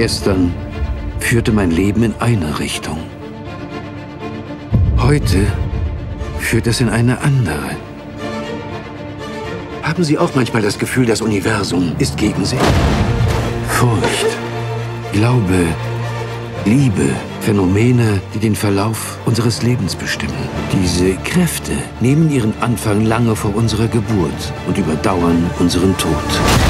Gestern führte mein Leben in eine Richtung. Heute führt es in eine andere. Haben Sie auch manchmal das Gefühl, das Universum ist gegen Sie? Furcht, Glaube, Liebe, Phänomene, die den Verlauf unseres Lebens bestimmen. Diese Kräfte nehmen ihren Anfang lange vor unserer Geburt und überdauern unseren Tod.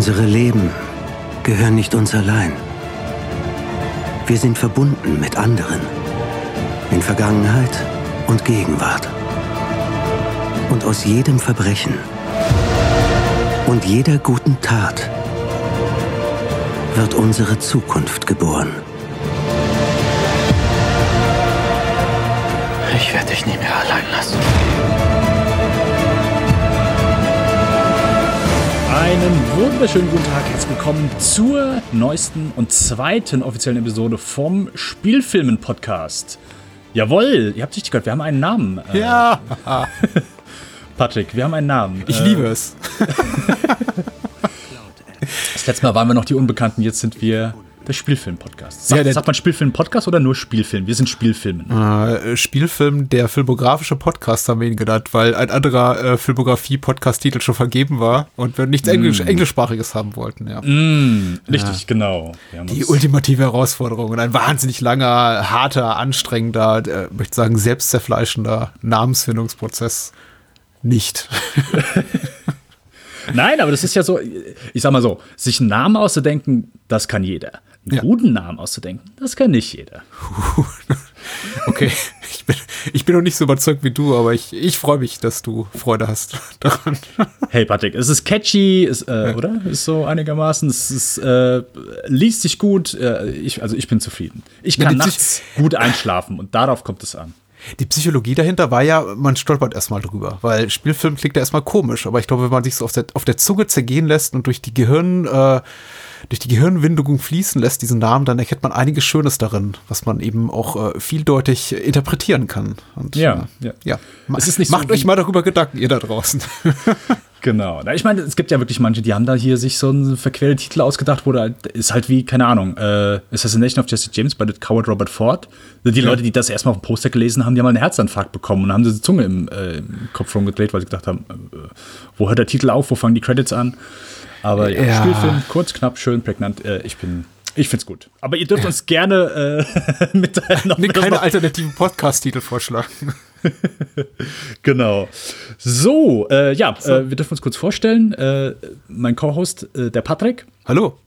Unsere Leben gehören nicht uns allein. Wir sind verbunden mit anderen. In Vergangenheit und Gegenwart. Und aus jedem Verbrechen und jeder guten Tat wird unsere Zukunft geboren. Ich werde dich nie mehr allein lassen. Einen wunderschönen guten Tag, herzlich willkommen zur neuesten und zweiten offiziellen Episode vom Spielfilmen-Podcast. Jawohl, ihr habt richtig gehört, wir haben einen Namen. Äh, ja. Patrick, wir haben einen Namen. Ich liebe es. das letzte Mal waren wir noch die Unbekannten, jetzt sind wir der Spielfilm-Podcast. Sagt, ja, sagt man Spielfilm-Podcast oder nur Spielfilm? Wir sind Spielfilmen. Äh, Spielfilm, der filmografische Podcast haben wir ihn genannt, weil ein anderer äh, Filmografie-Podcast-Titel schon vergeben war und wir nichts mm. Englisch, Englischsprachiges haben wollten. Ja. Mm, richtig, ja. genau. Die ultimative Herausforderung und ein wahnsinnig langer, harter, anstrengender, äh, möchte sagen, selbstzerfleischender Namensfindungsprozess nicht. Nein, aber das ist ja so, ich sag mal so, sich einen Namen auszudenken, das kann jeder einen ja. guten Namen auszudenken. Das kann nicht jeder. okay, ich bin, ich bin noch nicht so überzeugt wie du, aber ich, ich freue mich, dass du Freude hast daran. Hey Patrick, es ist catchy, ist, äh, ja. oder? Ist so einigermaßen, es ist, äh, liest sich gut. Äh, ich, also ich bin zufrieden. Ich kann ja, nachts gut einschlafen und darauf kommt es an. Die Psychologie dahinter war ja, man stolpert erstmal drüber, weil Spielfilm klingt ja erstmal komisch, aber ich glaube, wenn man sich so auf der, auf der Zunge zergehen lässt und durch die Gehirn, äh, durch die Gehirnwindung fließen lässt, diesen Namen, dann erkennt man einiges Schönes darin, was man eben auch äh, vieldeutig interpretieren kann. Und, ja, äh, ja. ja. Es ist nicht Macht so euch mal darüber Gedanken, ihr da draußen. Genau. Ich meine, es gibt ja wirklich manche, die haben da hier sich so einen verqueren Titel ausgedacht, wo da ist halt wie, keine Ahnung, äh, Assassination of Jesse James bei The Coward Robert Ford. Die ja. Leute, die das erstmal auf dem Poster gelesen haben, die haben mal einen Herzinfarkt bekommen und haben diese Zunge im, äh, im Kopf rumgedreht, weil sie gedacht haben, äh, wo hört der Titel auf, wo fangen die Credits an? Aber ja, ja. Spielfilm, kurz, knapp, schön, prägnant. Äh, ich bin ich find's gut. Aber ihr dürft uns gerne äh, mitteilen. Nee, keine alternativen Podcast-Titel vorschlagen. genau. So, äh, ja, so. Äh, wir dürfen uns kurz vorstellen. Äh, mein Co-Host, äh, der Patrick. Hallo.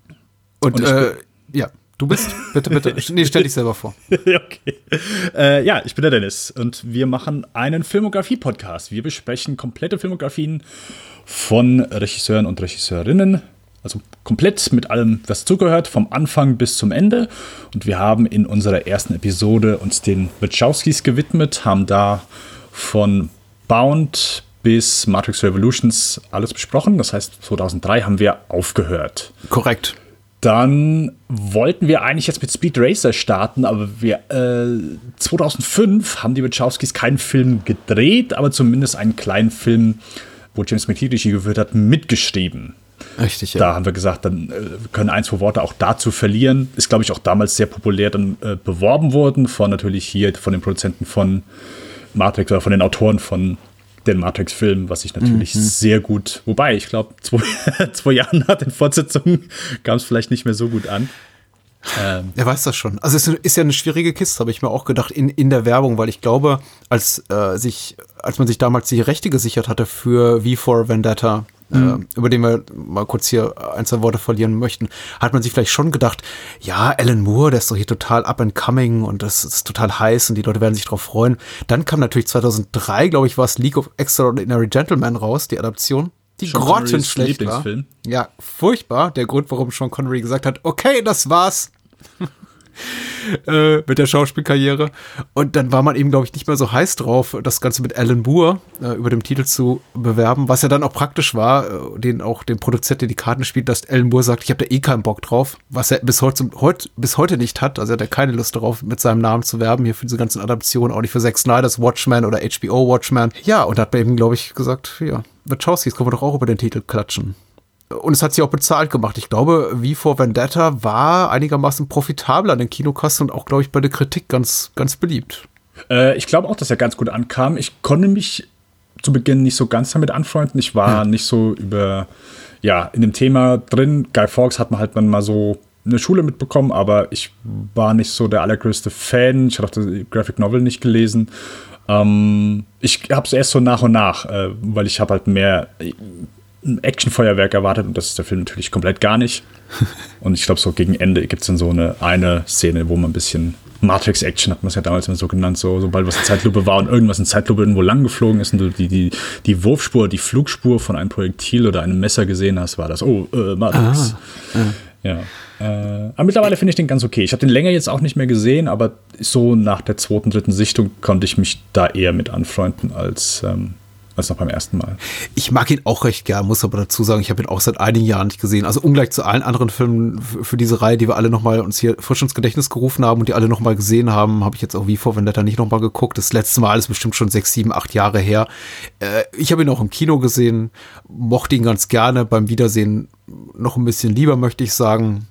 Und, Und äh, ja, du bist, bitte, bitte, nee, stell dich selber vor. okay. Äh, ja, ich bin der Dennis und wir machen einen Filmografie-Podcast. Wir besprechen komplette Filmografien von Regisseuren und Regisseurinnen also komplett mit allem, was zugehört, vom Anfang bis zum Ende. Und wir haben in unserer ersten Episode uns den Wachowskis gewidmet, haben da von Bound bis Matrix Revolutions alles besprochen. Das heißt, 2003 haben wir aufgehört. Korrekt. Dann wollten wir eigentlich jetzt mit Speed Racer starten, aber wir äh, 2005 haben die Wachowskis keinen Film gedreht, aber zumindest einen kleinen Film, wo James Regie geführt hat, mitgeschrieben. Richtig, ja. Da haben wir gesagt, dann äh, können ein, zwei Worte auch dazu verlieren. Ist, glaube ich, auch damals sehr populär dann äh, beworben worden von natürlich hier, von den Produzenten von Matrix oder von den Autoren von den Matrix-Filmen, was ich natürlich mhm. sehr gut, wobei ich glaube, zwei, zwei Jahre nach den Fortsetzungen kam es vielleicht nicht mehr so gut an. Ähm. Er weiß das schon. Also es ist ja eine schwierige Kiste, habe ich mir auch gedacht, in, in der Werbung, weil ich glaube, als äh, sich, als man sich damals die Rechte gesichert hatte für V4 Vendetta, mhm. äh, über den wir mal kurz hier ein, zwei Worte verlieren möchten, hat man sich vielleicht schon gedacht, ja, Alan Moore, der ist doch hier total up and coming und das ist total heiß und die Leute werden sich drauf freuen. Dann kam natürlich 2003, glaube ich, war es League of Extraordinary Gentlemen raus, die Adaption die Sean grottenschlecht war. Ja, furchtbar. Der Grund, warum Sean Connery gesagt hat, okay, das war's. äh, mit der Schauspielkarriere. Und dann war man eben, glaube ich, nicht mehr so heiß drauf, das Ganze mit Alan Moore äh, über dem Titel zu bewerben, was ja dann auch praktisch war, äh, den auch den Produzent, der die Karten spielt, dass Alan Moore sagt, ich habe da eh keinen Bock drauf, was er bis heute, heut, bis heute nicht hat. Also er hat er keine Lust darauf, mit seinem Namen zu werben, hier für diese ganzen Adaptionen, auch nicht für Zack Snyder's Watchmen oder HBO Watchmen. Ja, und da hat man eben, glaube ich, gesagt, ja, Wachowskis können wir doch auch über den Titel klatschen. Und es hat sie auch bezahlt gemacht. Ich glaube, wie vor Vendetta war einigermaßen profitabel an den Kinokassen und auch, glaube ich, bei der Kritik ganz, ganz beliebt. Äh, ich glaube auch, dass er ganz gut ankam. Ich konnte mich zu Beginn nicht so ganz damit anfreunden. Ich war hm. nicht so über, ja, in dem Thema drin. Guy Fawkes hat man halt mal so eine Schule mitbekommen, aber ich war nicht so der allergrößte Fan. Ich hatte auch die Graphic Novel nicht gelesen. Ähm, ich habe es erst so nach und nach, äh, weil ich habe halt mehr ein Actionfeuerwerk erwartet und das ist der Film natürlich komplett gar nicht. Und ich glaube, so gegen Ende gibt es dann so eine, eine Szene, wo man ein bisschen Matrix-Action hat man es ja damals immer so genannt, so, sobald was in Zeitlupe war und irgendwas in Zeitlupe irgendwo lang geflogen ist und du die, die, die Wurfspur, die Flugspur von einem Projektil oder einem Messer gesehen hast, war das, oh, äh, Matrix. Ah, ja. Äh, aber mittlerweile finde ich den ganz okay. Ich habe den länger jetzt auch nicht mehr gesehen, aber so nach der zweiten, dritten Sichtung konnte ich mich da eher mit anfreunden als, ähm, als noch beim ersten Mal. Ich mag ihn auch recht gern, muss aber dazu sagen, ich habe ihn auch seit einigen Jahren nicht gesehen. Also ungleich zu allen anderen Filmen für diese Reihe, die wir alle nochmal uns hier frisch ins Gedächtnis gerufen haben und die alle nochmal gesehen haben, habe ich jetzt auch wie vor Vendetta nicht nochmal geguckt. Das letzte Mal ist bestimmt schon sechs, sieben, acht Jahre her. Äh, ich habe ihn auch im Kino gesehen, mochte ihn ganz gerne. Beim Wiedersehen noch ein bisschen lieber, möchte ich sagen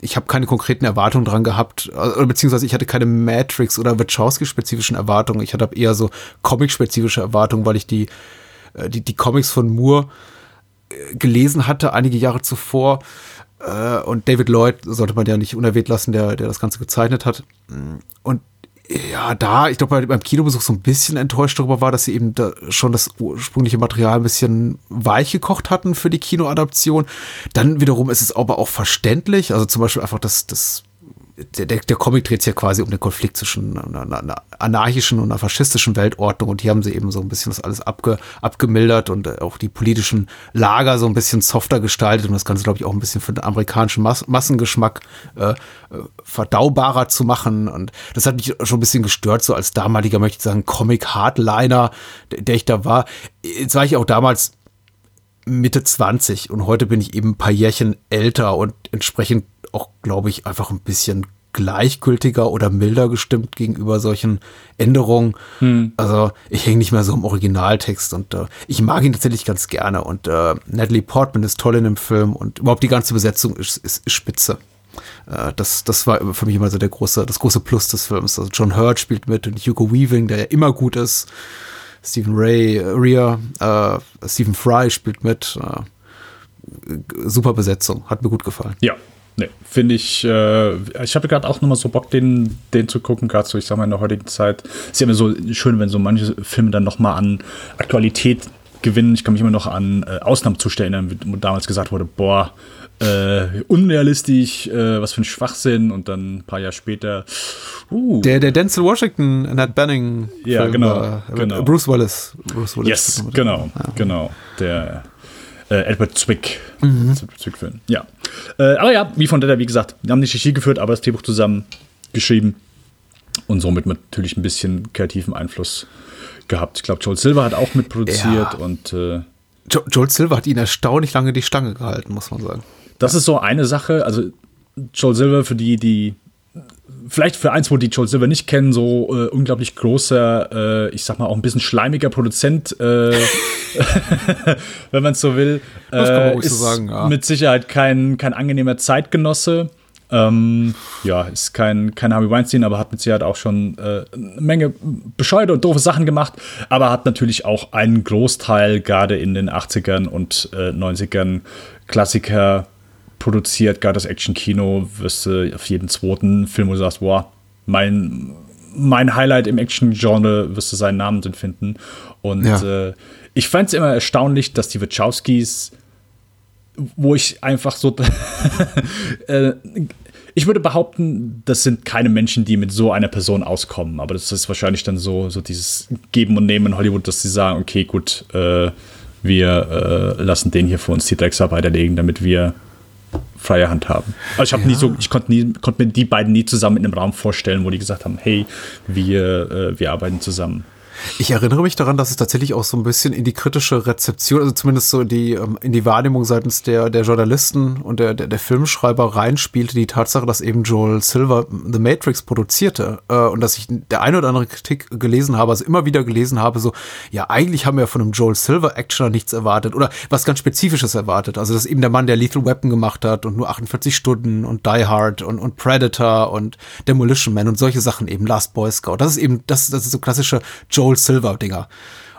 ich habe keine konkreten Erwartungen dran gehabt, äh, beziehungsweise ich hatte keine Matrix- oder Wachowski-spezifischen Erwartungen. Ich hatte eher so Comic-spezifische Erwartungen, weil ich die, äh, die, die Comics von Moore äh, gelesen hatte, einige Jahre zuvor. Und David Lloyd sollte man ja nicht unerwähnt lassen, der, der das Ganze gezeichnet hat. Und ja, da, ich glaube, beim Kinobesuch so ein bisschen enttäuscht darüber war, dass sie eben da schon das ursprüngliche Material ein bisschen weich gekocht hatten für die Kinoadaption. Dann wiederum ist es aber auch verständlich. Also zum Beispiel einfach das, das der, der, der Comic dreht sich ja quasi um den Konflikt zwischen einer, einer, anarchischen und einer faschistischen Weltordnung und hier haben sie eben so ein bisschen das alles abge, abgemildert und äh, auch die politischen Lager so ein bisschen softer gestaltet und das Ganze, glaube ich, auch ein bisschen für den amerikanischen Mas Massengeschmack äh, äh, verdaubarer zu machen und das hat mich schon ein bisschen gestört, so als damaliger, möchte ich sagen, Comic-Hardliner, der, der ich da war. Jetzt war ich auch damals Mitte 20 und heute bin ich eben ein paar Jährchen älter und entsprechend auch, glaube ich, einfach ein bisschen gleichgültiger oder milder gestimmt gegenüber solchen Änderungen. Hm. Also ich hänge nicht mehr so im Originaltext und äh, ich mag ihn tatsächlich ganz gerne und äh, Natalie Portman ist toll in dem Film und überhaupt die ganze Besetzung ist, ist, ist spitze. Äh, das, das war für mich immer so der große, das große Plus des Films. Also John Hurt spielt mit und Hugo Weaving, der ja immer gut ist. Stephen Ray, äh, Rhea, äh, Stephen Fry spielt mit. Äh, super Besetzung, hat mir gut gefallen. Ja, Nee, finde ich, äh, ich habe gerade auch nochmal so Bock, den, den zu gucken, gerade so, ich sag mal, in der heutigen Zeit. Es ist ja immer so schön, wenn so manche Filme dann nochmal an Aktualität gewinnen. Ich kann mich immer noch an äh, Ausnahmezustände erinnern, wo damals gesagt wurde, boah, äh, unrealistisch, äh, was für ein Schwachsinn und dann ein paar Jahre später. Uh. Der, der Denzel Washington, Nat Banning. Ja, genau, genau. Bruce Willis. Bruce Willis yes, genau, ja. genau. Der äh, Edward Zwick. Mhm. Zwick Film. Ja. Äh, aber ja, wie von der, wie gesagt, wir haben nicht Regie geführt, aber das Drehbuch zusammen geschrieben und somit natürlich ein bisschen kreativen Einfluss gehabt. Ich glaube, Joel Silver hat auch mitproduziert ja. und äh, jo Joel Silver hat ihn erstaunlich lange die Stange gehalten, muss man sagen. Das ist so eine Sache. Also Joel Silver, für die, die vielleicht für eins, wo die Joel Silver nicht kennen, so äh, unglaublich großer, äh, ich sag mal auch ein bisschen schleimiger Produzent, äh, wenn man es so will. Das kann man äh, ist so sagen, ja. Mit Sicherheit kein, kein angenehmer Zeitgenosse. Ähm, ja, ist kein, kein Harvey Weinstein, aber hat mit Sicherheit auch schon äh, eine Menge bescheuerte und doofe Sachen gemacht, aber hat natürlich auch einen Großteil, gerade in den 80ern und äh, 90ern, Klassiker produziert, gerade das Action-Kino, wirst du auf jeden zweiten Film, wo du sagst, boah, mein, mein Highlight im Action-Genre wirst du seinen Namen drin finden. Und ja. äh, ich fand es immer erstaunlich, dass die Wachowskis, wo ich einfach so. äh, ich würde behaupten, das sind keine Menschen, die mit so einer Person auskommen. Aber das ist wahrscheinlich dann so, so dieses Geben und Nehmen in Hollywood, dass sie sagen, okay, gut, äh, wir äh, lassen den hier für uns die Drecksarbeit erlegen, damit wir freie Hand haben. Also ich habe Ja. nie so, ich konnte nie, konnte mir die beiden nie zusammen in einem Raum vorstellen, wo die gesagt haben, hey, wir, äh, wir arbeiten zusammen. Ich erinnere mich daran, dass es tatsächlich auch so ein bisschen in die kritische Rezeption, also zumindest so in die, ähm, in die Wahrnehmung seitens der, der Journalisten und der, der, der Filmschreiber reinspielte, die Tatsache, dass eben Joel Silver The Matrix produzierte äh, und dass ich der eine oder andere Kritik gelesen habe, also immer wieder gelesen habe, so, ja, eigentlich haben wir von einem Joel Silver Actioner nichts erwartet oder was ganz Spezifisches erwartet. Also, das ist eben der Mann, der Lethal Weapon gemacht hat und nur 48 Stunden und Die Hard und, und Predator und Demolition Man und solche Sachen eben, Last Boy Scout. Das ist eben, das, das ist so klassische Joel Silver Dinger.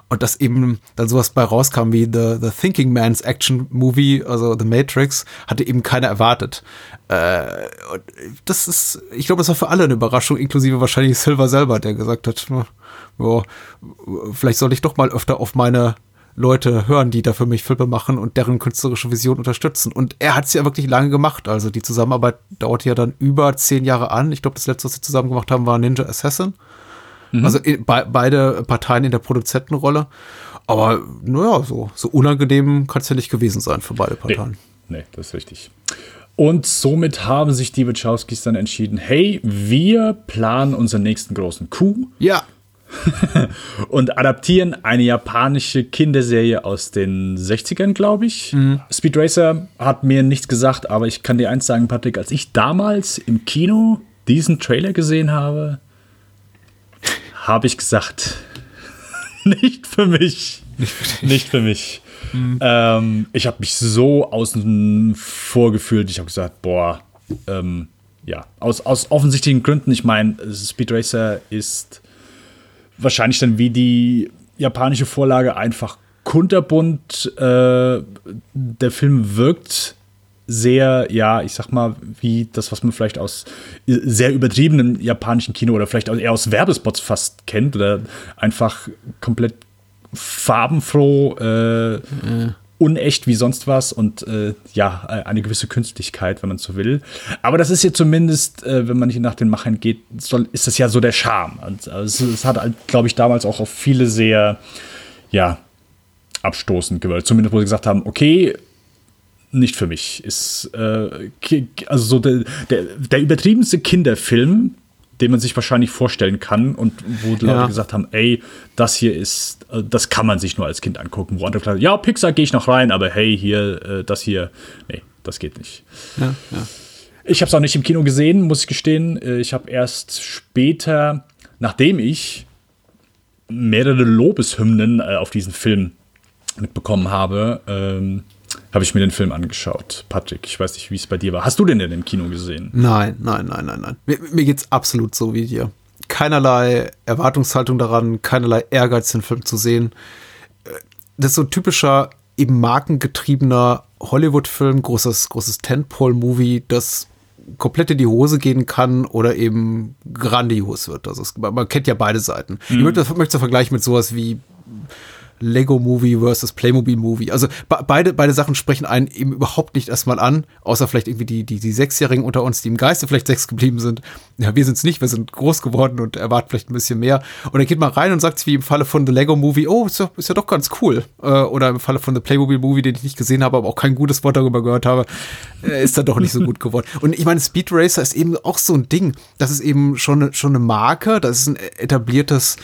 Und dass eben dann sowas bei rauskam wie The, The Thinking Man's Action Movie, also The Matrix, hatte eben keiner erwartet. Äh, und das ist, ich glaube, das war für alle eine Überraschung, inklusive wahrscheinlich Silver selber, der gesagt hat, ja, vielleicht soll ich doch mal öfter auf meine Leute hören, die da für mich Filme machen und deren künstlerische Vision unterstützen. Und er hat es ja wirklich lange gemacht. Also die Zusammenarbeit dauert ja dann über zehn Jahre an. Ich glaube, das letzte, was sie zusammen gemacht haben, war Ninja Assassin. Also in, be beide Parteien in der Produzentenrolle. Aber naja, so, so unangenehm kann es ja nicht gewesen sein für beide Parteien. Nee, nee, das ist richtig. Und somit haben sich die Wachowskis dann entschieden, hey, wir planen unseren nächsten großen Coup Ja, und adaptieren eine japanische Kinderserie aus den 60ern, glaube ich. Speed Racer hat mir nichts gesagt, aber ich kann dir eins sagen, Patrick, als ich damals im Kino diesen Trailer gesehen habe, habe ich gesagt, nicht für mich. Nicht für mich. Ähm, ich habe mich so außen vor gefühlt. Ich habe gesagt, boah, ähm, ja, aus, aus offensichtlichen Gründen. Ich meine, Speed Racer ist wahrscheinlich dann wie die japanische Vorlage einfach kunterbunt. Äh, der Film wirkt sehr, ja, ich sag mal, wie das, was man vielleicht aus sehr übertriebenem japanischen Kino oder vielleicht auch eher aus Werbespots fast kennt oder einfach komplett farbenfroh, äh, unecht wie sonst was und äh, ja, eine gewisse Künstlichkeit, wenn man so will. Aber das ist ja zumindest, äh, wenn man hier nach den Machern geht, soll, ist das ja so der Charme. Und, also, es, es hat, glaube ich, damals auch auf viele sehr, ja, abstoßend gewirkt. Zumindest, wo sie gesagt haben, okay, nicht für mich. Ist äh, also so der, der, der übertriebenste Kinderfilm, den man sich wahrscheinlich vorstellen kann und wo die Ja. Leute gesagt haben, ey, das hier ist, äh, das kann man sich nur als Kind angucken. Wo andere haben, ja, Pixar gehe ich noch rein, aber hey, hier, äh, das hier, nee, das geht nicht. ja, ja. Ich habe es auch nicht im Kino gesehen, muss ich gestehen. Äh, Ich habe erst später, nachdem ich mehrere Lobeshymnen auf diesen Film mitbekommen habe, ähm, habe ich mir den Film angeschaut. Patrick, ich weiß nicht, wie es bei dir war. Hast du den denn im Kino gesehen? Nein, nein, nein, nein, nein. Mir, mir geht's absolut so wie dir. Keinerlei Erwartungshaltung daran, keinerlei Ehrgeiz, den Film zu sehen. Äh, Das ist so ein typischer, eben markengetriebener Hollywood-Film, großes, großes Tentpole-Movie, das komplett in die Hose gehen kann oder eben grandios wird. Also es, man kennt ja beide Seiten. Ich möchte, möchte vergleichen mit sowas wie Lego Movie versus Playmobil Movie. Also be beide, beide Sachen sprechen einen eben überhaupt nicht erstmal an, außer vielleicht irgendwie die, die, die Sechsjährigen unter uns, die im Geiste vielleicht sechs geblieben sind. Ja, wir sind's nicht, wir sind groß geworden und erwarten vielleicht ein bisschen mehr. Und dann geht man rein und sagt wie im Falle von The Lego Movie, oh, ist ja, ist ja doch ganz cool. Äh, oder im Falle von The Playmobil Movie, den ich nicht gesehen habe, aber auch kein gutes Wort darüber gehört habe, äh, ist dann doch nicht so gut geworden. Und ich meine, Speed Racer ist eben auch so ein Ding. Das ist eben schon, eine- schon eine Marke, das ist ein etabliertes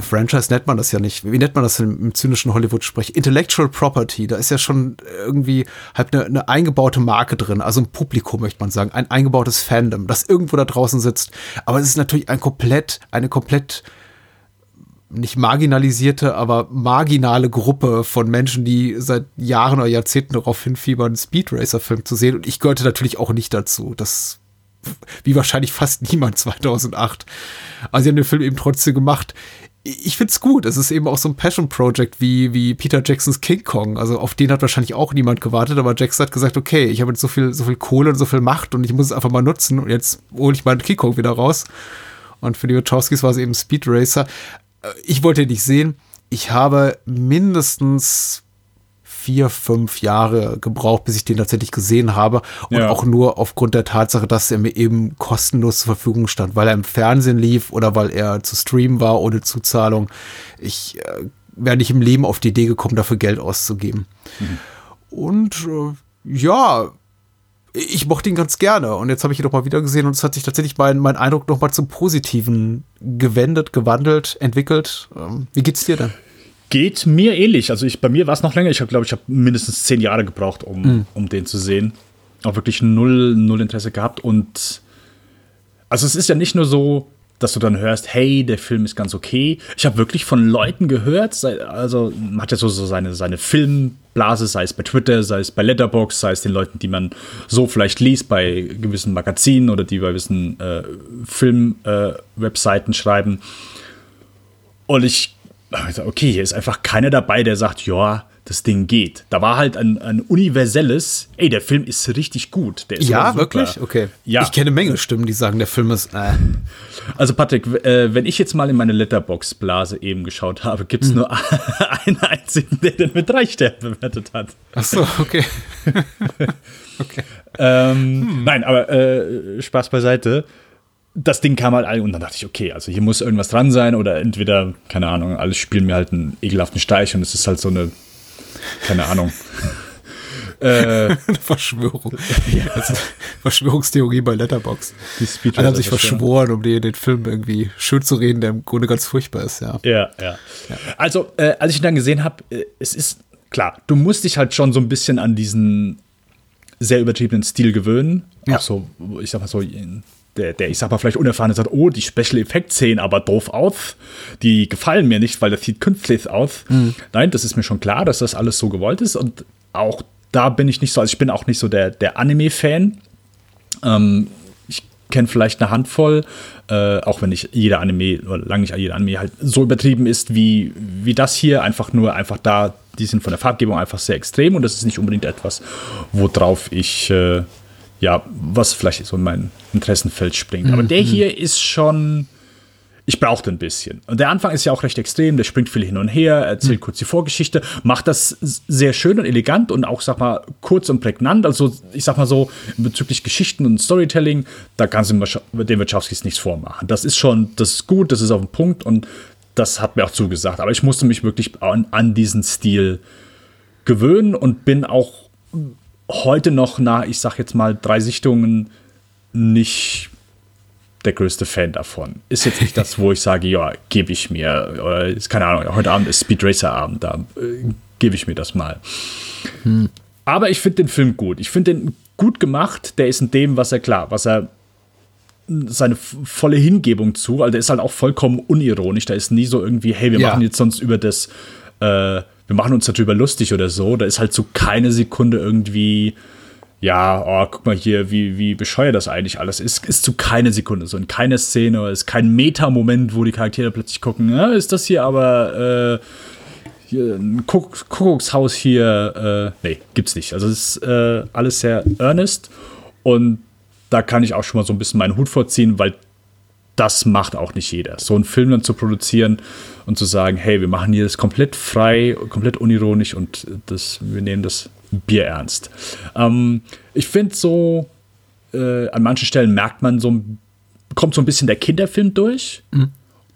Franchise nennt man das ja nicht. Wie nennt man das im, im zynischen Hollywood-Sprech? Intellectual Property. Da ist ja schon irgendwie halt eine, eine eingebaute Marke drin. Also ein Publikum, möchte man sagen. Ein eingebautes Fandom, das irgendwo da draußen sitzt. Aber es ist natürlich ein komplett, eine komplett nicht marginalisierte, aber marginale Gruppe von Menschen, die seit Jahren oder Jahrzehnten darauf hinfiebern, einen Speed Racer-Film zu sehen. Und ich gehörte natürlich auch nicht dazu. Das wie wahrscheinlich fast niemand 2008. Also sie haben den Film eben trotzdem gemacht. Ich find's gut. Es ist eben auch so ein Passion Project wie, wie Peter Jacksons King Kong. Also auf den hat wahrscheinlich auch niemand gewartet, aber Jackson hat gesagt, okay, ich habe jetzt so viel, so viel Kohle und so viel Macht und ich muss es einfach mal nutzen und jetzt hole ich meinen King Kong wieder raus. Und für die Wachowskis war es eben Speed Racer. Äh, Ich wollte ihn nicht sehen. Ich habe mindestens vier, fünf Jahre gebraucht, bis ich den tatsächlich gesehen habe. Und Ja. auch nur aufgrund der Tatsache, dass er mir eben kostenlos zur Verfügung stand, weil er im Fernsehen lief oder weil er zu streamen war ohne Zuzahlung. Ich äh, wäre nicht im Leben auf die Idee gekommen, dafür Geld auszugeben. Und äh, ja, ich mochte ihn ganz gerne und jetzt habe ich ihn doch mal wieder gesehen und es hat sich tatsächlich mein, mein Eindruck noch mal zum Positiven gewendet, gewandelt, entwickelt. Ähm, wie geht's dir denn? Geht mir ähnlich. Also ich, bei mir war es noch länger. Ich habe, glaube ich, habe mindestens zehn Jahre gebraucht, um, mhm. um den zu sehen. Auch wirklich null, null Interesse gehabt. Und also es ist ja nicht nur so, dass du dann hörst, hey, der Film ist ganz okay. Ich habe wirklich von Leuten gehört, also man hat ja so, so seine, seine Filmblase, sei es bei Twitter, sei es bei Letterbox, sei es den Leuten, die man so vielleicht liest bei gewissen Magazinen oder die bei gewissen äh, Film-Webseiten äh, schreiben. Und ich, okay, hier ist einfach keiner dabei, der sagt, ja, das Ding geht. Da war halt ein, ein universelles, ey, der Film ist richtig gut. ja, wirklich? Okay. Ja. Ich kenne Menge Stimmen, die sagen, der Film ist. Äh. Also, Patrick, äh, wenn ich jetzt mal in meine Letterbox-Blase eben geschaut habe, gibt es hm. nur einen einzigen, der den mit drei Sternen bewertet hat. Ach so, okay. okay. Ähm, hm. Nein, aber äh, Spaß beiseite das Ding kam halt und dann dachte ich, okay, also hier muss irgendwas dran sein oder entweder, keine Ahnung, alles spielen mir halt einen ekelhaften Steich und es ist halt so eine keine Ahnung. äh, Verschwörung. Ja. Also, Verschwörungstheorie bei Letterbox. Die Alle haben sich verschworen, um den, den Film irgendwie schön zu reden, der im Grunde ganz furchtbar ist, ja. Ja, ja. ja. Also, äh, als ich ihn dann gesehen habe, äh, es ist klar, du musst dich halt schon so ein bisschen an diesen sehr übertriebenen Stil gewöhnen. Ja. Auch so, ich sag mal so, der, der, ich sag mal, vielleicht unerfahrene sagt, oh, die Special Effects sehen aber doof aus. Die gefallen mir nicht, weil das sieht künstlich aus. Mhm. Nein, das ist mir schon klar, dass das alles so gewollt ist. Und auch da bin ich nicht so, also ich bin auch nicht so der, der Anime-Fan. Ähm, ich kenne vielleicht eine Handvoll, äh, auch wenn nicht jeder Anime, oder lange nicht jeder Anime halt so übertrieben ist wie, wie das hier. Einfach nur, einfach da, die sind von der Farbgebung einfach sehr extrem und das ist nicht unbedingt etwas, worauf ich. Äh, ja, was vielleicht so in mein Interessenfeld springt. Aber mhm. der hier ist schon. Ich brauchte ein bisschen. Und der Anfang ist ja auch recht extrem, der springt viel hin und her, erzählt mhm. kurz die Vorgeschichte, macht das sehr schön und elegant und auch, sag mal, kurz und prägnant. Also, ich sag mal so, bezüglich Geschichten und Storytelling, da kannst du den Wachowskis nichts vormachen. Das ist schon, das ist gut, das ist auf dem Punkt und das hat mir auch zugesagt. Aber ich musste mich wirklich an, an diesen Stil gewöhnen und bin auch heute noch nach, ich sag jetzt mal, drei Sichtungen nicht der größte Fan davon. Ist jetzt nicht das, wo ich sage, ja, gebe ich mir, oder ist, keine Ahnung, heute Abend ist Speed Racer Abend, da äh, gebe ich mir das mal. Hm. Aber ich finde den Film gut. Ich finde den gut gemacht. Der ist in dem, was er klar, was er seine volle Hingebung zu, also der ist halt auch vollkommen unironisch. Da ist nie so irgendwie, hey, wir ja. machen jetzt sonst über das äh, wir machen uns darüber lustig oder so. Da ist halt so keine Sekunde irgendwie, ja, oh, guck mal hier, wie, wie bescheuert das eigentlich alles ist. Ist zu keine Sekunde so. In keiner Szene, ist kein Meta-Moment, wo die Charaktere plötzlich gucken, ja, ist das hier aber äh, hier ein Kuck Kuckuckshaus hier. Äh, nee, gibt's nicht. Also es ist äh, alles sehr earnest und da kann ich auch schon mal so ein bisschen meinen Hut vorziehen, weil das macht auch nicht jeder. So einen Film dann zu produzieren und zu sagen, hey, wir machen hier das komplett frei, komplett unironisch und das, wir nehmen das Bier ernst. Ähm, ich finde so, äh, an manchen Stellen merkt man so, kommt so ein bisschen der Kinderfilm durch. Mhm.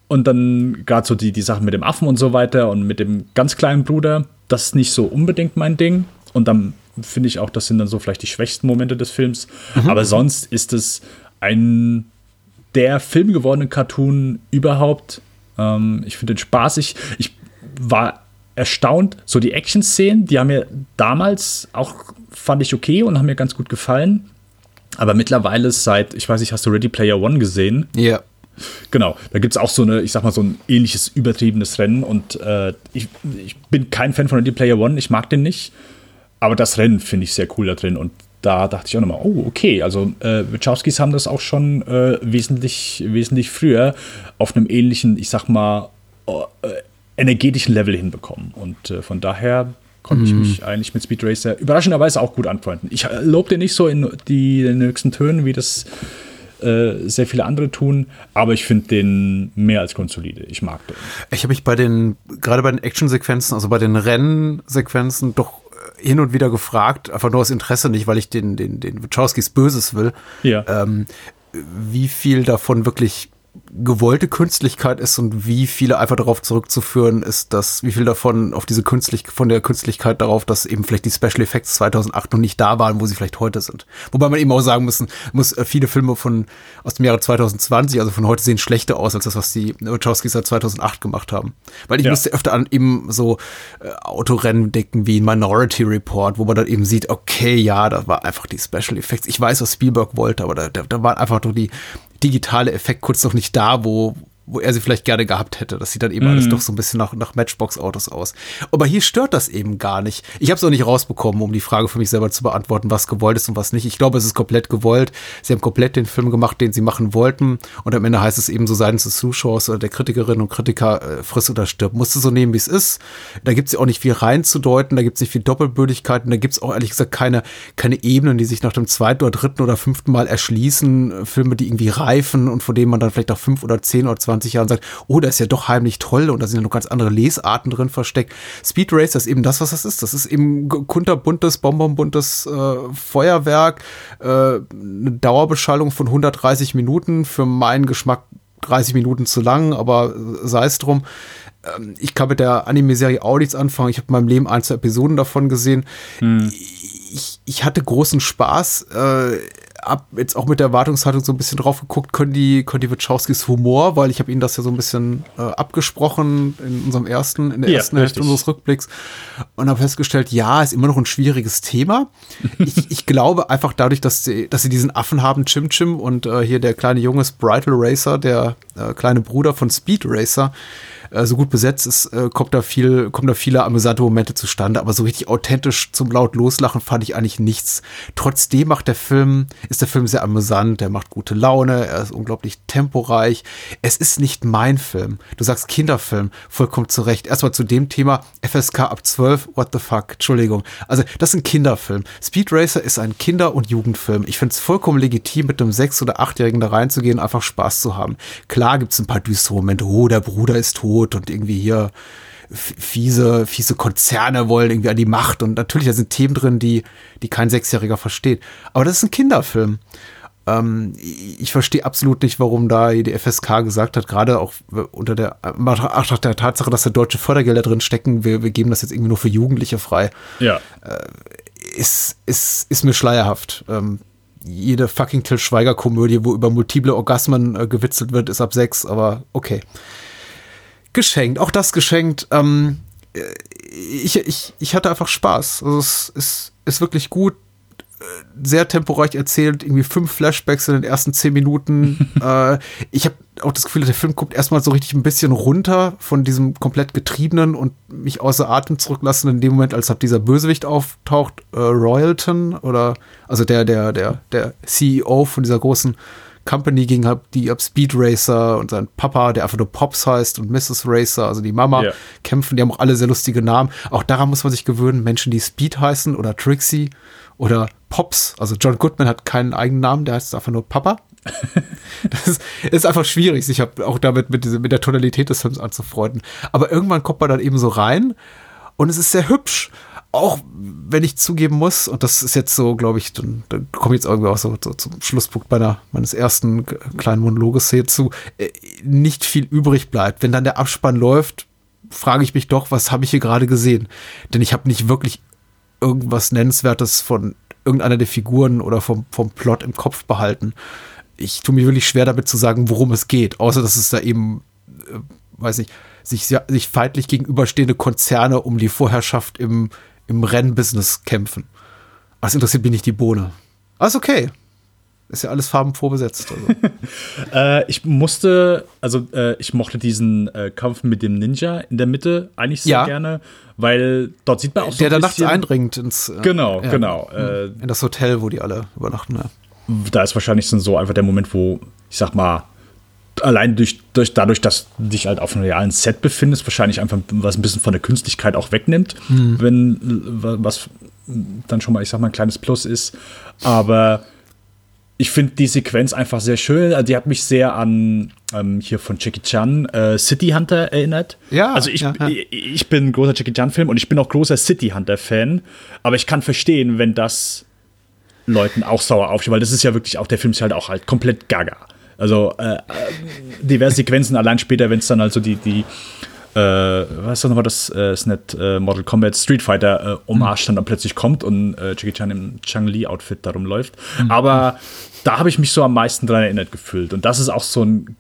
Und dann gerade so die, die Sachen mit dem Affen und so weiter und mit dem ganz kleinen Bruder, das ist nicht so unbedingt mein Ding. Und dann finde ich auch, das sind dann so vielleicht die schwächsten Momente des Films. Mhm. Aber sonst ist es ein der filmgewordene Cartoon überhaupt. Ähm, ich finde den spaßig. Ich war erstaunt. So die Action-Szenen, die haben mir damals auch, fand ich okay und haben mir ganz gut gefallen. Aber mittlerweile seit, ich weiß nicht, hast du Ready Player One gesehen? Ja. Yeah. Genau, da gibt es auch so eine, ich sag mal, so ein ähnliches übertriebenes Rennen und äh, ich, ich bin kein Fan von Ready Player One, ich mag den nicht. Aber das Rennen finde ich sehr cool da drin und da dachte ich auch nochmal, oh, okay, also äh, Wachowskis haben das auch schon äh, wesentlich, wesentlich früher auf einem ähnlichen, ich sag mal, äh, energetischen Level hinbekommen. Und äh, von daher konnte ich mhm. mich eigentlich mit Speed Racer überraschenderweise auch gut anfreunden. Ich äh, lobe den nicht so in die in den höchsten Tönen, wie das äh, sehr viele andere tun, aber ich finde den mehr als grundsolide. Ich mag den. Ich habe mich bei den, gerade bei den Actionsequenzen, also bei den Rennsequenzen, doch hin und wieder gefragt, einfach nur aus Interesse, nicht weil ich den, den, den Wachowskis Böses will, ja. ähm, wie viel davon wirklich gewollte Künstlichkeit ist und wie viele einfach darauf zurückzuführen ist, dass wie viel davon auf diese künstlich von der Künstlichkeit darauf, dass eben vielleicht die Special Effects 2008 noch nicht da waren, wo sie vielleicht heute sind. Wobei man eben auch sagen müssen, muss äh, viele Filme von aus dem Jahre 2020, also von heute sehen schlechter aus als das, was die Wachowskis seit 2008 gemacht haben. Weil ich ja. musste öfter an eben so äh, Autorennen denken wie Minority Report, wo man dann eben sieht, okay, ja, da war einfach die Special Effects. Ich weiß, was Spielberg wollte, aber da, da, da waren einfach nur die digitale Effekt kurz noch nicht da, wo, wo er sie vielleicht gerne gehabt hätte. Das sieht dann eben mhm. alles doch so ein bisschen nach, nach Matchbox-Autos aus. Aber hier stört das eben gar nicht. Ich habe es auch nicht rausbekommen, um die Frage für mich selber zu beantworten, was gewollt ist und was nicht. Ich glaube, es ist komplett gewollt. Sie haben komplett den Film gemacht, den sie machen wollten. Und am Ende heißt es eben so seitens des Zuschauers oder der Kritikerinnen und Kritiker, äh, friss oder stirb. Musste so nehmen, wie es ist. Da gibt es ja auch nicht viel reinzudeuten, da gibt es nicht viel Doppelbödigkeiten, da gibt es auch ehrlich gesagt keine, keine Ebenen, die sich nach dem zweiten oder dritten oder fünften Mal erschließen. Filme, die irgendwie reifen und vor denen man dann vielleicht nach fünf oder zehn oder zwanzig 20 Jahren sagt, oh, das ist ja doch heimlich toll und da sind ja noch ganz andere Lesarten drin versteckt. Speed Racer ist eben das, was das ist. Das ist eben kunterbuntes, bonbonbuntes äh, Feuerwerk, äh, eine Dauerbeschallung von 130 Minuten, für meinen Geschmack 30 Minuten zu lang, aber sei es drum ähm, ich kann mit der Anime-Serie auch nichts anfangen. Ich habe in meinem Leben ein, zwei Episoden davon gesehen. Hm. Ich, ich hatte großen Spaß. Äh, hab jetzt auch mit der Erwartungshaltung so ein bisschen drauf geguckt, können die, können die Wachowskis Humor, weil ich habe ihnen das ja so ein bisschen äh, abgesprochen in unserem ersten, in der ja, ersten Hälfte unseres Rückblicks und habe festgestellt, ja, ist immer noch ein schwieriges Thema. ich, ich glaube einfach dadurch, dass sie, dass sie diesen Affen haben, Chim Chim und äh, hier der kleine Junge ist Bridal Racer, der äh, kleine Bruder von Speed Racer, äh, so gut besetzt ist, äh, kommt da viel, kommen da viele amüsante Momente zustande, aber so richtig authentisch zum laut loslachen fand ich eigentlich nichts. Trotzdem macht der Film, ist der Film sehr amüsant, der macht gute Laune, er ist unglaublich temporeich. Es ist nicht mein Film. Du sagst Kinderfilm, vollkommen zurecht. Erstmal zu dem Thema FSK ab 12, what the fuck, Entschuldigung. Also, das ist ein Kinderfilm. Speed Racer ist ein Kinder- und Jugendfilm. Ich finde es vollkommen legitim, mit einem sechs- oder achtjährigen da reinzugehen einfach Spaß zu haben. Klar gibt es ein paar düstere Momente, oh, der Bruder ist tot, Not und irgendwie hier fiese, fiese Konzerne wollen irgendwie an die Macht und natürlich, da sind Themen drin, die, die kein Sechsjähriger versteht. Aber das ist ein Kinderfilm. Ähm, ich verstehe absolut nicht, warum da die FSK gesagt hat, gerade auch unter der, ach, der Tatsache, dass da deutsche Fördergelder drin stecken, wir, wir geben das jetzt irgendwie nur für Jugendliche frei. Ja. Äh, ist, ist, ist mir schleierhaft. Ähm, jede fucking Till Schweiger Komödie, wo über multiple Orgasmen äh, gewitzelt wird, ist ab sechs, aber okay geschenkt. Auch das geschenkt. Ähm, ich, ich, ich hatte einfach Spaß. Also es ist, ist wirklich gut. Sehr temporeich erzählt, irgendwie fünf Flashbacks in den ersten zehn Minuten. äh, ich habe auch das Gefühl, der Film guckt erstmal so richtig ein bisschen runter von diesem komplett getriebenen und mich außer Atem zurücklassen in dem Moment, als ab dieser Bösewicht auftaucht, äh, Royalton oder also der, der, der, der CEO von dieser großen Company ging halt die ab Speed Racer und sein Papa, der einfach nur Pops heißt und Mrs. Racer, also die Mama, yeah. kämpfen. Die haben auch alle sehr lustige Namen. Auch daran muss man sich gewöhnen. Menschen, die Speed heißen oder Trixie oder Pops. Also John Goodman hat keinen eigenen Namen, der heißt einfach nur Papa. das ist, ist, einfach schwierig, sich auch damit mit, mit der Tonalität des Films anzufreunden. Aber irgendwann kommt man dann eben so rein und es ist sehr hübsch auch wenn ich zugeben muss, und das ist jetzt so, glaube ich, dann, dann komme ich jetzt irgendwie auch so, so zum Schlusspunkt meiner, meines ersten kleinen Monologes hierzu, äh, nicht viel übrig bleibt. Wenn dann der Abspann läuft, frage ich mich doch, was habe ich hier gerade gesehen? Denn ich habe nicht wirklich irgendwas Nennenswertes von irgendeiner der Figuren oder vom, vom Plot im Kopf behalten. Ich tue mir wirklich schwer damit zu sagen, worum es geht, außer dass es da eben, äh, weiß nicht, sich, sich feindlich gegenüberstehende Konzerne um die Vorherrschaft im im Rennbusiness kämpfen. Das interessiert mich nicht die Bohne. Alles okay. Ist ja alles farbenfroh besetzt. Also. äh, ich musste, also äh, ich mochte diesen äh, Kampf mit dem Ninja in der Mitte eigentlich sehr ja. gerne, weil dort sieht man auch so Der da nachts eindringt ins. Äh, genau, ja, genau. Äh, in das Hotel, wo die alle übernachten. Ja. Da ist wahrscheinlich so einfach der Moment, wo, ich sag mal, allein durch, durch, dadurch, dass du dich halt auf einem realen Set befindest, wahrscheinlich einfach was ein bisschen von der Künstlichkeit auch wegnimmt, mhm. wenn was dann schon mal, ich sag mal, ein kleines Plus ist. Aber ich finde die Sequenz einfach sehr schön. Also die hat mich sehr an ähm, hier von Jackie Chan äh, City Hunter erinnert. Ja. Also ich, ja, ja. ich, ich bin ein großer Jackie Chan Film und ich bin auch großer City Hunter Fan. Aber ich kann verstehen, wenn das Leuten auch sauer aufsteht, weil das ist ja wirklich auch der Film ist halt auch halt komplett gaga. Also äh, diverse Sequenzen allein später, wenn es dann also die, die äh, was ist das nochmal, das äh, ist nicht äh, Mortal Kombat Street Fighter äh, Hommage dann, dann plötzlich kommt und äh, Jackie Chan im Chang Li Outfit darum läuft. Mhm. Aber da habe ich mich so am meisten dran erinnert gefühlt. Und das ist auch so ein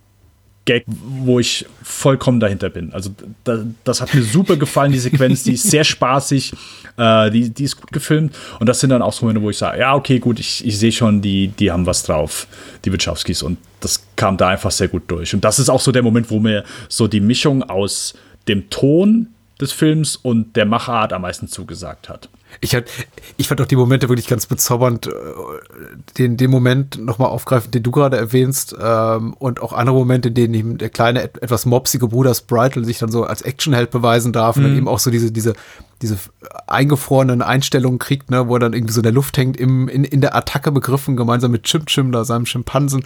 Gag, wo ich vollkommen dahinter bin. Also da, das hat mir super gefallen, die Sequenz, die ist sehr spaßig, äh, die, die ist gut gefilmt und das sind dann auch so Momente, wo ich sage, ja, okay, gut, ich, ich sehe schon, die, die haben was drauf, die Wachowskis und das kam da einfach sehr gut durch. Und das ist auch so der Moment, wo mir so die Mischung aus dem Ton des Films und der Machart am meisten zugesagt hat. Ich, hat, ich fand auch die Momente wirklich ganz bezaubernd, äh, den, den Moment nochmal aufgreifen, den du gerade erwähnst, ähm, und auch andere Momente, in denen eben der kleine, etwas mopsige Bruder Spritel sich dann so als Actionheld beweisen darf mhm. und dann eben auch so diese, diese, diese eingefrorenen Einstellungen kriegt, ne, wo er dann irgendwie so in der Luft hängt, im, in, in der Attacke begriffen, gemeinsam mit Chim Chim, da seinem Schimpansen,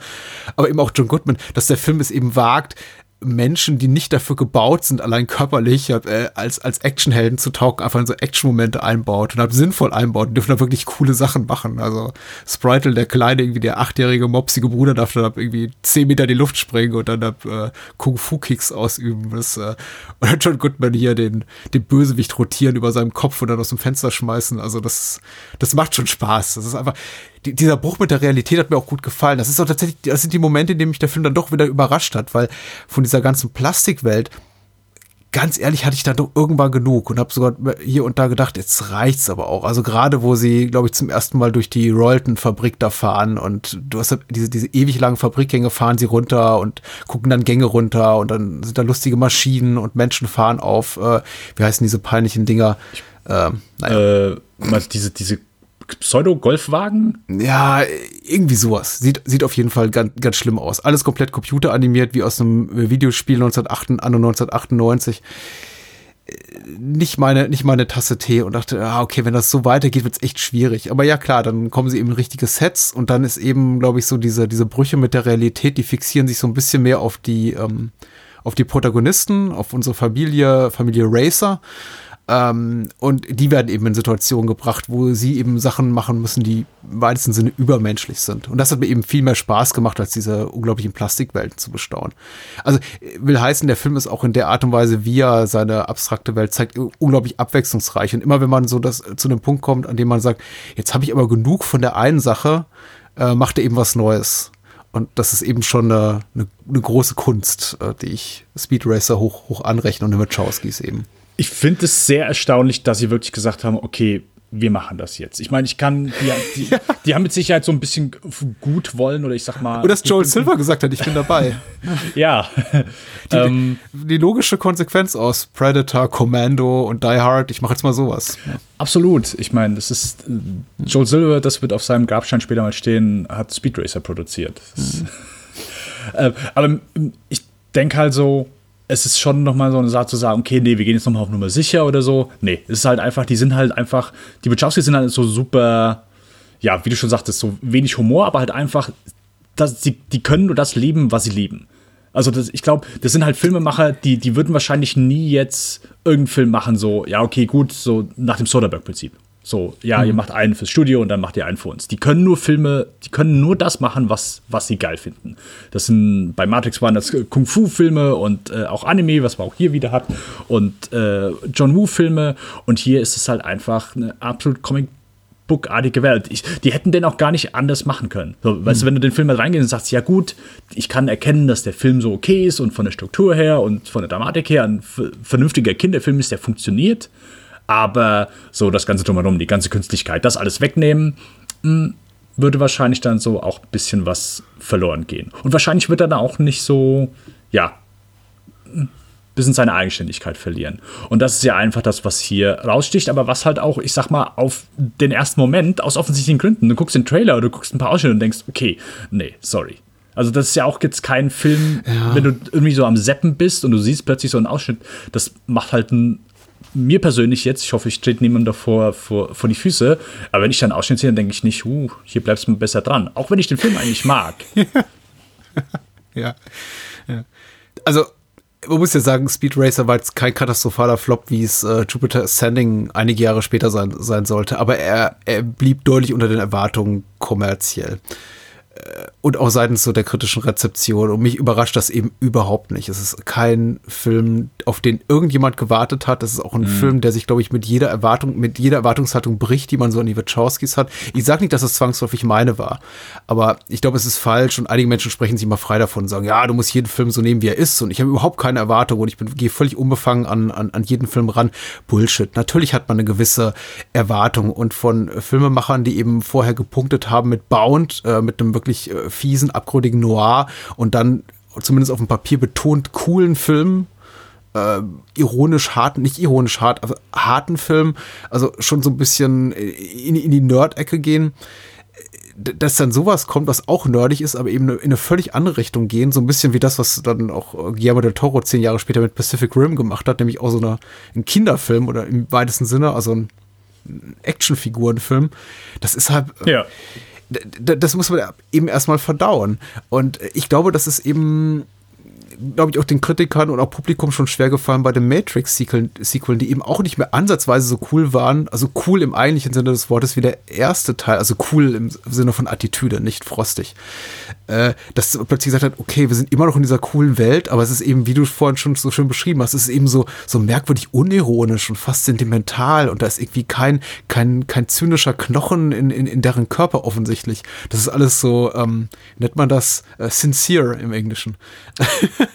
aber eben auch John Goodman, dass der Film es eben wagt, Menschen, die nicht dafür gebaut sind, allein körperlich, äh, als, als Actionhelden zu taugen, einfach in so Action-Momente einbaut und halt sinnvoll einbaut und dürfen da wirklich coole Sachen machen. Also Spritel, der kleine, irgendwie der achtjährige, mopsige Bruder, darf dann irgendwie zehn Meter in die Luft springen und dann äh, Kung-Fu-Kicks ausüben. Das, äh, und dann John Goodman hier den, den Bösewicht rotieren über seinem Kopf und dann aus dem Fenster schmeißen. Also das, das macht schon Spaß. Das ist einfach, die, dieser Bruch mit der Realität hat mir auch gut gefallen. Das ist auch tatsächlich, das sind die Momente, in denen mich der Film dann doch wieder überrascht hat, weil von dieser ganzen Plastikwelt, ganz ehrlich, hatte ich dann doch irgendwann genug und habe sogar hier und da gedacht, jetzt reicht's aber auch. Also gerade wo sie, glaube ich, zum ersten Mal durch die Royalton-Fabrik da fahren und du hast diese, diese ewig langen Fabrikgänge, fahren sie runter und gucken dann Gänge runter und dann sind da lustige Maschinen und Menschen fahren auf, äh, wie heißen diese peinlichen Dinger? Ähm, naja. äh, diese, diese Pseudo-Golfwagen? Ja, irgendwie sowas. Sieht, sieht auf jeden Fall ganz, ganz schlimm aus. Alles komplett computeranimiert, wie aus einem Videospiel 1998. Nicht meine, nicht meine Tasse Tee und dachte, ah, okay, wenn das so weitergeht, wird's echt schwierig. Aber ja, klar, dann kommen sie eben in richtige Sets und dann ist eben, glaube ich, so diese, diese Brüche mit der Realität, die fixieren sich so ein bisschen mehr auf die, ähm, auf die Protagonisten, auf unsere Familie, Familie Racer ähm, und die werden eben in Situationen gebracht, wo sie eben Sachen machen müssen, die im weitesten Sinne übermenschlich sind. Und das hat mir eben viel mehr Spaß gemacht, als diese unglaublichen Plastikwelten zu bestaunen. Also will heißen, der Film ist auch in der Art und Weise, wie er seine abstrakte Welt zeigt, unglaublich abwechslungsreich. Und immer wenn man so das zu einem Punkt kommt, an dem man sagt, jetzt habe ich aber genug von der einen Sache, äh, macht er eben was Neues. Und das ist eben schon eine, eine, eine große Kunst, äh, die ich Speed Racer hoch, hoch anrechne und Wachowskis eben. Ich finde es sehr erstaunlich, dass sie wirklich gesagt haben, okay, wir machen das jetzt. Ich meine, ich kann, die, die, ja. die, haben mit Sicherheit so ein bisschen gut wollen oder ich sag mal. Oder dass Joel Silver gesagt hat, ich bin dabei. ja. Die, ähm, die, logische Konsequenz aus Predator, Commando und Die Hard, ich mache jetzt mal sowas. Absolut. Ich meine, das ist Joel Silver, das wird auf seinem Grabstein später mal stehen, hat Speed Racer produziert. Mhm. äh, aber ich denke halt so, es ist schon nochmal so eine Sache zu sagen, okay, nee, wir gehen jetzt nochmal auf Nummer sicher oder so. Nee, es ist halt einfach, die sind halt einfach, die Wachowski sind halt so super, ja, wie du schon sagtest, so wenig Humor, aber halt einfach, dass die, die können nur das lieben, was sie lieben. Also das, ich glaube, das sind halt Filmemacher, die, die würden wahrscheinlich nie jetzt irgendeinen Film machen, so, ja, okay, gut, so nach dem Soderbergh-Prinzip. So, ja, mhm. ihr macht einen fürs Studio und dann macht ihr einen für uns. Die können nur Filme, die können nur das machen, was, was sie geil finden. Das sind bei Matrix waren das Kung-Fu-Filme und äh, auch Anime, was man auch hier wieder hat, und äh, John Woo-Filme. Und hier ist es halt einfach eine absolut Comic- Book-artige Welt. Ich, die hätten den auch gar nicht anders machen können. So, mhm. Weißt du, wenn du den Film mal reingehst und sagst, ja gut, ich kann erkennen, dass der Film so okay ist und von der Struktur her und von der Dramatik her ein vernünftiger Kinderfilm ist, der funktioniert aber so das Ganze drumherum, die ganze Künstlichkeit, das alles wegnehmen, hm, würde wahrscheinlich dann so auch ein bisschen was verloren gehen. Und wahrscheinlich wird er dann auch nicht so, ja, ein bisschen seine Eigenständigkeit verlieren. Und das ist ja einfach das, was hier raussticht, aber was halt auch, ich sag mal, auf den ersten Moment, aus offensichtlichen Gründen, du guckst den Trailer oder du guckst ein paar Ausschnitte und denkst, okay, nee, sorry. Also das ist ja auch jetzt kein Film, ja. wenn du irgendwie so am Seppen bist und du siehst plötzlich so einen Ausschnitt, das macht halt einen mir persönlich jetzt, ich hoffe, ich trete niemand davor vor, vor die Füße, aber wenn ich dann Ausschnitt sehe, dann denke ich nicht, uh, hier bleibst du besser dran. Auch wenn ich den Film eigentlich mag. ja. ja. Also, man muss ja sagen, Speed Racer war jetzt kein katastrophaler Flop, wie es äh, Jupiter Ascending einige Jahre später sein, sein sollte, aber er, er blieb deutlich unter den Erwartungen kommerziell. Und auch seitens so der kritischen Rezeption. Und mich überrascht das eben überhaupt nicht. Es ist kein Film, auf den irgendjemand gewartet hat. Es ist auch ein mhm. Film, der sich, glaube ich, mit jeder Erwartung, mit jeder Erwartungshaltung bricht, die man so an die Wachowskis hat. Ich sage nicht, dass es zwangsläufig meine war, aber ich glaube, es ist falsch und einige Menschen sprechen sich mal frei davon und sagen, ja, du musst jeden Film so nehmen, wie er ist. Und ich habe überhaupt keine Erwartung und ich bin, gehe völlig unbefangen an, an, an jeden Film ran. Bullshit. Natürlich hat man eine gewisse Erwartung und von Filmemachern, die eben vorher gepunktet haben mit Bound, äh, mit einem wirklich äh, fiesen, abgründigen Noir und dann zumindest auf dem Papier betont coolen Film, äh, ironisch harten, nicht ironisch hart, aber harten Film, also schon so ein bisschen in, in die Nerd-Ecke gehen dass dann sowas kommt, was auch nerdig ist, aber eben in eine völlig andere Richtung gehen, so ein bisschen wie das, was dann auch Guillermo del Toro zehn Jahre später mit Pacific Rim gemacht hat, nämlich auch so eine, ein Kinderfilm oder im weitesten Sinne, also ein Actionfigurenfilm. Das ist halt, ja das muss man eben erstmal verdauen. Und ich glaube, das ist eben glaube ich, auch den Kritikern und auch Publikum schon schwer gefallen bei den Matrix-Sequeln, die eben auch nicht mehr ansatzweise so cool waren. Also cool im eigentlichen Sinne des Wortes wie der erste Teil, also cool im Sinne von Attitüde, nicht frostig. Äh, dass plötzlich gesagt hat, okay, wir sind immer noch in dieser coolen Welt, aber es ist eben, wie du vorhin schon so schön beschrieben hast, es ist eben so, so merkwürdig unironisch und fast sentimental und da ist irgendwie kein, kein, kein zynischer Knochen in, in, in deren Körper offensichtlich. Das ist alles so, ähm, nennt man das, äh, sincere im Englischen.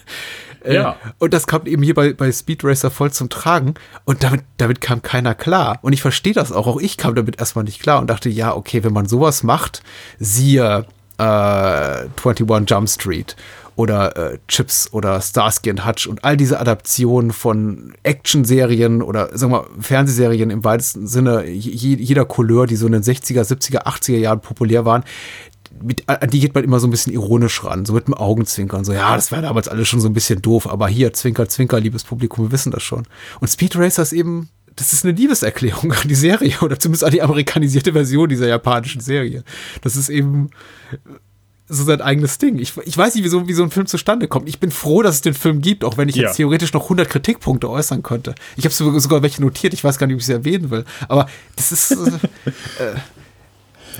Äh, ja. Und das kam eben hier bei, bei Speed Racer voll zum Tragen. Und damit, damit kam keiner klar. Und ich verstehe das auch. Auch ich kam damit erstmal nicht klar und dachte, ja, okay, wenn man sowas macht, siehe äh, 21 Jump Street oder äh, Chips oder Starsky and Hutch und all diese Adaptionen von Action-Serien oder sagen wir Fernsehserien im weitesten Sinne jeder Couleur, die so in den 60er, 70er, 80er Jahren populär waren, mit, an die geht man immer so ein bisschen ironisch ran, so mit dem Augenzwinkern. So, ja, das war damals alles schon so ein bisschen doof, aber hier, Zwinker, Zwinker, liebes Publikum, wir wissen das schon. Und Speed Racer ist eben, das ist eine Liebeserklärung an die Serie oder zumindest an die amerikanisierte Version dieser japanischen Serie. Das ist eben so sein eigenes Ding. Ich, ich weiß nicht, wie so, wie so ein Film zustande kommt. Ich bin froh, dass es den Film gibt, auch wenn ich ja. jetzt theoretisch noch 100 Kritikpunkte äußern könnte. Ich habe sogar welche notiert, ich weiß gar nicht, ob ich sie erwähnen will. Aber das ist. äh, äh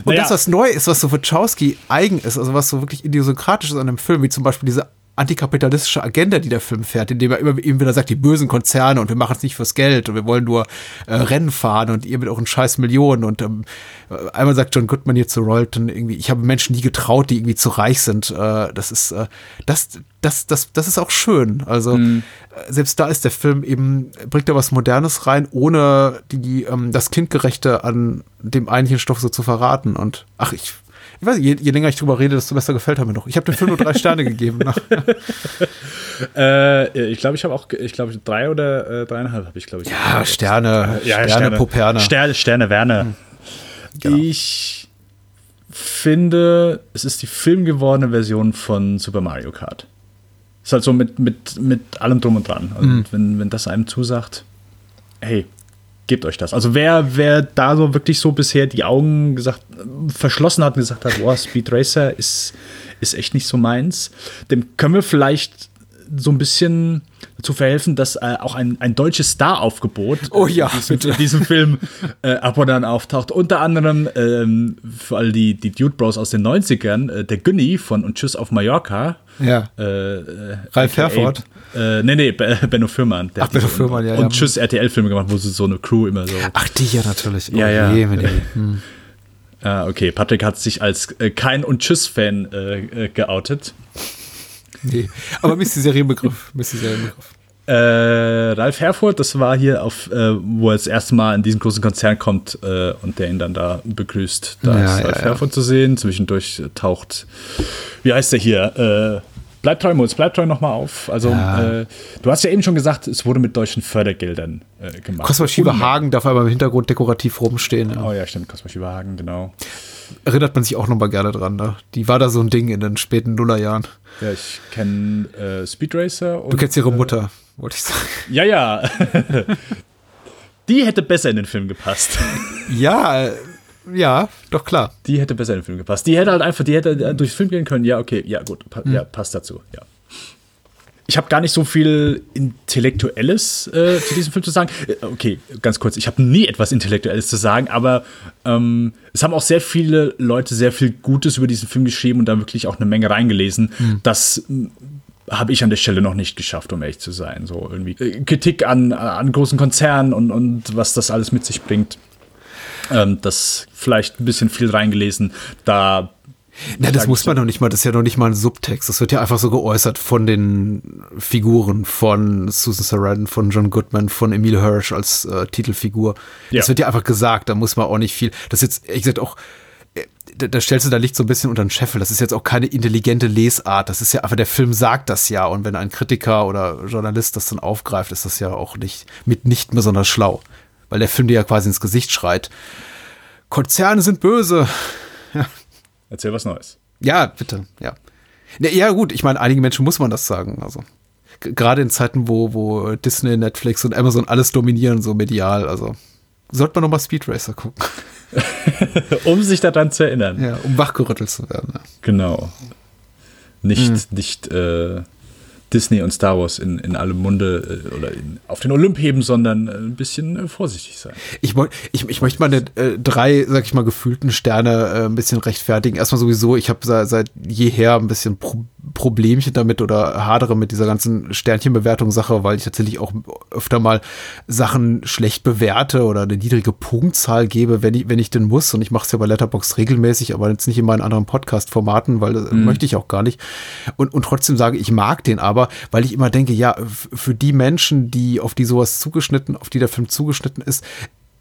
und naja. das, was neu ist, was so Wachowski eigen ist, also was so wirklich idiosynkratisch ist an einem Film, wie zum Beispiel diese antikapitalistische Agenda, die der Film fährt, indem er immer eben wieder sagt, die bösen Konzerne und wir machen es nicht fürs Geld und wir wollen nur äh, Rennen fahren und ihr mit euren scheiß Millionen und ähm, einmal sagt John Goodman hier zu Rolton irgendwie, ich habe Menschen nie getraut, die irgendwie zu reich sind. Äh, das ist äh, das das das das ist auch schön. Also mhm. selbst da ist der Film eben bringt er was Modernes rein, ohne die ähm, das kindgerechte an dem eigentlichen Stoff so zu verraten und ach ich ich weiß je, je, länger ich drüber rede, desto besser gefällt er mir noch. Ich habe dem Film nur drei Sterne gegeben. äh, ich glaube, ich habe auch, ich glaube, drei oder äh, dreieinhalb habe ich, glaube ich. Ja, Sterne, ja, Sterne, Sterne, Poperne. Sterne, Sterne, Werner. Hm. Genau. Ich finde, es ist die filmgewordene Version von Super Mario Kart. Ist halt so mit, mit, mit allem drum und dran. Und mhm. wenn, wenn das einem zusagt, hey, gebt euch das. Also wer, wer da so wirklich so bisher die Augen gesagt, verschlossen hat und gesagt hat, boah, Speed Racer ist, ist echt nicht so meins, dem können wir vielleicht so ein bisschen zu verhelfen, dass äh, auch ein, ein deutsches Star-Aufgebot oh, ja, in, diesem, in diesem Film äh, ab und an auftaucht. Unter anderem ähm, für all die, die Dude Bros aus den 90ern, äh, der Günni von Und Tschüss auf Mallorca. Ja. Äh, äh, Ralf Herford. Äh, nee, nee, Benno Fürmann. Ach, Benno Fürmann, ja. Und, und Tschüss RTL-Filme gemacht, wo sie so eine Crew immer so. Ach, die ja natürlich. Oh, ja, ja. Je, hm. Ah, okay, Patrick hat sich als äh, kein und Tschüss-Fan äh, äh, geoutet. Nee, aber mir ist die Serie Begriff. Mir ist die Serie Begriff. Äh, Ralf Herford, das war hier auf, äh, wo er das erste Mal in diesen großen Konzern kommt äh, und der ihn dann da begrüßt. Da ja, ist Ralf ja, Herford zu sehen. Zwischendurch taucht, wie heißt der hier? Äh, Bleib treu, Moritz, bleib treu nochmal auf. Also, ja. äh, du hast ja eben schon gesagt, es wurde mit deutschen Fördergeldern äh, gemacht. Kosmos Schieberhagen darf aber im Hintergrund dekorativ rumstehen. Ja. Oh ja, stimmt, Kosmos Schieberhagen, genau. Erinnert man sich auch nochmal gerne dran, ne? Die war da so ein Ding in den späten Nullerjahren. Ja, ich kenne äh, Speed Racer. Und, du kennst ihre äh, Mutter, wollte ich sagen. Ja, ja. Die hätte besser in den Film gepasst. Ja, ja, doch klar. Die hätte besser in den Film gepasst. Die hätte halt einfach, die hätte durchs Film gehen können. Ja, okay, ja, gut, pa mhm. ja, passt dazu, ja. Ich habe gar nicht so viel Intellektuelles äh, zu diesem Film zu sagen. Äh, okay, ganz kurz, ich habe nie etwas Intellektuelles zu sagen, aber ähm, es haben auch sehr viele Leute sehr viel Gutes über diesen Film geschrieben und da wirklich auch eine Menge reingelesen. Mhm. Das habe ich an der Stelle noch nicht geschafft, um ehrlich zu sein. So irgendwie äh, Kritik an, an großen Konzernen und, und was das alles mit sich bringt. Ähm, das vielleicht ein bisschen viel reingelesen. Da na, das muss man doch nicht mal, das ist ja noch nicht mal ein Subtext. Das wird ja einfach so geäußert von den Figuren von Susan Sarandon, von John Goodman, von Emile Hirsch als äh, Titelfigur. Ja. Das wird ja einfach gesagt, da muss man auch nicht viel. Das ist jetzt, ehrlich gesagt, auch da, da stellst du da Licht so ein bisschen unter den Scheffel. Das ist jetzt auch keine intelligente Lesart. Das ist ja einfach, der Film sagt das ja. Und wenn ein Kritiker oder Journalist das dann aufgreift, ist das ja auch nicht, mit nicht besonders schlau. Weil der Film dir ja quasi ins Gesicht schreit. Konzerne sind böse. Ja. Erzähl was Neues. Ja, bitte, ja. Ja, gut, ich meine, einigen Menschen muss man das sagen. Also gerade in Zeiten, wo, wo Disney, Netflix und Amazon alles dominieren, so medial. Also sollte man noch mal Speed Racer gucken. um sich daran zu erinnern. Ja, um wachgerüttelt zu werden. Ja. Genau. Nicht, mhm. nicht äh, Disney und Star Wars in, in allem Munde äh, oder in, auf den Olymp heben, sondern äh, ein bisschen äh, vorsichtig sein. Ich, ich, ich möchte meine äh, drei, sag ich mal, gefühlten Sterne äh, ein bisschen rechtfertigen. Erstmal sowieso, ich habe seit, seit jeher ein bisschen Pro Problemchen damit oder hadere mit dieser ganzen Sternchenbewertung-Sache, weil ich tatsächlich auch öfter mal Sachen schlecht bewerte oder eine niedrige Punktzahl gebe, wenn ich, wenn ich denn muss. Und ich mache es ja bei Letterbox regelmäßig, aber jetzt nicht in meinen anderen Podcast-Formaten, weil das mhm. möchte ich auch gar nicht. Und, und trotzdem sage ich, mag den aber aber weil ich immer denke, ja, für die Menschen, die auf die sowas zugeschnitten, auf die der Film zugeschnitten ist,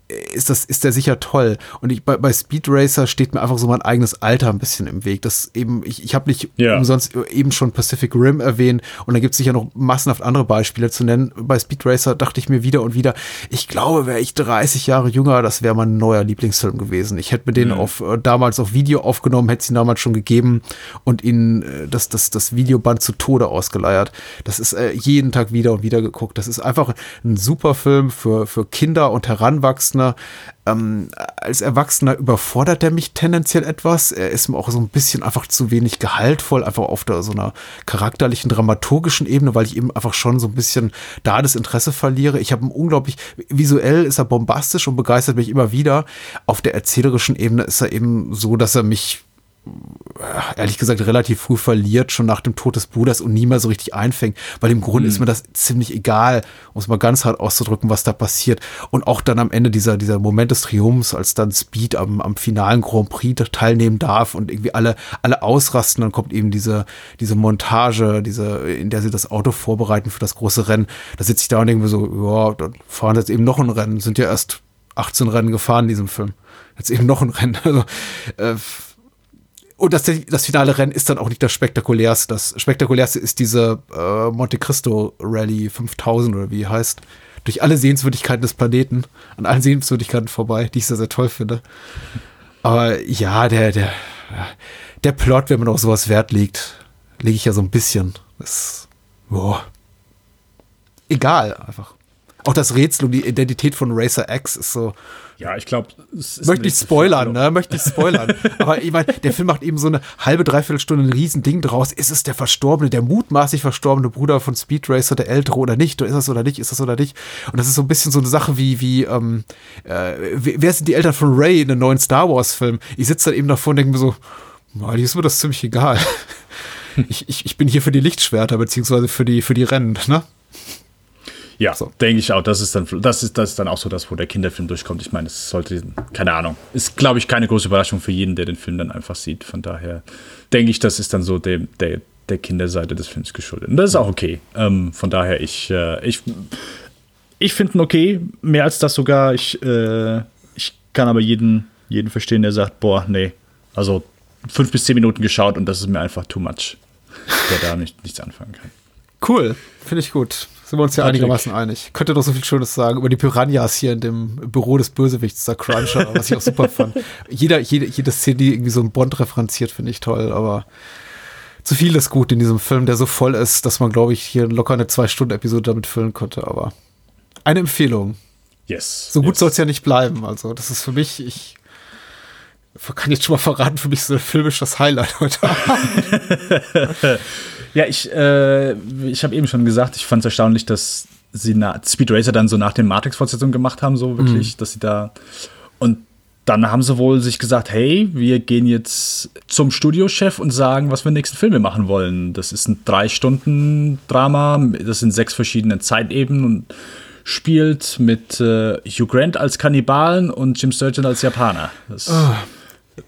ist das ist der sicher toll. Und ich bei, bei Speed Racer steht mir einfach so mein eigenes Alter ein bisschen im Weg. Das eben ich, ich habe nicht ja. umsonst eben schon Pacific Rim erwähnt und da gibt es sicher noch massenhaft andere Beispiele zu nennen. Bei Speed Racer dachte ich mir wieder und wieder ich glaube wäre ich 30 Jahre jünger das wäre mein neuer Lieblingsfilm gewesen. Ich hätte mir den mhm. auf äh, damals auf Video aufgenommen hätte es ihn damals schon gegeben und ihn äh, das das das Videoband zu Tode ausgeleiert. Das ist äh, jeden Tag wieder und wieder geguckt. Das ist einfach ein super Film für für Kinder und Heranwachsende Erwachsener. Ähm, als Erwachsener überfordert er mich tendenziell etwas. Er ist mir auch so ein bisschen einfach zu wenig gehaltvoll, einfach auf der, so einer charakterlichen, dramaturgischen Ebene, weil ich eben einfach schon so ein bisschen da das Interesse verliere. Ich habe ein unglaublich, visuell ist er bombastisch und begeistert mich immer wieder. Auf der erzählerischen Ebene ist er eben so, dass er mich ehrlich gesagt relativ früh verliert, schon nach dem Tod des Bruders und nie mehr so richtig einfängt, weil im Grunde mhm. ist mir das ziemlich egal, um es mal ganz hart auszudrücken, was da passiert. Und auch dann am Ende dieser, dieser Moment des Triumphs, als dann Speed am, am finalen Grand Prix teilnehmen darf und irgendwie alle, alle ausrasten, dann kommt eben diese, diese Montage, diese, in der sie das Auto vorbereiten für das große Rennen. Da sitze ich da und denke mir so, ja, dann fahren jetzt eben noch ein Rennen, sind ja erst 18 Rennen gefahren in diesem Film. Jetzt eben noch ein Rennen. Also, äh, und das, das finale Rennen ist dann auch nicht das spektakulärste. Das spektakulärste ist diese äh, Monte Cristo Rally 5000 oder wie heißt. Durch alle Sehenswürdigkeiten des Planeten, an allen Sehenswürdigkeiten vorbei, die ich sehr, sehr toll finde. Aber ja, der, der, der Plot, wenn man auf sowas Wert legt, lege ich ja so ein bisschen. Das, boah. Egal, einfach. Auch das Rätsel um die Identität von Racer X ist so. Ja, ich glaube, möchte ich spoilern, ne? Möchte ich spoilern. Aber ich meine, der Film macht eben so eine halbe, dreiviertel Stunde ein Riesending draus. Ist es der verstorbene, der mutmaßlich verstorbene Bruder von Speed Racer, der ältere oder nicht? Ist das oder nicht? Ist das oder nicht? Und das ist so ein bisschen so eine Sache wie, wie, ähm, äh, wer sind die Eltern von Ray in einem neuen Star Wars Film? Ich sitze dann eben davor und denke mir so, eigentlich ist mir das ziemlich egal. ich, ich, ich bin hier für die Lichtschwerter, beziehungsweise für die, für die Rennen, ne? Ja, so. denke ich auch. Das ist, dann, das, ist, das ist dann auch so das, wo der Kinderfilm durchkommt. Ich meine, es sollte, keine Ahnung, ist, glaube ich, keine große Überraschung für jeden, der den Film dann einfach sieht. Von daher denke ich, das ist dann so der, der, der Kinderseite des Films geschuldet. Und das ist auch okay. Ähm, von daher, ich, äh, ich, ich finde ihn okay, mehr als das sogar. Ich, äh, ich kann aber jeden, jeden verstehen, der sagt, boah, nee, also fünf bis zehn Minuten geschaut und das ist mir einfach too much, der da nicht, nichts anfangen kann. Cool, finde ich gut. Sind wir uns ja einigermaßen einig. Könnte doch so viel Schönes sagen über die Piranhas hier in dem Büro des Bösewichts, der Cruncher, was ich auch super fand. Jeder, jede, jede Szene, die irgendwie so ein Bond referenziert, finde ich toll, aber zu viel ist gut in diesem Film, der so voll ist, dass man, glaube ich, hier locker eine Zwei-Stunden-Episode damit füllen konnte, aber eine Empfehlung. Yes. So gut yes. soll es ja nicht bleiben. Also, das ist für mich, ich kann jetzt schon mal verraten, für mich so ein filmisches Highlight heute. Ja, ich, äh, ich habe eben schon gesagt, ich fand es erstaunlich, dass sie na, Speed Racer dann so nach den Matrix-Fortsetzungen gemacht haben, so wirklich, mhm. dass sie da. Und dann haben sie wohl sich gesagt, hey, wir gehen jetzt zum Studiochef und sagen, was wir nächsten Filme machen wollen. Das ist ein drei Stunden Drama, das sind sechs verschiedene Zeitebenen und spielt mit äh, Hugh Grant als Kannibalen und Jim Sturgeon als Japaner. Das oh.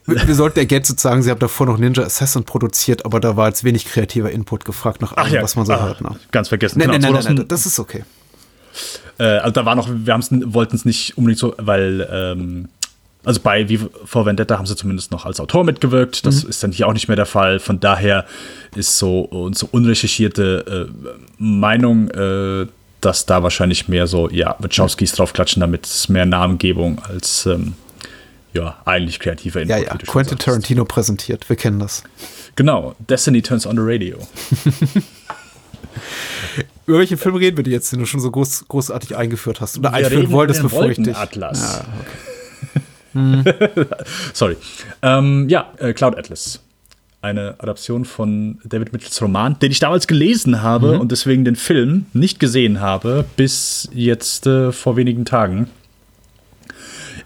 Wir sollten ergänzend sagen, sie haben davor noch Ninja Assassin produziert, aber da war jetzt wenig kreativer Input gefragt nach allem, ja, was man so ah, hört. Ne? Ganz vergessen. Nein, genau, nein, nein, nein, das ist okay. Äh, also da war noch, wir wollten es nicht unbedingt so, weil ähm, also bei Wie vor Vendetta haben sie zumindest noch als Autor mitgewirkt. Das mhm. ist dann hier auch nicht mehr der Fall. Von daher ist so unsere unrecherchierte äh, Meinung, äh, dass da wahrscheinlich mehr so, ja, Wachowskis draufklatschen, damit es mehr Namengebung als ähm, ja, eigentlich kreativer Input. Ja, ja, Quentin Tarantino präsentiert, wir kennen das. Genau, Destiny turns on the radio. Über welche Filme reden wir jetzt, den du schon so groß, großartig eingeführt hast? Oder einführen wolltest, bevor ich dich. Atlas. Ja, okay. Sorry. Ähm, ja, äh, Cloud Atlas. Eine Adaption von David Mitchells Roman, den ich damals gelesen habe mhm. und deswegen den Film nicht gesehen habe, bis jetzt äh, vor wenigen Tagen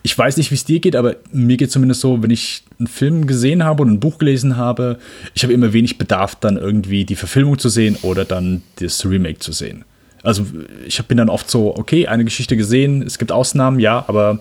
ich weiß nicht, wie es dir geht, aber mir geht zumindest so, wenn ich einen Film gesehen habe und ein Buch gelesen habe, ich habe immer wenig Bedarf, dann irgendwie die Verfilmung zu sehen oder dann das Remake zu sehen. Also ich bin dann oft so, okay, eine Geschichte gesehen, es gibt Ausnahmen, ja, aber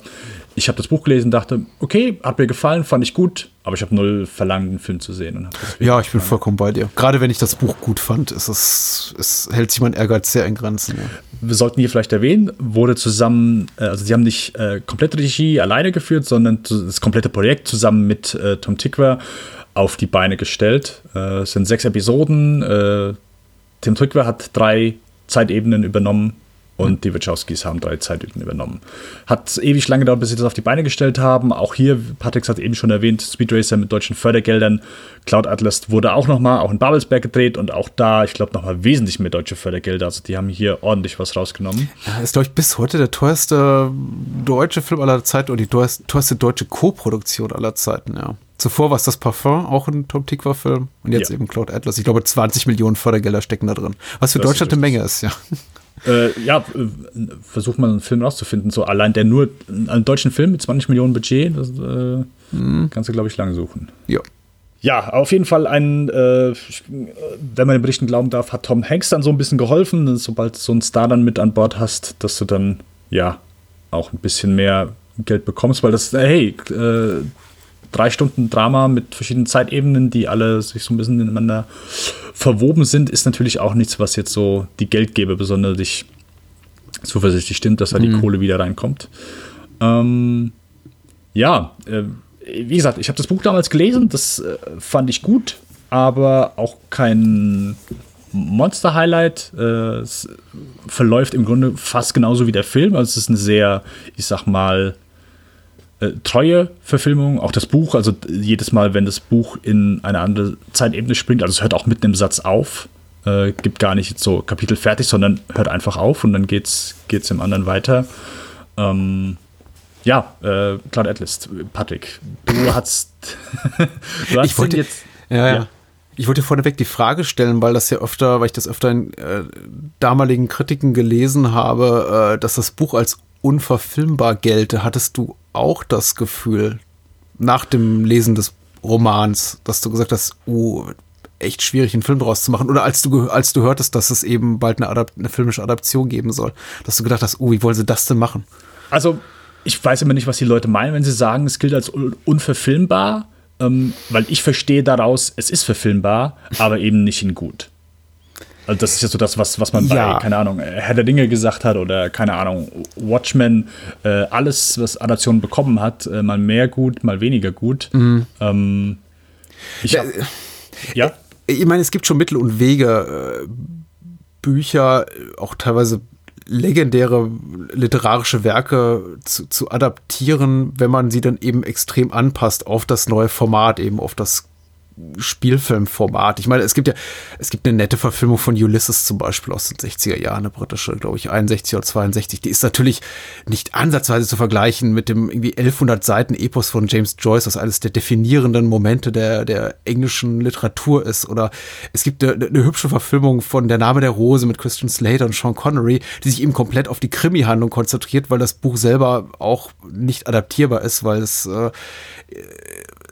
ich habe das Buch gelesen, dachte, okay, hat mir gefallen, fand ich gut, aber ich habe null verlangt, einen Film zu sehen. ja, ich bin vollkommen bei dir. Gerade wenn ich das Buch gut fand, ist es, es hält sich mein Ehrgeiz sehr in Grenzen. Ja. Wir sollten hier vielleicht erwähnen, wurde zusammen, äh, also sie haben nicht äh, komplette Regie alleine geführt, sondern das komplette Projekt zusammen mit äh, Tom Tickwer auf die Beine gestellt. Äh, es sind sechs Episoden. Äh, Tim Tickwer hat drei Zeitebenen übernommen und die Wachowskis haben drei Zeitüten übernommen. Hat ewig lange gedauert, bis sie das auf die Beine gestellt haben. Auch hier, Patrick hat eben schon erwähnt, Speed Racer mit deutschen Fördergeldern. Cloud Atlas wurde auch nochmal, auch in Babelsberg gedreht und auch da, ich glaube, nochmal wesentlich mehr deutsche Fördergelder. Also die haben hier ordentlich was rausgenommen. Ja, ist, glaube ich, bis heute der teuerste deutsche Film aller Zeiten und die teuerste deutsche Co-Produktion aller Zeiten, ja. Zuvor war es das Parfum, auch ein Tom Tikva-Film. Und jetzt ja. eben Cloud Atlas. Ich glaube, 20 Millionen Fördergelder stecken da drin. Was für das Deutschland eine Menge ist, ja. Äh, ja, äh, versucht mal einen Film rauszufinden. So allein der nur, einen deutschen Film mit 20 Millionen Budget, das äh, mhm. kannst du, glaube ich, lange suchen. Ja. Ja, auf jeden Fall ein, äh, wenn man den Berichten glauben darf, hat Tom Hanks dann so ein bisschen geholfen. Sobald du so einen Star dann mit an Bord hast, dass du dann, ja, auch ein bisschen mehr Geld bekommst, weil das, äh, hey, äh, drei Stunden Drama mit verschiedenen Zeitebenen, die alle sich so ein bisschen ineinander verwoben sind, ist natürlich auch nichts, was jetzt so die Geldgeber besonders zuversichtlich stimmt, dass da die mhm. Kohle wieder reinkommt. Ähm, ja, äh, wie gesagt, ich habe das Buch damals gelesen, das äh, fand ich gut, aber auch kein Monster-Highlight. Äh, es verläuft im Grunde fast genauso wie der Film. Also es ist eine sehr, ich sag mal, treue Verfilmung, auch das Buch, also jedes Mal, wenn das Buch in eine andere Zeitebene springt, also es hört auch mitten im Satz auf, äh, gibt gar nicht so Kapitel fertig, sondern hört einfach auf und dann geht's, geht's im anderen weiter. Ähm, ja, äh, Cloud Atlas, Patrick, du hast, du hast ich wollte, jetzt. Ja, ja. ja. Ich wollte vorneweg die Frage stellen, weil das ja öfter, weil ich das öfter in äh, damaligen Kritiken gelesen habe, äh, dass das Buch als unverfilmbar gelte. Hattest du auch das Gefühl, nach dem Lesen des Romans, dass du gesagt hast, oh, echt schwierig, einen Film draus zu machen? Oder als du, als du hörtest, dass es eben bald eine, Adap eine filmische Adaption geben soll, dass du gedacht hast, oh, wie wollen sie das denn machen? Also, ich weiß immer nicht, was die Leute meinen, wenn sie sagen, es gilt als unverfilmbar, ähm, weil ich verstehe daraus, es ist verfilmbar, aber eben nicht in gut. Also das ist ja so das, was, was man ja. bei, keine Ahnung, Herr der Dinge gesagt hat oder, keine Ahnung, Watchmen, äh, alles, was Adaption bekommen hat, äh, mal mehr gut, mal weniger gut. Mhm. Ähm, ich hab, ja? Äh, ich meine, es gibt schon Mittel und Wege, äh, Bücher, auch teilweise legendäre literarische Werke zu, zu adaptieren, wenn man sie dann eben extrem anpasst auf das neue Format, eben auf das Spielfilmformat. Ich meine, es gibt ja, es gibt eine nette Verfilmung von Ulysses zum Beispiel aus den 60er Jahren, eine britische, glaube ich, 61 oder 62. Die ist natürlich nicht ansatzweise zu vergleichen mit dem irgendwie 1100 Seiten Epos von James Joyce, was eines der definierenden Momente der, der englischen Literatur ist. Oder es gibt eine, eine hübsche Verfilmung von Der Name der Rose mit Christian Slater und Sean Connery, die sich eben komplett auf die Krimi-Handlung konzentriert, weil das Buch selber auch nicht adaptierbar ist, weil es äh,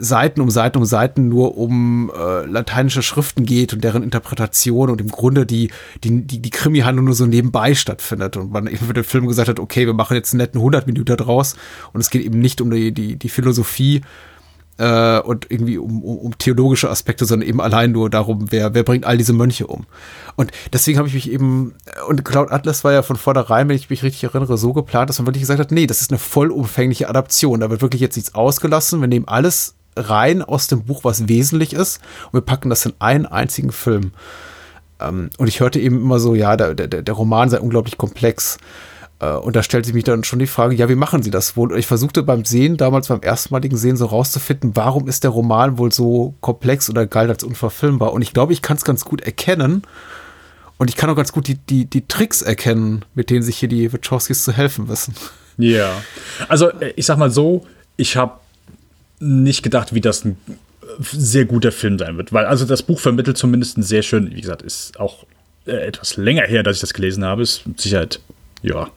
Seiten um Seiten um Seiten nur um äh, lateinische Schriften geht und deren Interpretation und im Grunde die, die, die, die Krimi-Handlung nur so nebenbei stattfindet. Und man eben für den Film gesagt hat, okay, wir machen jetzt einen netten 100 Minuten draus und es geht eben nicht um die, die, die Philosophie äh, und irgendwie um, um, um theologische Aspekte, sondern eben allein nur darum, wer, wer bringt all diese Mönche um. Und deswegen habe ich mich eben, und Cloud Atlas war ja von vornherein, wenn ich mich richtig erinnere, so geplant, dass man wirklich gesagt hat, nee, das ist eine vollumfängliche Adaption. Da wird wirklich jetzt nichts ausgelassen. Wir nehmen alles rein aus dem Buch, was wesentlich ist, und wir packen das in einen einzigen Film. Ähm, und ich hörte eben immer so, ja, der, der, der Roman sei unglaublich komplex. Äh, und da stellt sich mich dann schon die Frage, ja, wie machen Sie das wohl? Und ich versuchte beim Sehen, damals beim erstmaligen Sehen, so rauszufinden, warum ist der Roman wohl so komplex oder galt als unverfilmbar? Und ich glaube, ich kann es ganz gut erkennen. Und ich kann auch ganz gut die, die, die Tricks erkennen, mit denen sich hier die Wachowskis zu helfen wissen. Ja. Also, äh, ich sag mal so, ich habe nicht gedacht, wie das ein sehr guter Film sein wird. Weil, also das Buch vermittelt zumindest einen sehr schön, wie gesagt, ist auch äh, etwas länger her, dass ich das gelesen habe. Ist mit Sicherheit, ja,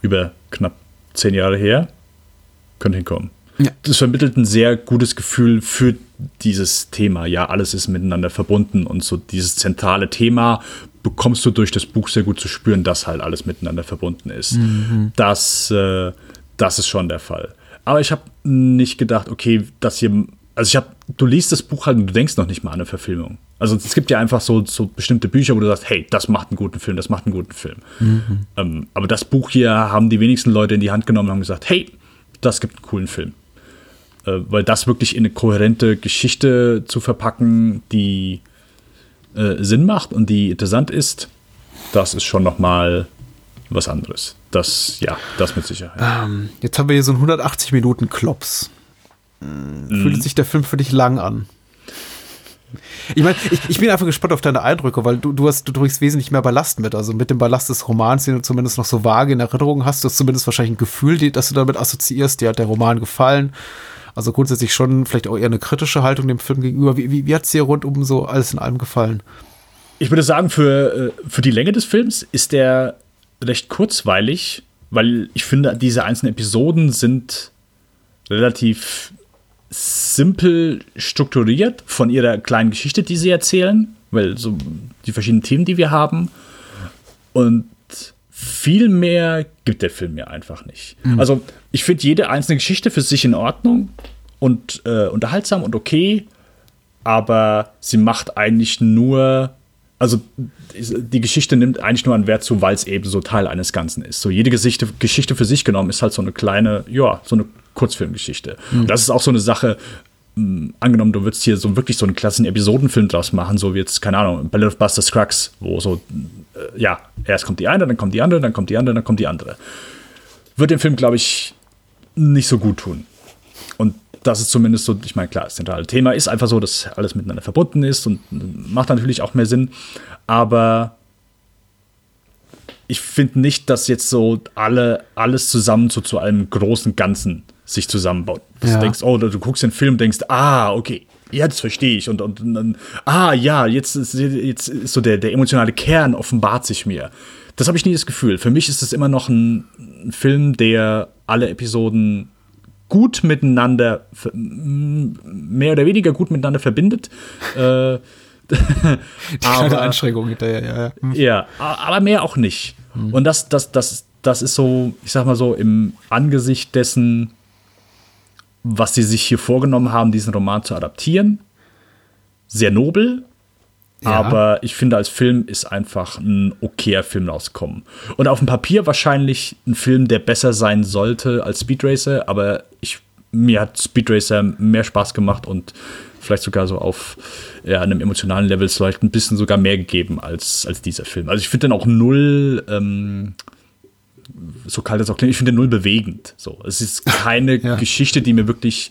über knapp zehn Jahre her. Könnte hinkommen. Ja. Das vermittelt ein sehr gutes Gefühl für dieses Thema. Ja, alles ist miteinander verbunden und so dieses zentrale Thema bekommst du durch das Buch sehr gut zu spüren, dass halt alles miteinander verbunden ist. Mhm. Das, äh, das ist schon der Fall. Aber ich habe nicht gedacht, okay, dass hier, also ich habe, du liest das Buch halt und du denkst noch nicht mal an eine Verfilmung. Also es gibt ja einfach so, so bestimmte Bücher, wo du sagst, hey, das macht einen guten Film, das macht einen guten Film. Mhm. Ähm, aber das Buch hier haben die wenigsten Leute in die Hand genommen und haben gesagt, hey, das gibt einen coolen Film. Äh, weil das wirklich in eine kohärente Geschichte zu verpacken, die äh, Sinn macht und die interessant ist, das ist schon noch mal was anderes. Das, ja, das mit Sicherheit. Ähm, jetzt haben wir hier so einen 180 Minuten Klops. Mhm. Fühlt sich der Film für dich lang an? Ich meine, ich, ich, bin einfach gespannt auf deine Eindrücke, weil du, du hast, du bringst wesentlich mehr Ballast mit. Also mit dem Ballast des Romans, den du zumindest noch so vage in Erinnerung hast, du hast zumindest wahrscheinlich ein Gefühl, das du damit assoziierst, dir hat der Roman gefallen. Also grundsätzlich schon vielleicht auch eher eine kritische Haltung dem Film gegenüber. Wie, wie, wie hat es dir rundum so alles in allem gefallen? Ich würde sagen, für, äh, für die Länge des Films ist der recht kurzweilig, weil ich finde, diese einzelnen Episoden sind relativ simpel strukturiert von ihrer kleinen Geschichte, die sie erzählen, weil so die verschiedenen Themen, die wir haben. Und viel mehr gibt der Film mir einfach nicht. Mhm. Also, ich finde jede einzelne Geschichte für sich in Ordnung und äh, unterhaltsam und okay, aber sie macht eigentlich nur also die Geschichte nimmt eigentlich nur einen Wert zu, weil es eben so Teil eines Ganzen ist. So jede Geschichte, Geschichte für sich genommen ist halt so eine kleine, ja, so eine Kurzfilmgeschichte. Mhm. Und das ist auch so eine Sache, mh, hm, angenommen, du würdest hier so wirklich so einen klassischen Episodenfilm draus machen, so wie jetzt, keine Ahnung, Ballad of Buster Scruggs, wo so, äh, ja, erst kommt die eine, dann kommt die andere, dann kommt die andere, dann kommt die andere. Wird dem Film, glaube ich, nicht so gut tun. Das ist zumindest so, ich meine, klar, das zentrale Thema ist einfach so, dass alles miteinander verbunden ist und macht natürlich auch mehr Sinn. Aber ich finde nicht, dass jetzt so alle, alles zusammen so zu einem großen Ganzen sich zusammenbaut. Ja. Du denkst, oh, du guckst den Film und denkst, ah, okay, jetzt verstehe ich. Und, und, und, ah, ja, jetzt ist, jetzt ist so der, der emotionale Kern offenbart sich mir. Das habe ich nie das Gefühl. Für mich ist es immer noch ein Film, der alle Episoden gut miteinander, mehr oder weniger gut miteinander verbindet. äh, aber, Einschränkung hinterher, ja, ja. Hm. Ja, aber mehr auch nicht. Mhm. Und das, das, das, das ist so, ich sag mal so, im Angesicht dessen, was sie sich hier vorgenommen haben, diesen Roman zu adaptieren, sehr nobel, ja. Aber ich finde, als Film ist einfach ein okayer Film rausgekommen. Und auf dem Papier wahrscheinlich ein Film, der besser sein sollte als Speed Racer, aber ich, mir hat Speed Racer mehr Spaß gemacht und vielleicht sogar so auf ja, einem emotionalen Level vielleicht ein bisschen sogar mehr gegeben als, als dieser Film. Also ich finde den auch null, ähm, so kalt es auch klingt, ich finde null bewegend. So, es ist keine ja. Geschichte, die mir wirklich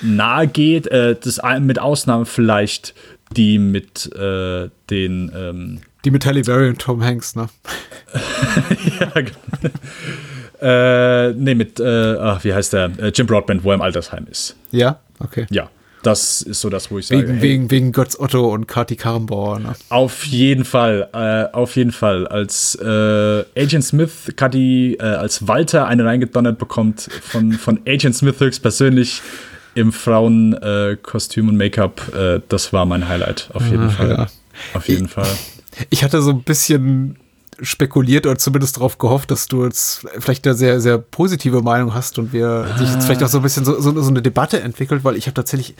nahe geht. Äh, das mit Ausnahme vielleicht die mit äh, den ähm die mit Halle Berry und Tom Hanks, ne? ja, genau. äh, nee, mit, äh, ach, wie heißt der? Äh, Jim Broadbent, wo er im Altersheim ist. Ja, okay. Ja, das ist so das, wo ich sage. Wegen, hey, wegen, wegen Götz Otto und Kati Karrenbauer. Ne? Auf jeden Fall, äh, auf jeden Fall. Als äh, Agent Smith Kati äh, als Walter eine reingedonnert bekommt von, von Agent Smith höchstpersönlich im Frauenkostüm und Make-up, äh, das war mein Highlight. Auf jeden ah, Fall. Ja. Auf jeden ich, Fall. Ich hatte so ein bisschen spekuliert oder zumindest darauf gehofft, dass du jetzt vielleicht eine sehr, sehr positive Meinung hast und wir ah. sich jetzt vielleicht auch so ein bisschen so, so, so eine Debatte entwickelt, weil ich habe tatsächlich,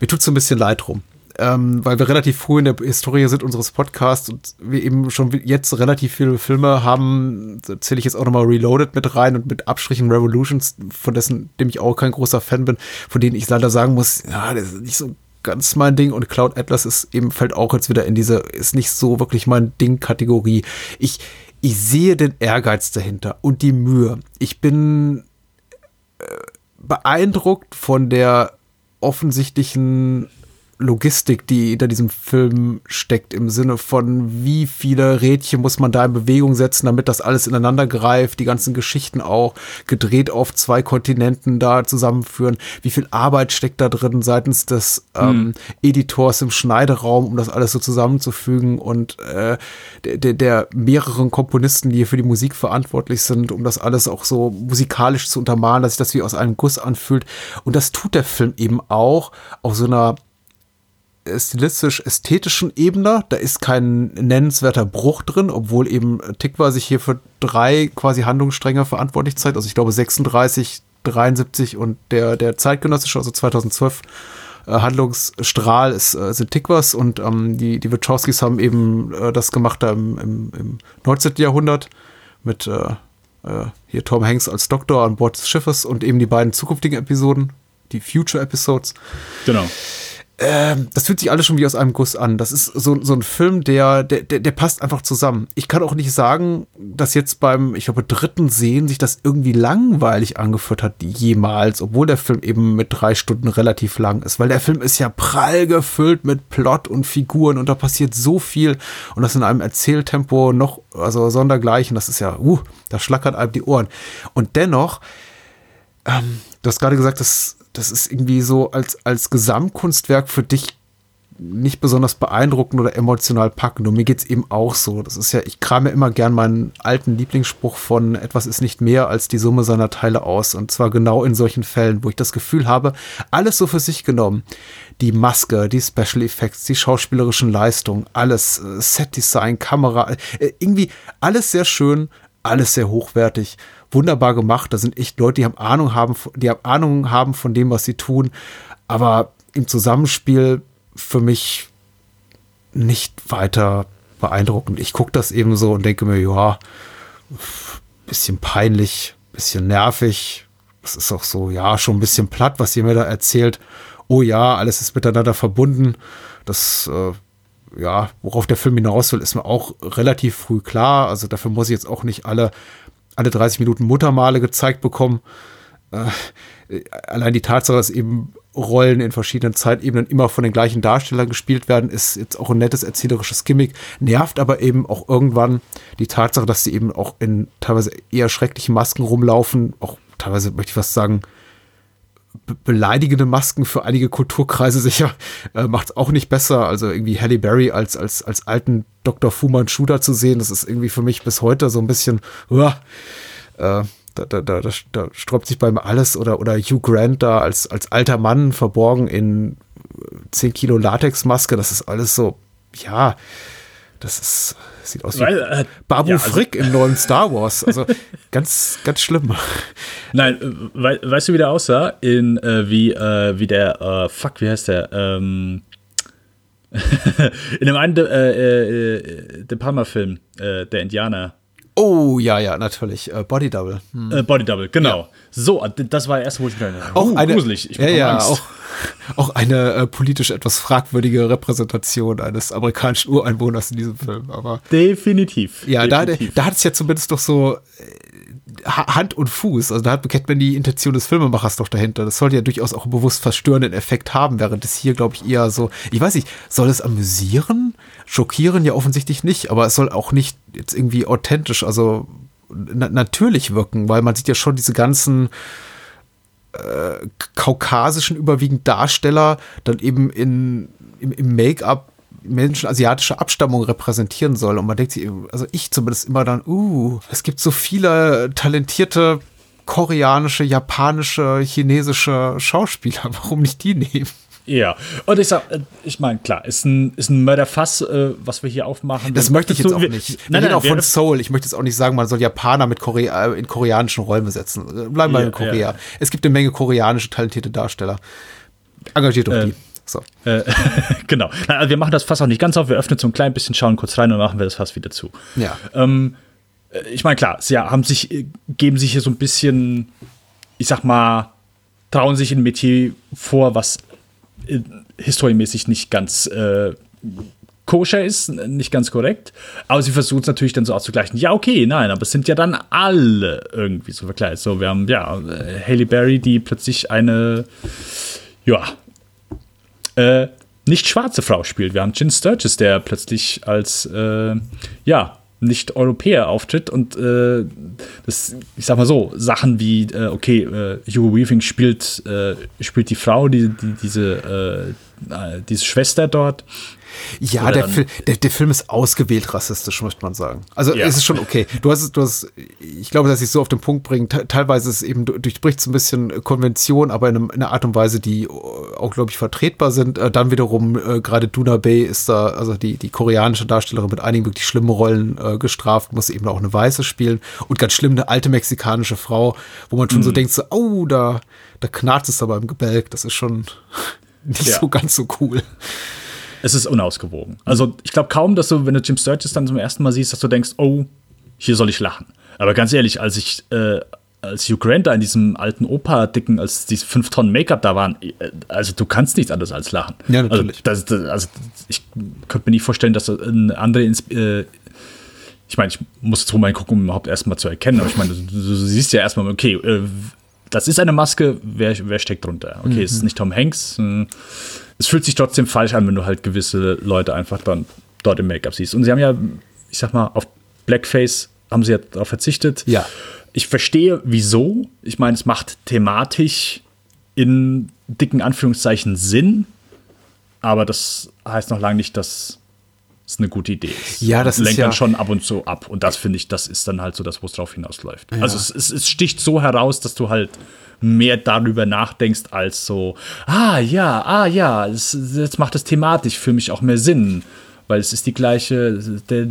mir tut so ein bisschen leid rum. Ähm, weil wir relativ früh in der Historie sind unseres Podcasts und wir eben schon jetzt relativ viele Filme haben, zähle ich jetzt auch nochmal Reloaded mit rein und mit Abstrichen Revolutions, von dessen, dem ich auch kein großer Fan bin, von denen ich leider sagen muss, ja, das ist nicht so ganz mein Ding und Cloud Atlas ist eben fällt auch jetzt wieder in diese ist nicht so wirklich mein Ding Kategorie. Ich ich sehe den Ehrgeiz dahinter und die Mühe. Ich bin äh, beeindruckt von der offensichtlichen Logistik, die hinter diesem Film steckt, im Sinne von, wie viele Rädchen muss man da in Bewegung setzen, damit das alles ineinander greift, die ganzen Geschichten auch gedreht auf zwei Kontinenten da zusammenführen, wie viel Arbeit steckt da drin seitens des ähm, mhm. Editors im Schneideraum, um das alles so zusammenzufügen und äh, der, der, der mehreren Komponisten, die hier für die Musik verantwortlich sind, um das alles auch so musikalisch zu untermalen, dass sich das wie aus einem Guss anfühlt. Und das tut der Film eben auch auf so einer stilistisch-ästhetischen Ebene. Da ist kein nennenswerter Bruch drin, obwohl eben Tikva sich hier für drei quasi Handlungsstränge verantwortlich zeigt. Also ich glaube 36, 73 und der, der zeitgenössische, also 2012 äh, Handlungsstrahl ist, äh, sind Tikwas und ähm, die, die Wachowskis haben eben äh, das gemacht da im, im, im 19. Jahrhundert mit äh, äh, hier Tom Hanks als Doktor an Bord des Schiffes und eben die beiden zukünftigen Episoden, die Future Episodes. Genau ähm, das fühlt sich alles schon wie aus einem Guss an. Das ist so, so ein Film, der, der, der passt einfach zusammen. Ich kann auch nicht sagen, dass jetzt beim, ich glaube, dritten Sehen sich das irgendwie langweilig angeführt hat, jemals, obwohl der Film eben mit drei Stunden relativ lang ist, weil der Film ist ja prall gefüllt mit Plot und Figuren und da passiert so viel und das in einem Erzähltempo noch, also sondergleichen, das ist ja, uh, da schlackert einem die Ohren. Und dennoch, ähm, du hast gerade gesagt, dass das ist irgendwie so als, als Gesamtkunstwerk für dich nicht besonders beeindruckend oder emotional packend. Und mir geht es eben auch so. Das ist ja, ich krame immer gern meinen alten Lieblingsspruch von etwas ist nicht mehr als die Summe seiner Teile aus. Und zwar genau in solchen Fällen, wo ich das Gefühl habe, alles so für sich genommen. Die Maske, die Special Effects, die schauspielerischen Leistungen, alles, äh, Set Design, Kamera, äh, irgendwie alles sehr schön, alles sehr hochwertig wunderbar gemacht. Da sind echt Leute, die haben Ahnung haben, die haben Ahnung haben von dem, was sie tun. Aber im Zusammenspiel für mich nicht weiter beeindruckend. Ich gucke das eben so und denke mir, ja, bisschen peinlich, bisschen nervig. Es ist auch so, ja, schon ein bisschen platt, was ihr mir da erzählt. Oh ja, alles ist miteinander verbunden. Das, äh, ja, worauf der Film hinaus will, ist mir auch relativ früh klar. Also dafür muss ich jetzt auch nicht alle alle 30 Minuten Muttermale gezeigt bekommen. Äh, allein die Tatsache, dass eben Rollen in verschiedenen Zeitebenen immer von den gleichen Darstellern gespielt werden, ist jetzt auch ein nettes erzählerisches Gimmick, nervt aber eben auch irgendwann die Tatsache, dass sie eben auch in teilweise eher schrecklichen Masken rumlaufen, auch teilweise möchte ich fast sagen, beleidigende Masken für einige Kulturkreise sicher äh, macht es auch nicht besser. Also irgendwie Halle Berry als, als, als alten Dr. Fu Manchu da zu sehen, das ist irgendwie für mich bis heute so ein bisschen, uh, äh, da, da, da, da sträubt sich bei mir alles oder, oder Hugh Grant da als, als alter Mann verborgen in 10 Kilo Latexmaske, das ist alles so, ja, das ist, sieht aus wie Weil, äh, Babu ja, also, Frick im neuen Star Wars. Also ganz, ganz schlimm. Nein, we weißt du, wie der aussah? In äh, wie, äh, wie der, äh, fuck, wie heißt der? Ähm, in dem einen äh, äh, De Palma-Film, der Indianer. Oh, ja, ja, natürlich. Äh, Body Double. Hm. Äh, Body Double, genau. Ja. So, das war erst, wo ich mir auch oh, eine, gruselig. Ich ja, ja, Angst. auch, auch eine äh, politisch etwas fragwürdige Repräsentation eines amerikanischen Ureinwohners in diesem Film. Aber definitiv. Ja, definitiv. da, da hat es ja zumindest doch so äh, Hand und Fuß. Also da kennt man die Intention des Filmemachers doch dahinter. Das sollte ja durchaus auch einen bewusst verstörenden Effekt haben, während es hier, glaube ich, eher so, ich weiß nicht, soll es amüsieren? Schockieren ja offensichtlich nicht, aber es soll auch nicht jetzt irgendwie authentisch, also na natürlich wirken, weil man sieht ja schon diese ganzen äh, kaukasischen überwiegend Darsteller dann eben in, im, im Make-up Menschen asiatischer Abstammung repräsentieren soll. Und man denkt sich, also ich zumindest immer dann, uh, es gibt so viele talentierte koreanische, japanische, chinesische Schauspieler. Warum nicht die nehmen? Ja, und ich sag, äh, ich meine, klar, ist ein, ist ein Mörderfass, äh, was wir hier aufmachen. Das möchte ich jetzt auch nicht. Wir nein, nein, auch von Soul. Ich möchte jetzt auch nicht sagen, man soll Japaner mit Korea, äh, in koreanischen Rollen besetzen. Äh, bleiben wir ja, in Korea. Ja. Es gibt eine Menge koreanische talentierte Darsteller. Engagiert doch äh, die. So. Äh, genau. Also wir machen das Fass auch nicht ganz auf. Wir öffnen so ein klein bisschen, schauen kurz rein und machen wir das Fass wieder zu. Ja. Ähm, ich meine, klar, sie haben sich, geben sich hier so ein bisschen, ich sag mal, trauen sich ein Metier vor, was äh, historiemäßig nicht ganz äh, koscher ist, nicht ganz korrekt. Aber sie versucht es natürlich dann so auszugleichen. Ja, okay, nein, aber es sind ja dann alle irgendwie so verkleidet. So, wir haben ja äh, Haley Berry, die plötzlich eine, ja, äh, nicht schwarze Frau spielt. Wir haben Jin Sturgis, der plötzlich als, äh, ja, nicht Europäer auftritt und äh, das, ich sag mal so, Sachen wie, äh, okay, äh, Hugo Weaving spielt, äh, spielt die Frau, die, die diese, äh, äh, diese Schwester dort, ja, der, Fil der, der, Film ist ausgewählt rassistisch, möchte man sagen. Also ja. es ist schon okay. Du hast es, du hast, ich glaube, dass ich es so auf den Punkt bringe. Teilweise ist es eben durchbricht so ein bisschen Konvention, aber in, einem, in, einer Art und Weise, die auch, glaube ich, vertretbar sind. Äh, dann wiederum, äh, gerade Duna Bay ist da, also die, die koreanische Darstellerin mit einigen wirklich schlimmen Rollen äh, gestraft, muss eben auch eine Weiße spielen. Und ganz schlimm, eine alte mexikanische Frau, wo man schon mhm. so denkt, so, oh, da, da knarrt es aber im Gebälk. Das ist schon nicht ja. so ganz so cool es ist unausgewogen. Also ich glaube kaum, dass du, wenn du Jim Sturgis dann zum ersten Mal siehst, dass du denkst, oh, hier soll ich lachen. Aber ganz ehrlich, als ich äh, als Hugh Grant da in diesem alten Opa-Dicken, als diese fünf Tonnen Make-up da waren, äh, also du kannst nichts anderes als lachen. Ja, natürlich. Also, das, das, also ich könnte mir nicht vorstellen, dass eine andere, äh, ich meine, ich muss jetzt mal gucken, um überhaupt erstmal zu erkennen, aber ich meine, du, du siehst ja erstmal, okay, äh, das ist eine Maske, wer, wer steckt drunter? Okay, mhm. es ist nicht Tom Hanks, äh, es fühlt sich trotzdem falsch an, wenn du halt gewisse Leute einfach dann dort im Make-up siehst. Und sie haben ja, ich sag mal, auf Blackface haben sie ja darauf verzichtet. Ja. Ich verstehe, wieso. Ich meine, es macht thematisch in dicken Anführungszeichen Sinn, aber das heißt noch lange nicht, dass es eine gute Idee ist. Ja, das, lenkt ja dann schon ab und zu ab. Und das finde ich, das ist dann halt so das, wo es drauf hinausläuft. Ja. Also es, es, es, sticht so heraus, dass du halt mehr darüber nachdenkst, als so, ah ja, ah ja, es, jetzt macht es thematisch für mich auch mehr Sinn weil es ist die gleiche, die,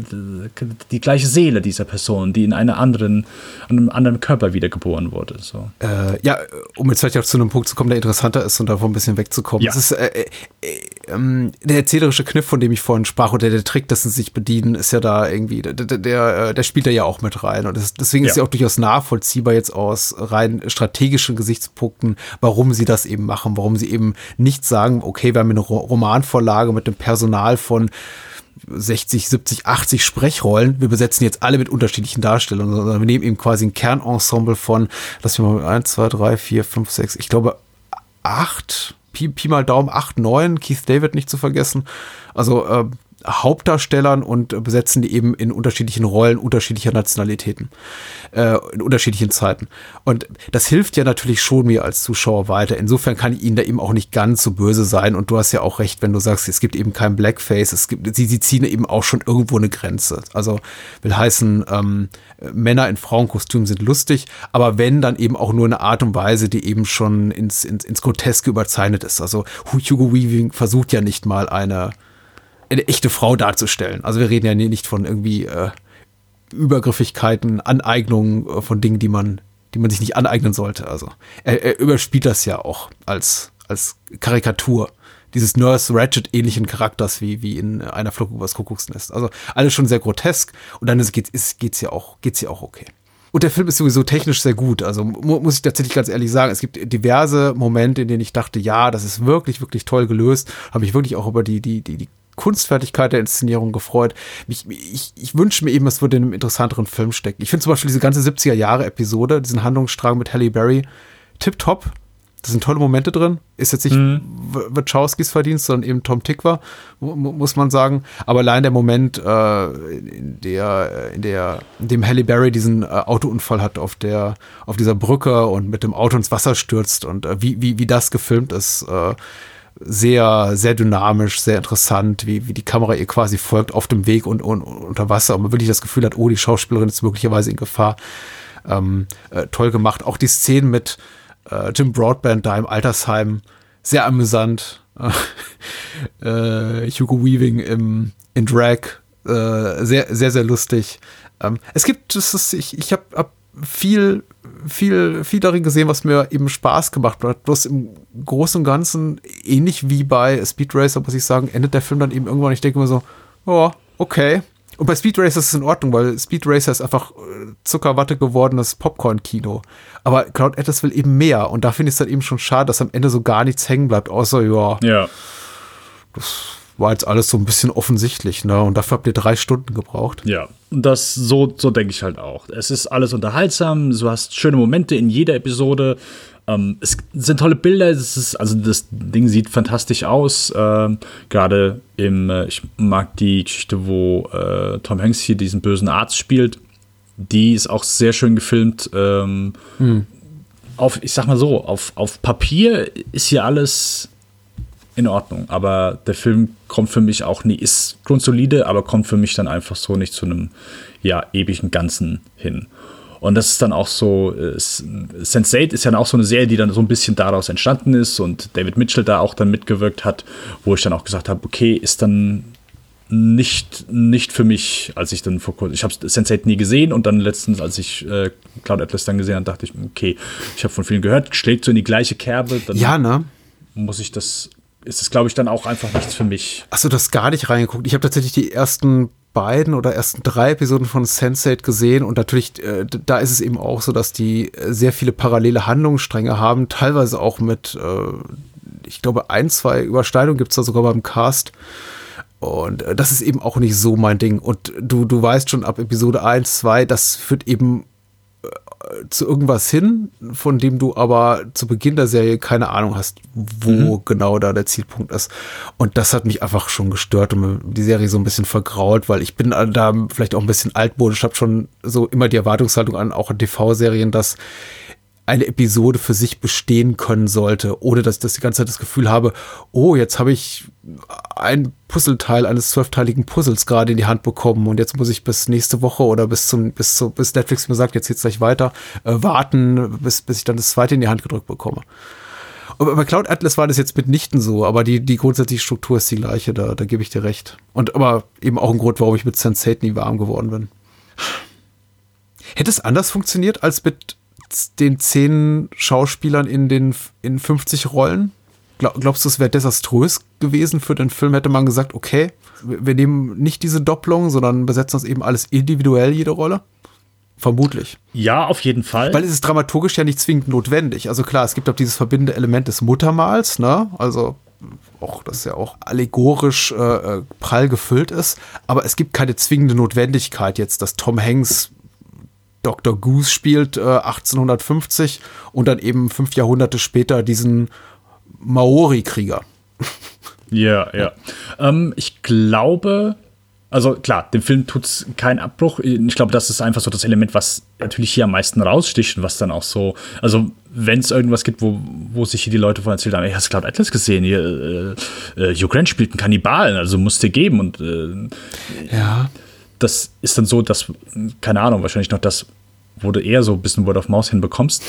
die gleiche Seele dieser Person, die in einer anderen, einem anderen Körper wiedergeboren wurde. So. Äh, ja, um jetzt vielleicht auch zu einem Punkt zu kommen, der interessanter ist und davon ein bisschen wegzukommen. Ja. Ist, äh, äh, äh, der erzählerische Kniff, von dem ich vorhin sprach, oder der Trick, dass sie sich bedienen, ist ja da irgendwie, der, der, der, äh, der spielt da ja auch mit rein. Und das, deswegen ja. ist ja auch durchaus nachvollziehbar jetzt aus rein strategischen Gesichtspunkten, warum sie das eben machen, warum sie eben nicht sagen, okay, wir haben eine Romanvorlage mit dem Personal von 60, 70, 80 Sprechrollen. Wir besetzen jetzt alle mit unterschiedlichen Darstellungen, sondern wir nehmen eben quasi ein Kernensemble von, lass mich mal 1, 2, 3, 4, 5, 6, ich glaube 8, Pi, Pi mal Daumen 8, 9, Keith David nicht zu vergessen. Also äh, Hauptdarstellern und besetzen die eben in unterschiedlichen Rollen unterschiedlicher Nationalitäten, äh, in unterschiedlichen Zeiten. Und das hilft ja natürlich schon mir als Zuschauer weiter. Insofern kann ich ihnen da eben auch nicht ganz so böse sein. Und du hast ja auch recht, wenn du sagst, es gibt eben kein Blackface. Es gibt, sie, sie ziehen eben auch schon irgendwo eine Grenze. Also will heißen, ähm, Männer in Frauenkostümen sind lustig, aber wenn, dann eben auch nur eine Art und Weise, die eben schon ins, ins, ins Groteske überzeichnet ist. Also Hugo Weaving versucht ja nicht mal eine eine echte Frau darzustellen. Also wir reden ja nicht von irgendwie äh, Übergriffigkeiten, Aneignungen äh, von Dingen, die man, die man sich nicht aneignen sollte. Also er, er überspielt das ja auch als, als Karikatur dieses Nurse Ratchet-ähnlichen Charakters wie, wie in einer Flug übers Kuckucksnest. Also alles schon sehr grotesk und dann ist, geht, ist, geht's ja auch, ja auch okay. Und der Film ist sowieso technisch sehr gut. Also mu muss ich tatsächlich ganz ehrlich sagen, es gibt diverse Momente, in denen ich dachte, ja, das ist wirklich, wirklich toll gelöst. Habe mich wirklich auch über die, die, die, die Kunstfertigkeit der Inszenierung gefreut. Ich, ich, ich wünsche mir eben, es würde in einem interessanteren Film stecken. Ich finde zum Beispiel diese ganze 70er-Jahre-Episode, diesen Handlungsstrang mit Halle Berry, tipptopp. Da sind tolle Momente drin. Ist jetzt nicht mhm. Wachowskis Verdienst, sondern eben Tom Tick war, muss man sagen. Aber allein der Moment, äh, in der, in der, in dem Halle Berry diesen äh, Autounfall hat auf der, auf dieser Brücke und mit dem Auto ins Wasser stürzt und äh, wie, wie, wie das gefilmt ist, äh, sehr, sehr dynamisch, sehr interessant, wie, wie die Kamera ihr quasi folgt auf dem Weg und, und, und unter Wasser und man wirklich das Gefühl hat, oh, die Schauspielerin ist möglicherweise in Gefahr. Ähm, äh, toll gemacht. Auch die Szenen mit, äh, Jim Broadband da im Altersheim. Sehr amüsant. äh, Hugo Weaving im, in Drag. Äh, sehr, sehr, sehr lustig. Ähm, es gibt, ist, ich, ich habe hab viel, viel, viel darin gesehen, was mir eben Spaß gemacht hat. Bloß im Großen und Ganzen, ähnlich wie bei Speed Racer, muss ich sagen, endet der Film dann eben irgendwann. Ich denke mir so, oh, okay. Und bei Speed Racer ist es in Ordnung, weil Speed Racer ist einfach äh, Zuckerwatte gewordenes Popcorn-Kino. Aber Cloud Atlas will eben mehr. Und da finde ich es dann eben schon schade, dass am Ende so gar nichts hängen bleibt, außer, ja, ja. das war jetzt alles so ein bisschen offensichtlich, ne? Und dafür habt ihr drei Stunden gebraucht. Ja, das so, so denke ich halt auch. Es ist alles unterhaltsam, du hast schöne Momente in jeder Episode. Ähm, es sind tolle Bilder, es ist, also das Ding sieht fantastisch aus. Ähm, Gerade im, äh, ich mag die Geschichte, wo äh, Tom Hanks hier diesen bösen Arzt spielt. Die ist auch sehr schön gefilmt. Ähm, hm. Auf, ich sag mal so, auf, auf Papier ist hier alles in Ordnung, aber der Film kommt für mich auch nie, ist grundsolide, aber kommt für mich dann einfach so nicht zu einem ja, ewigen Ganzen hin. Und das ist dann auch so, äh, Sense8 ist ja auch so eine Serie, die dann so ein bisschen daraus entstanden ist und David Mitchell da auch dann mitgewirkt hat, wo ich dann auch gesagt habe, okay, ist dann nicht, nicht für mich, als ich dann vor kurzem, ich habe Sense8 nie gesehen und dann letztens, als ich äh, Cloud Atlas dann gesehen habe, dachte ich, okay, ich habe von vielen gehört, schlägt so in die gleiche Kerbe, dann ja, ne? muss ich das, ist das glaube ich dann auch einfach nichts für mich. Achso, du hast gar nicht reingeguckt. Ich habe tatsächlich die ersten beiden oder ersten drei Episoden von Sense8 gesehen und natürlich, äh, da ist es eben auch so, dass die äh, sehr viele parallele Handlungsstränge haben, teilweise auch mit, äh, ich glaube, ein, zwei Überschneidungen gibt es da sogar beim Cast. Und äh, das ist eben auch nicht so mein Ding. Und du, du weißt schon ab Episode 1, 2, das führt eben zu irgendwas hin, von dem du aber zu Beginn der Serie keine Ahnung hast, wo mhm. genau da der Zielpunkt ist. Und das hat mich einfach schon gestört und die Serie so ein bisschen vergrault, weil ich bin da vielleicht auch ein bisschen altmodisch, habe schon so immer die Erwartungshaltung an auch an TV-Serien, dass eine Episode für sich bestehen können sollte, ohne dass ich das die ganze Zeit das Gefühl habe, oh, jetzt habe ich ein Puzzleteil eines zwölfteiligen Puzzles gerade in die Hand bekommen und jetzt muss ich bis nächste Woche oder bis zum bis zu, bis Netflix mir sagt, jetzt geht's gleich weiter, äh, warten, bis, bis ich dann das zweite in die Hand gedrückt bekomme. Aber bei Cloud Atlas war das jetzt mitnichten so, aber die, die grundsätzliche Struktur ist die gleiche, da, da gebe ich dir recht. Und aber eben auch ein Grund, warum ich mit Sense8 nie warm geworden bin. Hätte es anders funktioniert als mit den zehn Schauspielern in den in 50 Rollen? Glaub, glaubst du, es wäre desaströs gewesen für den Film? Hätte man gesagt, okay, wir nehmen nicht diese Doppelung, sondern besetzen das eben alles individuell, jede Rolle? Vermutlich. Ja, auf jeden Fall. Weil es ist dramaturgisch ja nicht zwingend notwendig. Also klar, es gibt auch dieses verbindende Element des Muttermals, ne? Also auch, das ja auch allegorisch äh, äh, prall gefüllt ist. Aber es gibt keine zwingende Notwendigkeit jetzt, dass Tom Hanks Dr. Goose spielt äh, 1850 und dann eben fünf Jahrhunderte später diesen Maori-Krieger. Ja, ja. Ähm, ich glaube, also klar, dem Film tut es keinen Abbruch. Ich glaube, das ist einfach so das Element, was natürlich hier am meisten raussticht und was dann auch so, also wenn es irgendwas gibt, wo, wo sich hier die Leute von erzählt haben, ey, hast du Cloud Atlas gesehen? Hier, äh, äh, Hugh Grant spielt einen Kannibalen, also musst dir geben und äh, ja das ist dann so, dass, keine Ahnung, wahrscheinlich noch das, wo du eher so ein bisschen Word of Mouse hinbekommst.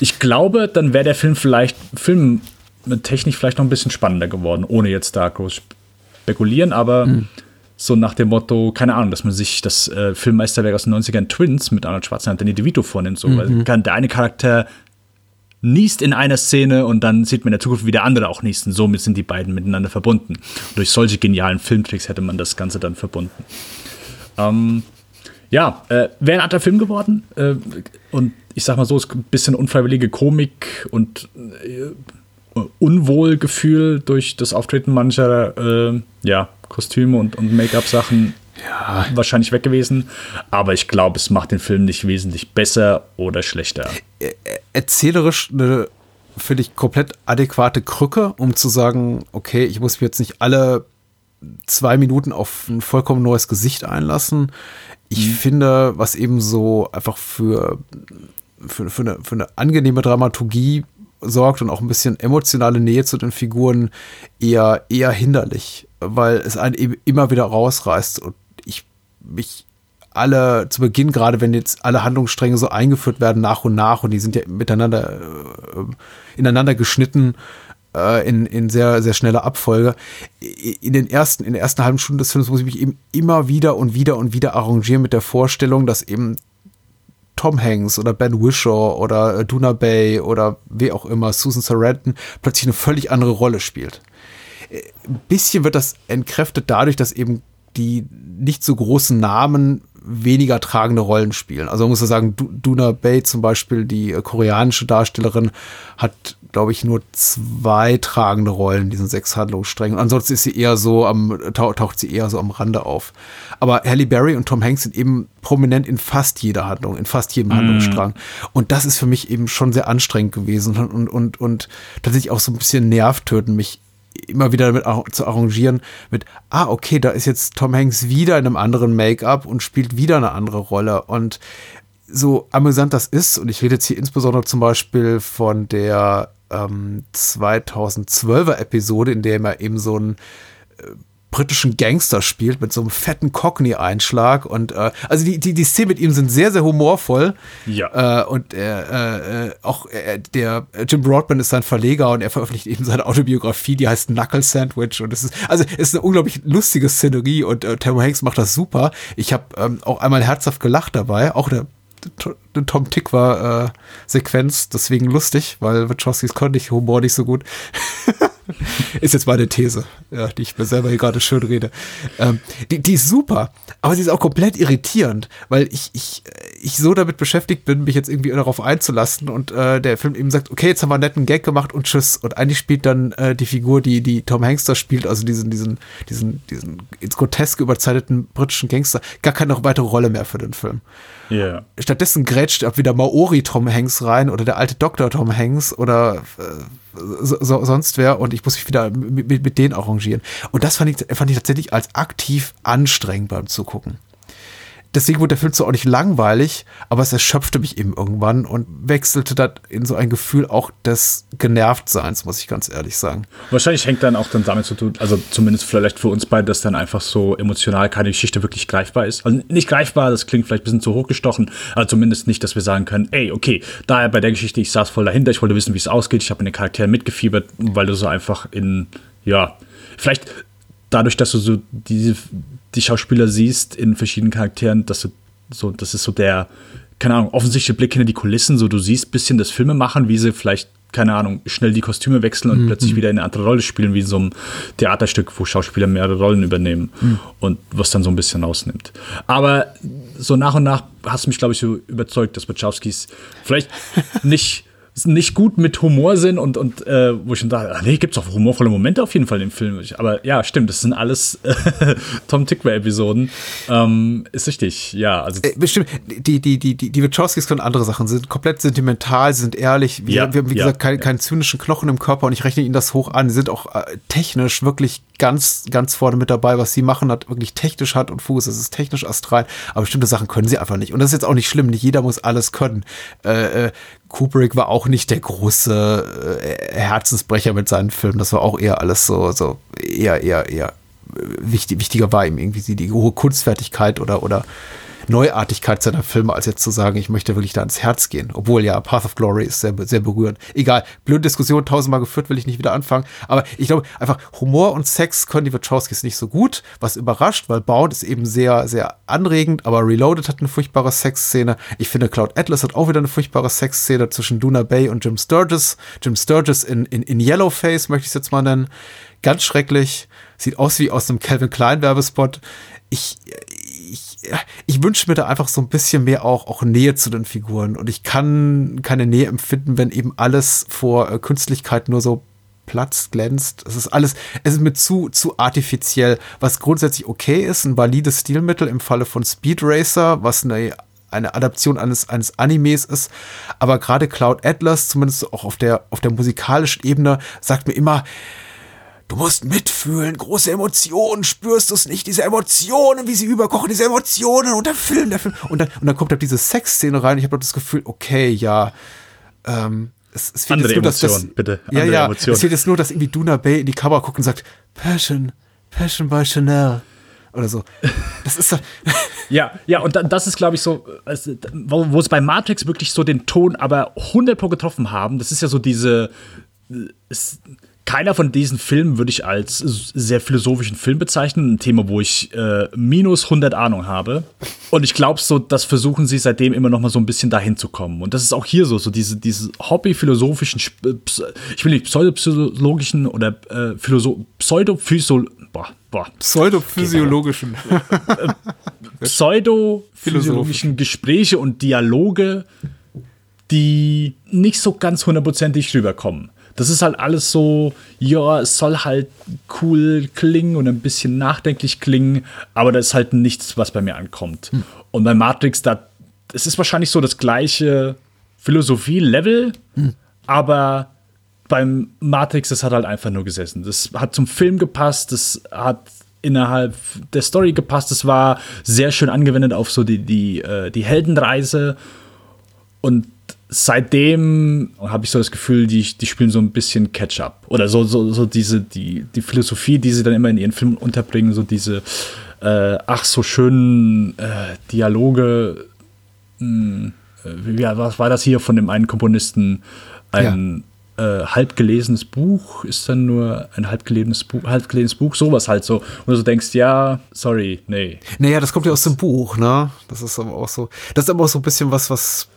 Ich glaube, dann wäre der Film vielleicht, Film mit Technik vielleicht noch ein bisschen spannender geworden, ohne jetzt da groß spekulieren, aber mhm. so nach dem Motto, keine Ahnung, dass man sich das äh, Filmmeisterwerk aus den 90ern Twins mit Arnold Schwarzenegger und Danny DeVito vornimmt, so, mhm. weil kann der eine Charakter niest in einer Szene und dann sieht man in der Zukunft, wie der andere auch niest. Und somit sind die beiden miteinander verbunden. Und durch solche genialen Filmtricks hätte man das Ganze dann verbunden. Ähm, ja, äh, wäre ein anderer Film geworden. Äh, und ich sag mal so, es ist ein bisschen unfreiwillige Komik und äh, Unwohlgefühl durch das Auftreten mancher äh, ja, Kostüme und, und Make-up-Sachen ja. wahrscheinlich weg gewesen. Aber ich glaube, es macht den Film nicht wesentlich besser oder schlechter. Erzählerisch eine, finde ich, komplett adäquate Krücke, um zu sagen, okay, ich muss mir jetzt nicht alle zwei Minuten auf ein vollkommen neues Gesicht einlassen. Ich mhm. finde, was eben so einfach für, für, für, eine, für eine angenehme Dramaturgie sorgt und auch ein bisschen emotionale Nähe zu den Figuren eher, eher hinderlich, weil es einen eben immer wieder rausreißt und ich mich alle zu Beginn, gerade wenn jetzt alle Handlungsstränge so eingeführt werden nach und nach und die sind ja miteinander äh, ineinander geschnitten äh, in, in sehr, sehr schneller Abfolge. In den ersten, in der ersten halben Stunde des Films muss ich mich eben immer wieder und wieder und wieder arrangieren mit der Vorstellung, dass eben Tom Hanks oder Ben Wishaw oder äh, Duna Bay oder wie auch immer, Susan Sarandon plötzlich eine völlig andere Rolle spielt. Ein äh, bisschen wird das entkräftet dadurch, dass eben die nicht so großen Namen weniger tragende Rollen spielen. Also man muss ja sagen, Duna Bay zum Beispiel, die äh, koreanische Darstellerin, hat, glaube ich, nur zwei tragende Rollen in diesen sechs Handlungssträngen. ansonsten ist sie eher so am, taucht sie eher so am Rande auf. Aber Halle Berry und Tom Hanks sind eben prominent in fast jeder Handlung, in fast jedem mm. Handlungsstrang. Und das ist für mich eben schon sehr anstrengend gewesen und, und, und, und tatsächlich auch so ein bisschen nervtöten, mich immer wieder damit zu arrangieren mit, ah, okay, da ist jetzt Tom Hanks wieder in einem anderen Make-up und spielt wieder eine andere Rolle. Und so amüsant das ist, und ich rede jetzt hier insbesondere zum Beispiel von der ähm, 2012er Episode, in der er eben so ein äh, britischen Gangster spielt mit so einem fetten Cockney-Einschlag und äh, also die, die, die Szenen mit ihm sind sehr, sehr humorvoll. Ja. Äh, und äh, äh, auch äh, der Jim Broadbent ist sein Verleger und er veröffentlicht eben seine Autobiografie, die heißt Knuckle Sandwich und es ist, also es ist eine unglaublich lustige Szenerie und äh, Tom Hanks macht das super. Ich habe ähm, auch einmal herzhaft gelacht dabei, auch der eine Tom Tick war äh, Sequenz, deswegen lustig, weil Wachowskis konnte ich Humor nicht so gut. ist jetzt meine These, ja, die ich mir selber hier gerade schön rede. Ähm, die, die ist super, aber sie ist auch komplett irritierend, weil ich, ich, ich so damit beschäftigt bin, mich jetzt irgendwie darauf einzulassen und äh, der Film eben sagt, okay, jetzt haben wir einen netten Gag gemacht und tschüss. Und eigentlich spielt dann äh, die Figur, die, die Tom Hanks da spielt, also diesen, diesen, diesen, diesen ins Groteske überzeichneten britischen Gangster, gar keine weitere Rolle mehr für den Film. Yeah. Stattdessen grätscht auch wieder Maori Tom Hanks rein oder der alte Doktor Tom Hanks oder äh, so, so, sonst wer und ich muss mich wieder mit, mit, mit denen arrangieren. Und das fand ich, fand ich tatsächlich als aktiv anstrengend beim Zugucken deswegen wurde der Film zwar auch nicht langweilig, aber es erschöpfte mich eben irgendwann und wechselte dann in so ein Gefühl auch des Genervtseins, muss ich ganz ehrlich sagen. Wahrscheinlich hängt dann auch dann damit zu tun, also zumindest vielleicht für uns beide, dass dann einfach so emotional keine Geschichte wirklich greifbar ist. Also nicht greifbar, das klingt vielleicht ein bisschen zu hochgestochen, aber zumindest nicht, dass wir sagen können, ey, okay, daher bei der Geschichte, ich saß voll dahinter, ich wollte wissen, wie es ausgeht, ich habe mit den Charakteren mitgefiebert, weil du so einfach in, ja, vielleicht dadurch, dass du so diese die Schauspieler siehst in verschiedenen Charakteren, dass du so, das ist so der, keine Ahnung, offensichtliche Blick hinter die Kulissen, so du siehst ein bisschen das Filme machen, wie sie vielleicht, keine Ahnung, schnell die Kostüme wechseln und mhm. plötzlich wieder eine andere Rolle spielen, wie in so einem Theaterstück, wo Schauspieler mehrere Rollen übernehmen mhm. und was dann so ein bisschen ausnimmt. Aber so nach und nach hast du mich, glaube ich, so überzeugt, dass Wachowskis vielleicht nicht nicht gut mit Humor sind und, und äh, wo ich schon dachte, ach nee, gibt's auch humorvolle Momente auf jeden Fall im Film. Aber ja, stimmt, das sind alles äh, Tom Tickwer-Episoden. Ähm, ist richtig, ja. Also äh, bestimmt, die, die, die, die, die Wachowskis können andere Sachen, sind komplett sentimental, sind ehrlich. Wir, ja, wir haben, wie ja, gesagt, keinen, ja. keinen zynischen Knochen im Körper und ich rechne ihnen das hoch an. Sie sind auch äh, technisch wirklich ganz, ganz vorne mit dabei. Was sie machen, hat wirklich technisch Hand und Fuß. Es ist technisch astral, aber bestimmte Sachen können sie einfach nicht. Und das ist jetzt auch nicht schlimm. Nicht jeder muss alles können. Äh, äh Kubrick war auch nicht der große äh, Herzensbrecher mit seinen Filmen. Das war auch eher alles so, so eher, eher, eher wichtig, wichtiger war ihm irgendwie die hohe Kunstfertigkeit oder, oder Neuartigkeit seiner Filme, als jetzt zu sagen, ich möchte wirklich da ins Herz gehen. Obwohl ja, Path of Glory ist sehr, sehr berührend. Egal, blöde Diskussion, tausendmal geführt, will ich nicht wieder anfangen. Aber ich glaube, einfach Humor und Sex können die Wachowskis nicht so gut, was überrascht, weil Bound ist eben sehr, sehr anregend, aber Reloaded hat eine furchtbare Sexszene. Ich finde, Cloud Atlas hat auch wieder eine furchtbare Sexszene zwischen Duna Bay und Jim Sturgis. Jim Sturgis in, in, in Yellowface, möchte ich es jetzt mal nennen. Ganz schrecklich. Sieht aus wie aus einem Calvin Klein Werbespot. Ich, ich, ich wünsche mir da einfach so ein bisschen mehr auch, auch Nähe zu den Figuren. Und ich kann keine Nähe empfinden, wenn eben alles vor äh, Künstlichkeit nur so platzt, glänzt. Es ist alles, es ist mir zu, zu artifiziell, was grundsätzlich okay ist, ein valides Stilmittel im Falle von Speed Racer, was eine eine Adaption eines, eines Animes ist. Aber gerade Cloud Atlas, zumindest auch auf der, auf der musikalischen Ebene, sagt mir immer, du musst mitfühlen, große Emotionen, spürst du es nicht, diese Emotionen, wie sie überkochen, diese Emotionen und der Film, der Film. Und dann, und dann kommt da diese Sexszene rein. Ich habe das Gefühl, okay, ja, ähm, es, es fehlt Andere jetzt nur, dass Emotionen, das, bitte. Ja, Andere ja, Emotionen. es fehlt jetzt nur, dass irgendwie Duna Bay in die Kamera guckt und sagt, Passion, Passion by Chanel. Oder so. Das ist doch, Ja, ja, und das ist, glaube ich, so, wo, wo es bei Matrix wirklich so den Ton aber 100 Pro getroffen haben. Das ist ja so diese. Es, keiner von diesen Filmen würde ich als sehr philosophischen Film bezeichnen. Ein Thema, wo ich äh, minus 100 Ahnung habe. Und ich glaube, so, das versuchen sie seitdem immer noch mal so ein bisschen dahin zu kommen. Und das ist auch hier so, so diese, diese hobbyphilosophischen, Ps- ich will nicht pseudopsychologischen oder äh, Philosoph pseudophysiol boah, boah, pseudophysiologischen. pseudo-physiologischen Gespräche und Dialoge, die nicht so ganz hundertprozentig rüberkommen. Das ist halt alles so, ja, es soll halt cool klingen und ein bisschen nachdenklich klingen, aber das ist halt nichts, was bei mir ankommt. Und bei Matrix, da, es ist wahrscheinlich so das gleiche Philosophie-Level, aber beim Matrix, das hat halt einfach nur gesessen. Das hat zum Film gepasst, das hat innerhalb der Story gepasst, das war sehr schön angewendet auf so die, die, äh, die Heldenreise. Und seitdem habe ich so das Gefühl, die, die spielen so ein bisschen Catch-up. Oder so, so, so diese, die, die Philosophie, die sie dann immer in ihren Filmen unterbringen, so diese äh, ach so schönen äh, Dialoge. Mh, äh, ja, was war das hier von dem einen Komponisten? Ein äh, halb gelesenes Buch ist dann nur ein halb gelesenes Buch, halb gelesenes Buch, sowas halt so. Und du so denkst, ja, sorry, nee. Naja, das kommt ja aus dem Buch, ne? Das ist aber auch so. Das ist aber auch so ein bisschen was, was.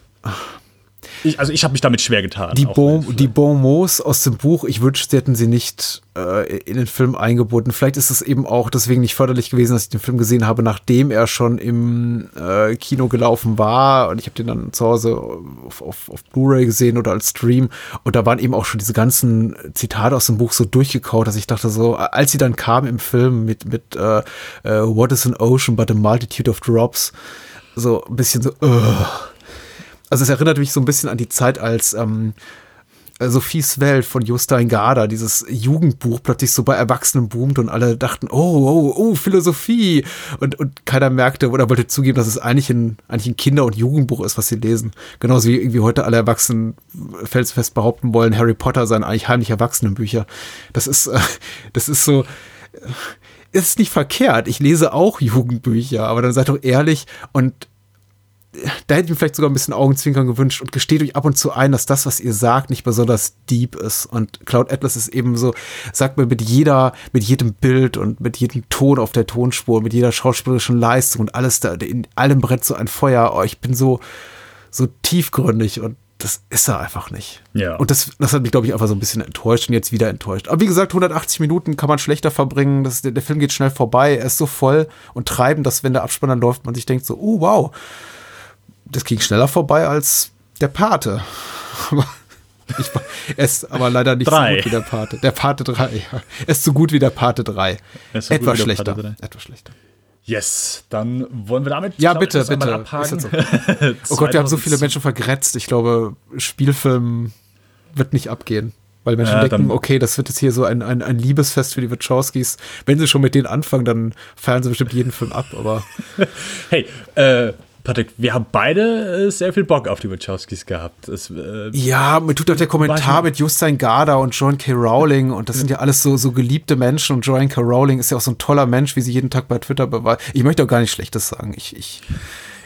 Ich, also ich habe mich damit schwer getan. Die, bon, die Bon mots aus dem Buch, ich wünschte, sie hätten sie nicht äh, in den Film eingebunden. Vielleicht ist es eben auch deswegen nicht förderlich gewesen, dass ich den Film gesehen habe, nachdem er schon im äh, Kino gelaufen war. Und ich habe den dann zu Hause auf, auf, auf Blu-ray gesehen oder als Stream. Und da waren eben auch schon diese ganzen Zitate aus dem Buch so durchgekaut, dass ich dachte so, als sie dann kam im Film mit, mit äh, äh, What is an Ocean but a multitude of drops, so ein bisschen so, ugh. Also es erinnert mich so ein bisschen an die Zeit, als ähm, Sophies Welt von Jostein Garda, dieses Jugendbuch plötzlich so bei Erwachsenen boomt und alle dachten, oh, oh, oh, Philosophie. Und, und keiner merkte oder wollte zugeben, dass es eigentlich ein, eigentlich ein Kinder- und Jugendbuch ist, was sie lesen. Genauso wie irgendwie heute alle Erwachsenen felsfest behaupten wollen, Harry Potter seien eigentlich heimlich Erwachsenenbücher. Das ist, äh, das ist so, äh, ist nicht verkehrt. Ich lese auch Jugendbücher, aber dann seid doch ehrlich und da hätte ich mir vielleicht sogar ein bisschen Augenzwinkern gewünscht und gesteht euch ab und zu ein, dass das, was ihr sagt, nicht besonders deep ist. Und Cloud Atlas ist eben so, sagt mir mit jeder, mit jedem Bild und mit jedem Ton auf der Tonspur, mit jeder schauspielerischen Leistung und alles da, in allem Brett so ein Feuer. Oh, ich bin so, so tiefgründig und das ist er einfach nicht. Ja. Und das, das hat mich, glaube ich, einfach so ein bisschen enttäuscht und jetzt wieder enttäuscht. Aber wie gesagt, 180 Minuten kann man schlechter verbringen. Das, der, der Film geht schnell vorbei. Er ist so voll und treibend, dass wenn der Abspann dann läuft, man sich denkt so, oh wow, das ging schneller vorbei als der Pate. Ich, er ist aber leider nicht Drei. so gut wie der Pate. Der Pate 3. Ja. Er ist so gut wie der Pate 3. Er ist so Etwas schlechter. Pate 3. Etwas schlechter. Yes, dann wollen wir damit. Ja, glaub bitte, bitte. abhaken. Jetzt Oh Gott, wir haben so viele Menschen vergrätzt. Ich glaube, Spielfilm wird nicht abgehen. Weil Menschen Ja, denken, okay, das wird jetzt hier so ein, ein, ein Liebesfest für die Wachowskis. Wenn sie schon mit denen anfangen, dann feiern sie bestimmt jeden Film ab. Aber Hey, äh, Patrick, wir haben beide äh, sehr viel Bock auf die Wachowskis gehabt. Es, äh, ja, mir tut auch der Kommentar mit Justin Garda und John K. Rowling und das sind ja alles so, so geliebte Menschen und Joanne K. Rowling ist ja auch so ein toller Mensch, wie sie jeden Tag bei Twitter beweist. Ich möchte auch gar nicht Schlechtes sagen. Ich, ich,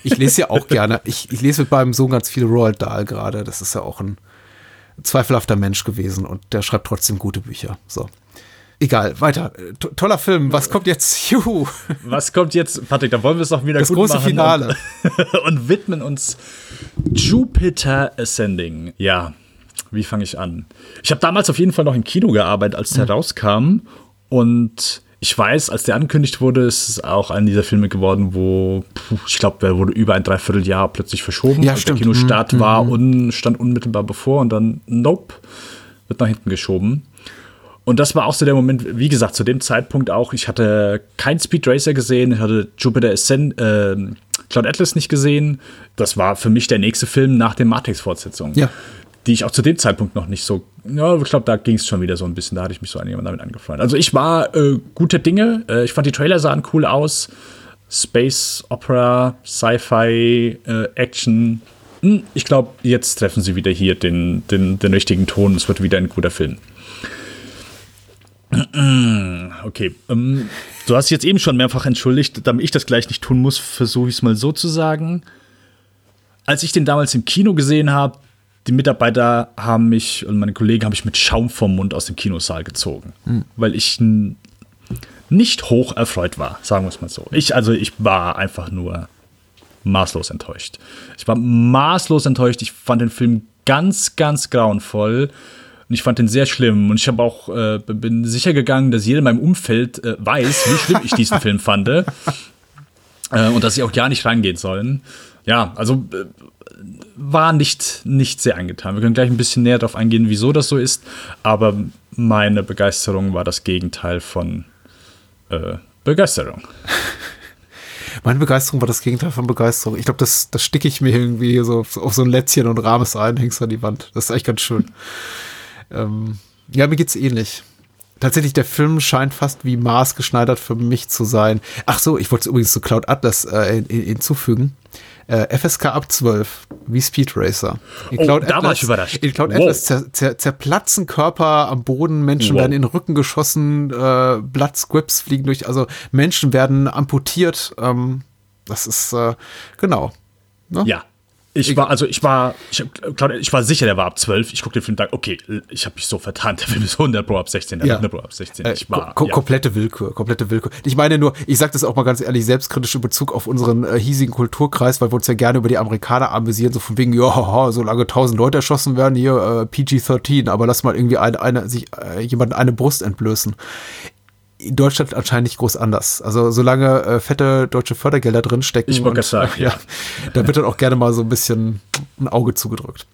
Ich lese ja auch gerne. Ich, ich lese mit meinem Sohn ganz viel Roald Dahl gerade. Das ist ja auch ein zweifelhafter Mensch gewesen und der schreibt trotzdem gute Bücher. So. Egal, weiter. T toller Film. Was kommt jetzt? Juhu. Was kommt jetzt, Patrick? Da wollen wir es doch wieder das gut große machen Finale. Und, und widmen uns Jupiter Ascending. Ja, wie fange ich an? Ich habe damals auf jeden Fall noch im Kino gearbeitet, als der rauskam. Und ich weiß, als der angekündigt wurde, ist es auch einer dieser Filme geworden, wo, puh, ich glaube, der wurde über ein Dreivierteljahr plötzlich verschoben. Ja, stimmt. Der Kinostart war un, stand unmittelbar bevor und dann, nope, wird nach hinten geschoben. Und das war auch so der Moment, wie gesagt, zu dem Zeitpunkt auch, ich hatte kein Speed Racer gesehen, ich hatte Jupiter Ascend, äh, Cloud Atlas nicht gesehen. Das war für mich der nächste Film nach den Matrix-Fortsetzungen. Ja. Die ich auch zu dem Zeitpunkt noch nicht so, ja, ich glaube, da ging es schon wieder so ein bisschen, da hatte ich mich so einigermaßen damit angefreundet. Also ich war äh, gute Dinge, äh, ich fand die Trailer sahen cool aus. Space, Opera, Sci-Fi, äh, Action. Hm, Ich glaube, jetzt treffen sie wieder hier den, den, den richtigen Ton. Es wird wieder ein guter Film. Okay, ähm, du hast jetzt eben schon mehrfach entschuldigt, damit ich das gleich nicht tun muss, versuche ich es mal so zu sagen. Als ich den damals im Kino gesehen habe, die Mitarbeiter haben mich und meine Kollegen haben mich mit Schaum vom Mund aus dem Kinosaal gezogen, weil ich nicht hoch erfreut war, sagen wir es mal so. Ich, also ich war einfach nur maßlos enttäuscht. Ich war maßlos enttäuscht. Ich fand den Film ganz, ganz grauenvoll. Und ich fand den sehr schlimm. Und ich habe auch äh, bin sicher gegangen, dass jeder in meinem Umfeld äh, weiß, wie schlimm ich diesen Film fand. Äh, und dass sie auch ja nicht reingehen sollen. Ja, also äh, war nicht, nicht sehr angetan. Wir können gleich ein bisschen näher darauf eingehen, wieso das so ist. Aber meine Begeisterung war das Gegenteil von äh, Begeisterung. Meine Begeisterung war das Gegenteil von Begeisterung. Ich glaube, das, das sticke ich mir irgendwie so auf, so ein Lätzchen und rahme es ein, hängst an die Wand. Das ist eigentlich ganz schön. Ähm, ja, mir geht's ähnlich. Tatsächlich, der Film scheint fast wie maßgeschneidert für mich zu sein. Ach so, ich wollte es übrigens zu Cloud Atlas äh, hin- hin- hinzufügen. Äh, FSK ab 12, wie Speed Racer. In Oh, da war ich überrascht. In Cloud Wow. Atlas zer, zer, zerplatzen Körper am Boden, Menschen Wow. werden in den Rücken geschossen, äh, Blood Squibs fliegen durch, also Menschen werden amputiert. Ähm, das ist, äh, genau. Ne? Ja. Ich war, also ich war, ich, hab- Claudia, ich war sicher, der war ab 12. Ich gucke den Film und dachte, okay, ich habe mich so vertan. Der Film ist 100 Pro ab 16, der Ja. ist 100 Pro ab 16. Äh, Ich war, ko ja. komplette Willkür, komplette Willkür. Ich meine nur, ich sage das auch mal ganz ehrlich, selbstkritisch in Bezug auf unseren äh, hiesigen Kulturkreis, weil wir uns ja gerne über die Amerikaner amüsieren, so von wegen, ja, solange tausend Leute erschossen werden, hier äh, PG-13, aber lass mal irgendwie eine, eine, sich äh, jemanden eine Brust entblößen. In Deutschland anscheinend nicht groß anders. Also solange äh, fette deutsche Fördergelder drinstecken. Ich wollte sagen, ja. Da wird dann auch gerne mal so ein bisschen ein Auge zugedrückt.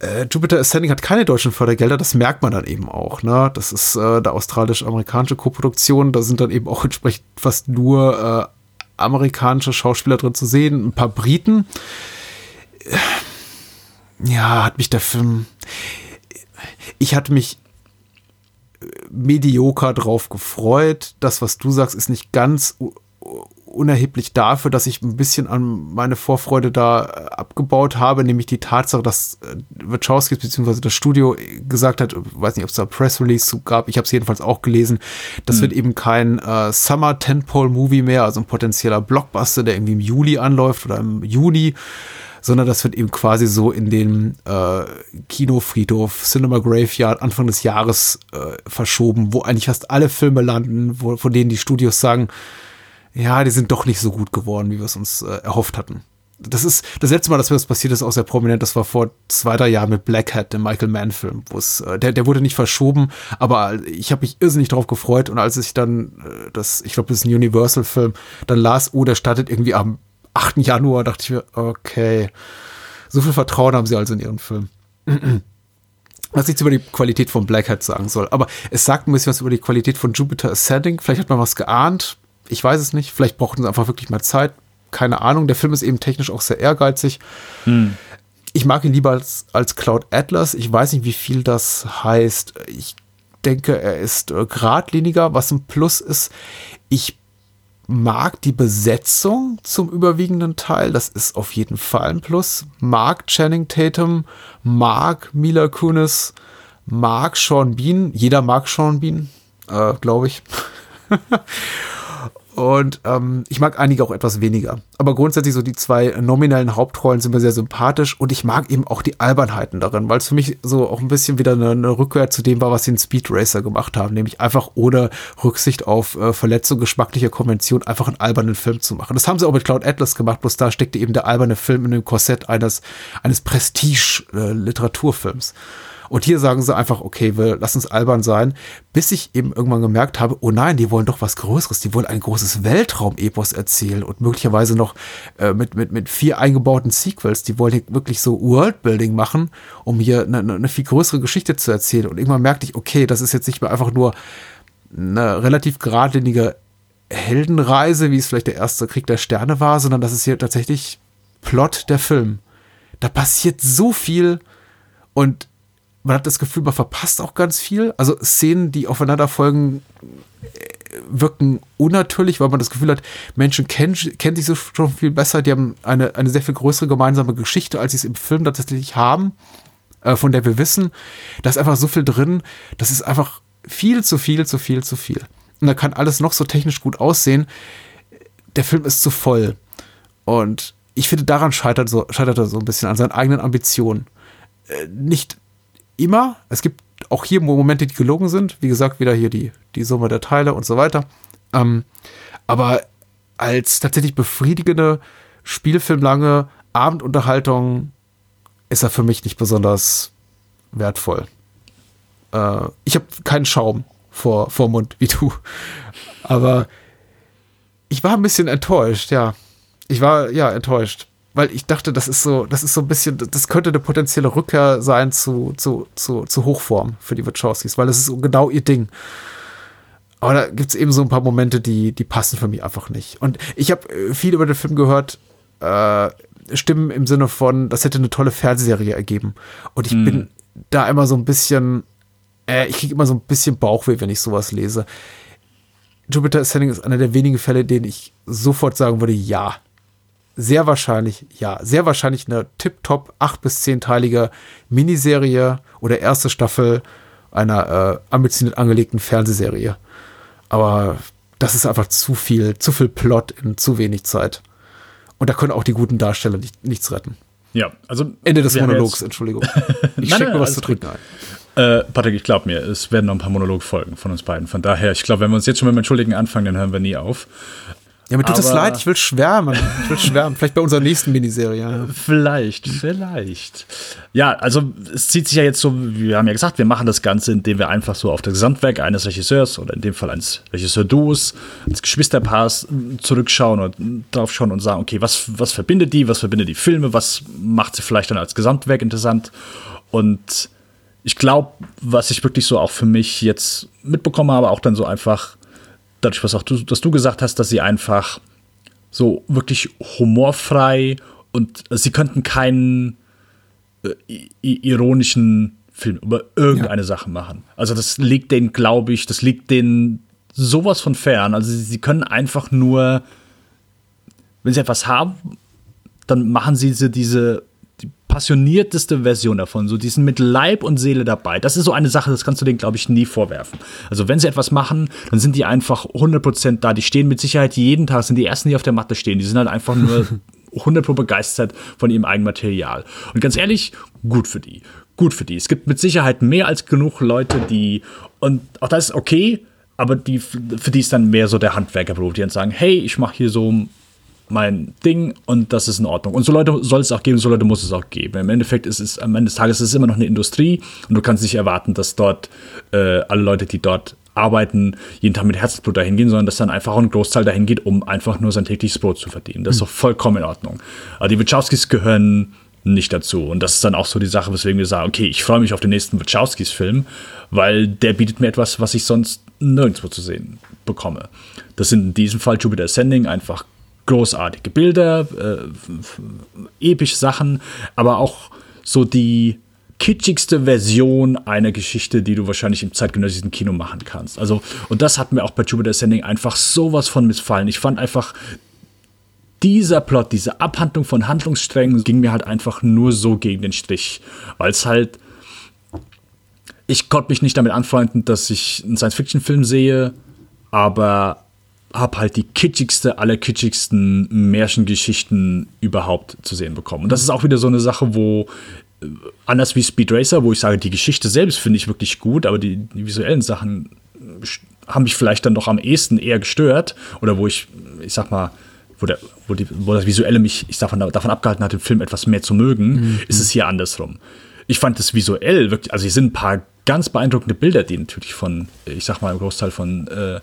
Äh, Jupiter Ascending hat keine deutschen Fördergelder, das merkt man dann eben auch. Ne? Das ist äh, eine australisch-amerikanische Koproduktion, da sind dann eben auch entsprechend fast nur äh, amerikanische Schauspieler drin zu sehen, ein paar Briten. Äh, Ja, hat mich der Film. Ich hatte mich medioker drauf gefreut. Das, was du sagst, ist nicht ganz unerheblich dafür, dass ich ein bisschen an meine Vorfreude da äh, abgebaut habe, nämlich die Tatsache, dass äh, Wachowski bzw. das Studio gesagt hat, weiß nicht, ob es da Press Release gab, ich habe es jedenfalls auch gelesen, das wird eben kein äh, Summer Tentpole Movie mehr, also ein potenzieller Blockbuster, der irgendwie im Juli anläuft oder im Juni, sondern das wird eben quasi so in den äh, Kinofriedhof Cinema Graveyard Anfang des Jahres äh, verschoben, wo eigentlich fast alle Filme landen, wo, von denen die Studios sagen, ja, die sind doch nicht so gut geworden, wie wir es uns äh, erhofft hatten. Das ist das letzte Mal, dass mir das passiert ist, auch sehr prominent. Das war vor zwei, drei Jahren mit Black Hat, dem Michael Mann-Film, wo es, äh, der, der wurde nicht verschoben, aber ich habe mich irrsinnig drauf gefreut und als ich dann äh, das, ich glaube, das ist ein Universal-Film, dann las, oh, der startet irgendwie am 8. Januar, dachte ich mir, okay, so viel Vertrauen haben sie also in ihren Film. Was nichts über die Qualität von Black Hat sagen soll. Aber es sagt ein bisschen was über die Qualität von Jupiter Ascending. Vielleicht hat man was geahnt. Ich weiß es nicht. Vielleicht brauchten sie einfach wirklich mal Zeit. Keine Ahnung. Der Film ist eben technisch auch sehr ehrgeizig. Ich mag ihn lieber als, als Cloud Atlas. Ich weiß nicht, wie viel das heißt. Ich denke, er ist äh, geradliniger, was ein Plus ist. Ich mag die Besetzung zum überwiegenden Teil. Das ist auf jeden Fall ein Plus. Mag Channing Tatum, mag Mila Kunis, mag Sean Bean. Jeder mag Sean Bean, äh, glaube ich. Und ähm, ich mag einige auch etwas weniger. Aber grundsätzlich so die zwei nominellen Hauptrollen sind mir sehr sympathisch und ich mag eben auch die Albernheiten darin, weil es für mich so auch ein bisschen wieder eine, eine Rückkehr zu dem war, was sie in Speed Racer gemacht haben, nämlich einfach ohne Rücksicht auf äh, Verletzung geschmacklicher Konvention einfach einen albernen Film zu machen. Das haben sie auch mit Cloud Atlas gemacht, bloß da steckte eben der alberne Film in dem Korsett eines, eines Prestige-Literaturfilms. Äh, und hier sagen sie einfach, okay, wir lassen uns albern sein, bis ich eben irgendwann gemerkt habe, oh nein, die wollen doch was Größeres, die wollen ein großes Weltraum-Epos erzählen und möglicherweise noch äh, mit, mit, mit vier eingebauten Sequels, die wollen hier wirklich so Worldbuilding machen, um hier eine, eine viel größere Geschichte zu erzählen. Und irgendwann merkte ich, okay, das ist jetzt nicht mehr einfach nur eine relativ geradlinige Heldenreise, wie es vielleicht der erste Krieg der Sterne war, sondern das ist hier tatsächlich Plot der Film. Da passiert so viel und man hat das Gefühl, man verpasst auch ganz viel. Also Szenen, die aufeinander folgen, äh, wirken unnatürlich, weil man das Gefühl hat, Menschen kennen, kennen sich so schon viel besser, die haben eine, eine sehr viel größere gemeinsame Geschichte, als sie es im Film tatsächlich haben, äh, von der wir wissen. Da ist einfach so viel drin, das ist einfach viel zu viel, zu viel, zu viel. Und da kann alles noch so technisch gut aussehen. Der Film ist zu voll. Und ich finde, daran scheitert, so, scheitert er so ein bisschen an seinen eigenen Ambitionen. Äh, nicht immer. Es gibt auch hier Momente, die gelogen sind. Wie gesagt, wieder hier die, die Summe der Teile und so weiter. Ähm, aber als tatsächlich befriedigende, spielfilmlange Abendunterhaltung ist er für mich nicht besonders wertvoll. Äh, ich habe keinen Schaum vor, vor Mund wie du. Aber ich war ein bisschen enttäuscht, ja. Ich war, ja, enttäuscht weil ich dachte, das ist so, das ist so ein bisschen, das könnte eine potenzielle Rückkehr sein zu, zu, zu, zu Hochform für die Wachowskis, weil das ist so genau ihr Ding. Aber da gibt es eben so ein paar Momente, die, die passen für mich einfach nicht. Und ich habe äh, viel über den Film gehört, äh, Stimmen im Sinne von, das hätte eine tolle Fernsehserie ergeben. Und ich hm. bin da immer so ein bisschen, äh, ich kriege immer so ein bisschen Bauchweh, wenn ich sowas lese. Jupiter Ascending ist einer der wenigen Fälle, denen ich sofort sagen würde, ja, sehr wahrscheinlich, ja, sehr wahrscheinlich eine tip-top 8- bis 10-teilige Miniserie oder erste Staffel einer äh, ambitioniert angelegten Fernsehserie. Aber das ist einfach zu viel, zu viel Plot in zu wenig Zeit. Und da können auch die guten Darsteller nicht, nichts retten. Ja, also. Ende des Monologs, Entschuldigung. Ich stecke mir was zu trinken ein. Äh, Patrick, ich glaube mir, es werden noch ein paar Monologfolgen von uns beiden. Von daher, ich glaube, wenn wir uns jetzt schon mit dem Entschuldigen anfangen, dann hören wir nie auf. Ja, mir tut es leid, ich will schwärmen. Ich will schwärmen. Vielleicht bei unserer nächsten Miniserie. Ja. Vielleicht, vielleicht. Ja, also es zieht sich ja jetzt so, wir haben ja gesagt, wir machen das Ganze, indem wir einfach so auf das Gesamtwerk eines Regisseurs oder in dem Fall eines Regisseur-Duos, eines Geschwisterpaars zurückschauen und draufschauen und sagen, okay, was, was verbindet die, was verbindet die Filme, was macht sie vielleicht dann als Gesamtwerk interessant und ich glaube, was ich wirklich so auch für mich jetzt mitbekommen habe, auch dann so einfach dadurch, was auch du, dass du gesagt hast, dass sie einfach so wirklich humorfrei und sie könnten keinen äh, ironischen Film über irgendeine ja. Sache machen. Also das liegt denen, glaube ich, das liegt denen sowas von fern. Also sie, sie können einfach nur, wenn sie etwas haben, dann machen sie diese passionierteste Version davon. So, die sind mit Leib und Seele dabei. Das ist so eine Sache, das kannst du denen, glaube ich, nie vorwerfen. Also, wenn sie etwas machen, dann sind die einfach 100% da. Die stehen mit Sicherheit jeden Tag, sind die Ersten, die auf der Matte stehen. Die sind halt einfach nur 100% begeistert von ihrem eigenen Material. Und ganz ehrlich, gut für die. Gut für die. Es gibt mit Sicherheit mehr als genug Leute, die, und auch das ist okay, aber die, für die ist dann mehr so der Handwerkerberuf, die dann sagen, hey, ich mache hier so mein Ding und das ist in Ordnung. Und so Leute soll es auch geben, so Leute muss es auch geben. Im Endeffekt ist es, am Ende des Tages ist es immer noch eine Industrie und du kannst nicht erwarten, dass dort äh, alle Leute, die dort arbeiten, jeden Tag mit Herzblut dahin gehen, sondern dass dann einfach ein Großteil dahin geht, um einfach nur sein tägliches Brot zu verdienen. Das ist doch vollkommen in Ordnung. Aber die Wachowskis gehören nicht dazu. Und das ist dann auch so die Sache, weswegen wir sagen, okay, ich freue mich auf den nächsten Wachowskis-Film, weil der bietet mir etwas, was ich sonst nirgendwo zu sehen bekomme. Das sind in diesem Fall Jupiter Ascending einfach großartige Bilder, äh, epische Sachen, aber auch so die kitschigste Version einer Geschichte, die du wahrscheinlich im zeitgenössischen Kino machen kannst. Also, und das hat mir auch bei Jupiter Ascending einfach sowas von missfallen. Ich fand einfach, dieser Plot, diese Abhandlung von Handlungssträngen ging mir halt einfach nur so gegen den Strich, weil es halt ich konnte mich nicht damit anfreunden, dass ich einen Science-Fiction-Film sehe, aber habe halt die kitschigste aller kitschigsten Märchengeschichten überhaupt zu sehen bekommen. Und das ist auch wieder so eine Sache, wo äh, anders wie Speed Racer, wo ich sage, die Geschichte selbst finde ich wirklich gut, aber die, die visuellen Sachen haben mich vielleicht dann doch am ehesten eher gestört oder wo ich, ich sag mal, wo, der, wo, die, wo das Visuelle mich, ich sag mal, davon abgehalten hat, den Film etwas mehr zu mögen, mhm. ist es hier andersrum. Ich fand es visuell wirklich, also hier sind ein paar ganz beeindruckende Bilder, die natürlich von, ich sag mal, im Großteil von äh,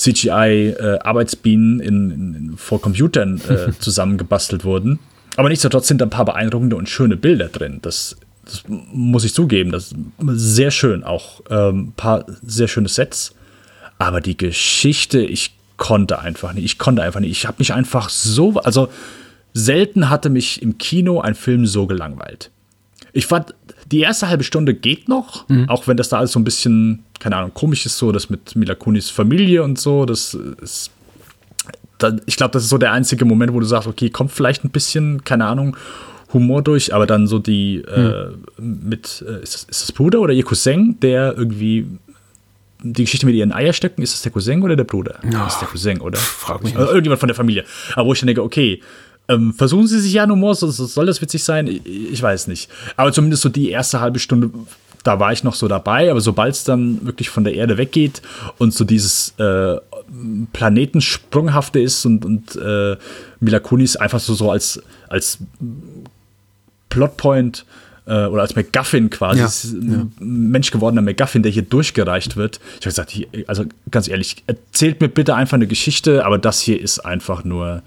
CGI-Arbeitsbienen äh, vor Computern äh, zusammengebastelt wurden. Aber nichtsdestotrotz sind da ein paar beeindruckende und schöne Bilder drin. Das, das muss ich zugeben. Das ist sehr schön. Auch ein ähm, paar sehr schöne Sets. Aber die Geschichte, ich konnte einfach nicht. Ich konnte einfach nicht. Ich habe mich einfach so, also selten hatte mich im Kino ein Film so gelangweilt. Ich fand, die erste halbe Stunde geht noch, mhm. auch wenn das da alles so ein bisschen, keine Ahnung, komisch ist, so das mit Mila Kunis Familie und so, das ist, da, ich glaube, das ist so der einzige Moment, wo du sagst, okay, kommt vielleicht ein bisschen, keine Ahnung, Humor durch, aber dann so die mhm. äh, mit, äh, ist, das, ist das Bruder oder ihr Cousin, der irgendwie die Geschichte mit ihren Eierstöcken, ist das der Cousin oder der Bruder? Oh, das ist der Cousin, oder? Frag mich nicht. Irgendjemand von der Familie. Aber wo ich dann denke, okay, ähm, versuchen Sie sich ja an Humor, soll das witzig sein? Ich, weiß nicht. Aber zumindest so die erste halbe Stunde, da war ich noch so dabei. Aber sobald es dann wirklich von der Erde weggeht und so dieses äh, Planetensprunghafte ist und, und äh, Mila Kunis einfach so, so als, als Plotpoint äh, oder als MacGuffin quasi, ja, ein ja. Mensch gewordener MacGuffin, der hier durchgereicht wird. Ich habe gesagt, also ganz ehrlich, erzählt mir bitte einfach eine Geschichte, aber das hier ist einfach nur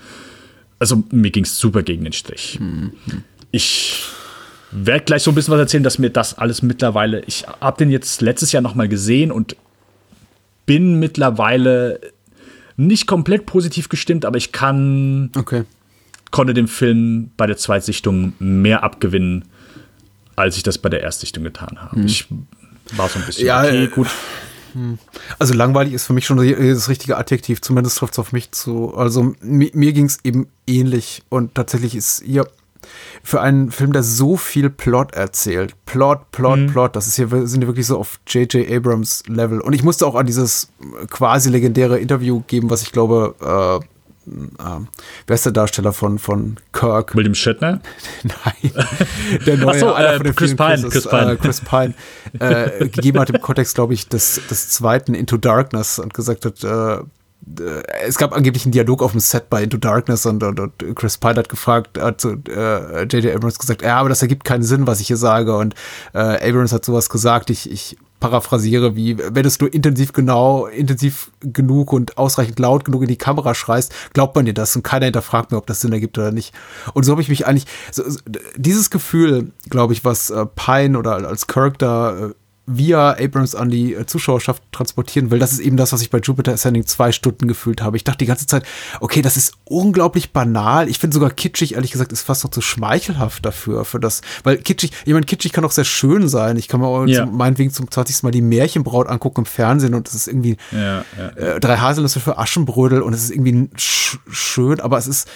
also mir ging es super gegen den Strich. Mhm. Ich werde gleich so ein bisschen was erzählen, dass mir das alles mittlerweile, ich habe den jetzt letztes Jahr noch mal gesehen und bin mittlerweile nicht komplett positiv gestimmt, aber ich kann okay. konnte dem Film bei der Zweitsichtung mehr abgewinnen, als ich das bei der Erstsichtung getan habe. Mhm. Ich war so ein bisschen ja, okay, gut. Hm. Also langweilig ist für mich schon das richtige Adjektiv, zumindest trifft es auf mich zu. Also mir, mir ging es eben ähnlich und tatsächlich ist hier für einen Film, der so viel Plot erzählt, Plot, Plot, mhm. Plot, das ist hier, sind wir wirklich so auf J.J. Abrams Level. Und ich musste auch an dieses quasi legendäre Interview geben, was ich glaube, äh, äh, wer ist der Darsteller von, von Kirk? William Shatner? Nein. Der neue, so, äh, Chris, Pine, Chris, Chris Pine. Äh, Chris Pine. äh, gegeben hat im Kontext, glaube ich, des, des zweiten Into Darkness und gesagt hat, äh, äh, es gab angeblich einen Dialog auf dem Set bei Into Darkness und, und, und Chris Pine hat gefragt, hat zu äh, J.J. Abrams gesagt, ja, aber das ergibt keinen Sinn, was ich hier sage. Und äh, Abrams hat sowas gesagt, ich, ich paraphrasiere, wie wenn du intensiv genau, intensiv genug und ausreichend laut genug in die Kamera schreist, glaubt man dir das und keiner hinterfragt mir, ob das Sinn ergibt oder nicht. Und so habe ich mich eigentlich, so, dieses Gefühl, glaube ich, was äh, Pine oder als Kirk da äh, via Abrams an die äh, Zuschauerschaft transportieren will. Das ist eben das, was ich bei Jupiter Ascending zwei Stunden gefühlt habe. Ich dachte die ganze Zeit, okay, das ist unglaublich banal. Ich finde sogar kitschig, ehrlich gesagt, ist fast noch zu schmeichelhaft dafür, für das, weil kitschig, ich meine, kitschig kann auch sehr schön sein. Ich kann mir auch ja. zum, meinetwegen zum 20. Mal die Märchenbraut angucken im Fernsehen und es ist irgendwie ja, ja. Äh, drei Haselnüsse für Aschenbrödel und es ist irgendwie sch schön, aber es ist,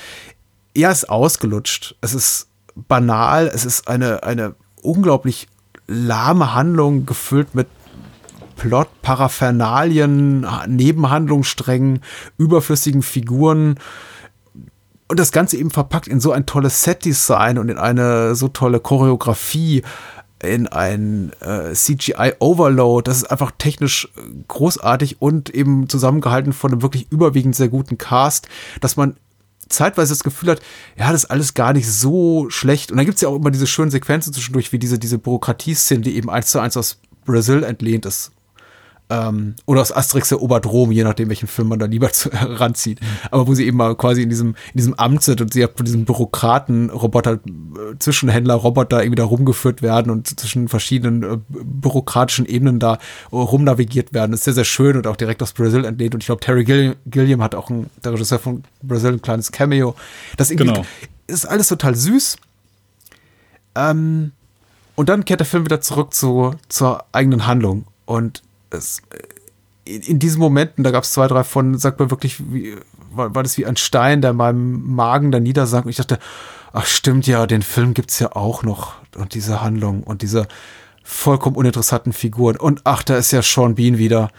eher ist ausgelutscht. Es ist banal, es ist eine, eine unglaublich lahme Handlung gefüllt mit Plot, Paraphernalien, Nebenhandlungssträngen, überflüssigen Figuren. Und das Ganze eben verpackt in so ein tolles Set-Design und in eine so tolle Choreografie, in ein äh, CGI-Overload. Das ist einfach technisch großartig und eben zusammengehalten von einem wirklich überwiegend sehr guten Cast, dass man zeitweise das Gefühl hat, ja, das ist alles gar nicht so schlecht. Und dann gibt's ja auch immer diese schönen Sequenzen zwischendurch, wie diese, diese Bürokratie-Szene, die eben eins zu eins aus Brasil entlehnt ist. Ähm, oder aus Asterix der Oberdrom, je nachdem, welchen Film man da lieber zu, äh, ranzieht. Aber wo sie eben mal quasi in diesem, in diesem Amt sind und sie ja von diesem Bürokraten-Roboter, äh, Zwischenhändler-Roboter irgendwie da rumgeführt werden und zwischen verschiedenen äh, bürokratischen Ebenen da rumnavigiert werden. Das ist sehr, sehr schön und auch direkt aus Brasil entlehnt. Und ich glaube, Terry Gilliam, Gilliam hat auch ein, der Regisseur von Brasil, ein kleines Cameo. Das irgendwie genau. ist alles total süß. Ähm, und dann kehrt der Film wieder zurück zu, zur eigenen Handlung. Und es, äh, in diesen Momenten, da gab es zwei, drei von, sagt man wirklich, wie, war, war das wie ein Stein, der in meinem Magen da niedersank. Und ich dachte, ach stimmt ja, den Film gibt's ja auch noch. Und diese Handlung und diese vollkommen uninteressanten Figuren. Und ach, da ist ja Sean Bean wieder.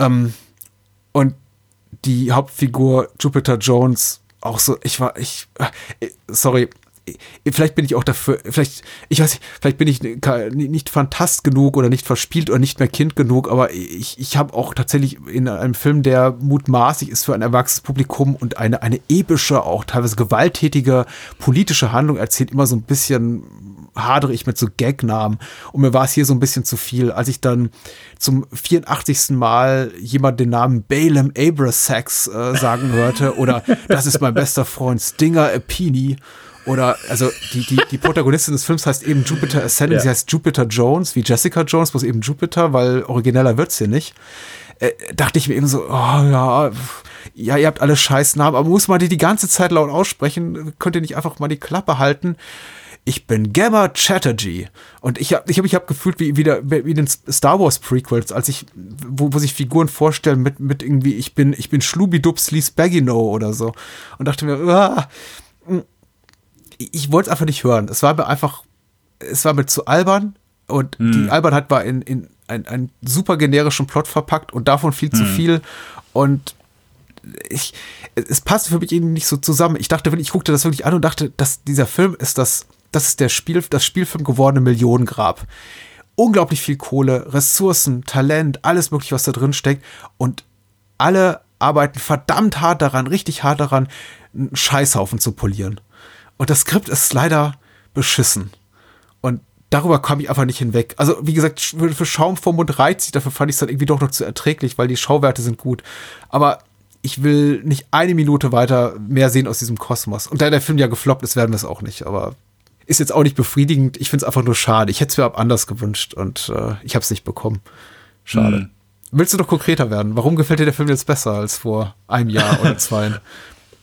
Ähm, und die Hauptfigur Jupiter Jones auch so, ich war, ich, äh, sorry, vielleicht bin ich auch dafür, vielleicht, ich weiß nicht, vielleicht bin ich nicht fantast genug oder nicht verspielt oder nicht mehr Kind genug, aber ich, ich habe auch tatsächlich in einem Film, der mutmaßig ist für ein erwachsenes Publikum und eine, eine epische, auch teilweise gewalttätige politische Handlung erzählt, immer so ein bisschen hadere ich mit so Gagnamen. Und mir war es hier so ein bisschen zu viel. Als ich dann zum 84. Mal jemand den Namen Balaam Abrasax äh, sagen hörte oder das ist mein bester Freund Stinger Apini oder, also, die, die, die Protagonistin des Films heißt eben Jupiter Ascending. Ja. Sie heißt Jupiter Jones, wie Jessica Jones, bloß eben Jupiter, weil origineller wird's hier nicht. Äh, dachte ich mir eben so, oh ja, ja, ihr habt alle Scheißnamen, aber muss man die die ganze Zeit laut aussprechen? Könnt ihr nicht einfach mal die Klappe halten? ich bin Gamma Chatterjee. Und ich habe ich hab, ich hab gefühlt wie, wie, der, wie den Star Wars Prequels, als ich, wo, wo sich Figuren vorstellen mit, mit irgendwie, ich bin, ich bin Schlubidubs Lee Spaggino oder so. Und dachte mir, ah, ich wollte es einfach nicht hören. Es war mir einfach, es war mir zu albern und hm. die Albernheit war in, in einen super generischen Plot verpackt und davon viel hm. zu viel und ich, es passte für mich irgendwie nicht so zusammen. Ich dachte, ich guckte das wirklich an und dachte, dass dieser Film ist das, das ist der Spiel, das Spielfilm gewordene Millionengrab. Unglaublich viel Kohle, Ressourcen, Talent, alles mögliche, was da drin steckt und alle arbeiten verdammt hart daran, richtig hart daran, einen Scheißhaufen zu polieren. Und das Skript ist leider beschissen. Und darüber komme ich einfach nicht hinweg. Also, wie gesagt, für, Schaum vom Mund reizt sich, dafür fand ich es dann irgendwie doch noch zu erträglich, weil die Schauwerte sind gut. Aber ich will nicht eine Minute weiter mehr sehen aus diesem Kosmos. Und da der Film ja gefloppt ist, werden wir es auch nicht. Aber ist jetzt auch nicht befriedigend. Ich finde es einfach nur schade. Ich hätte es mir anders gewünscht und äh, ich habe es nicht bekommen. Schade. Mhm. Willst du doch konkreter werden? Warum gefällt dir der Film jetzt besser als vor einem Jahr oder zwei?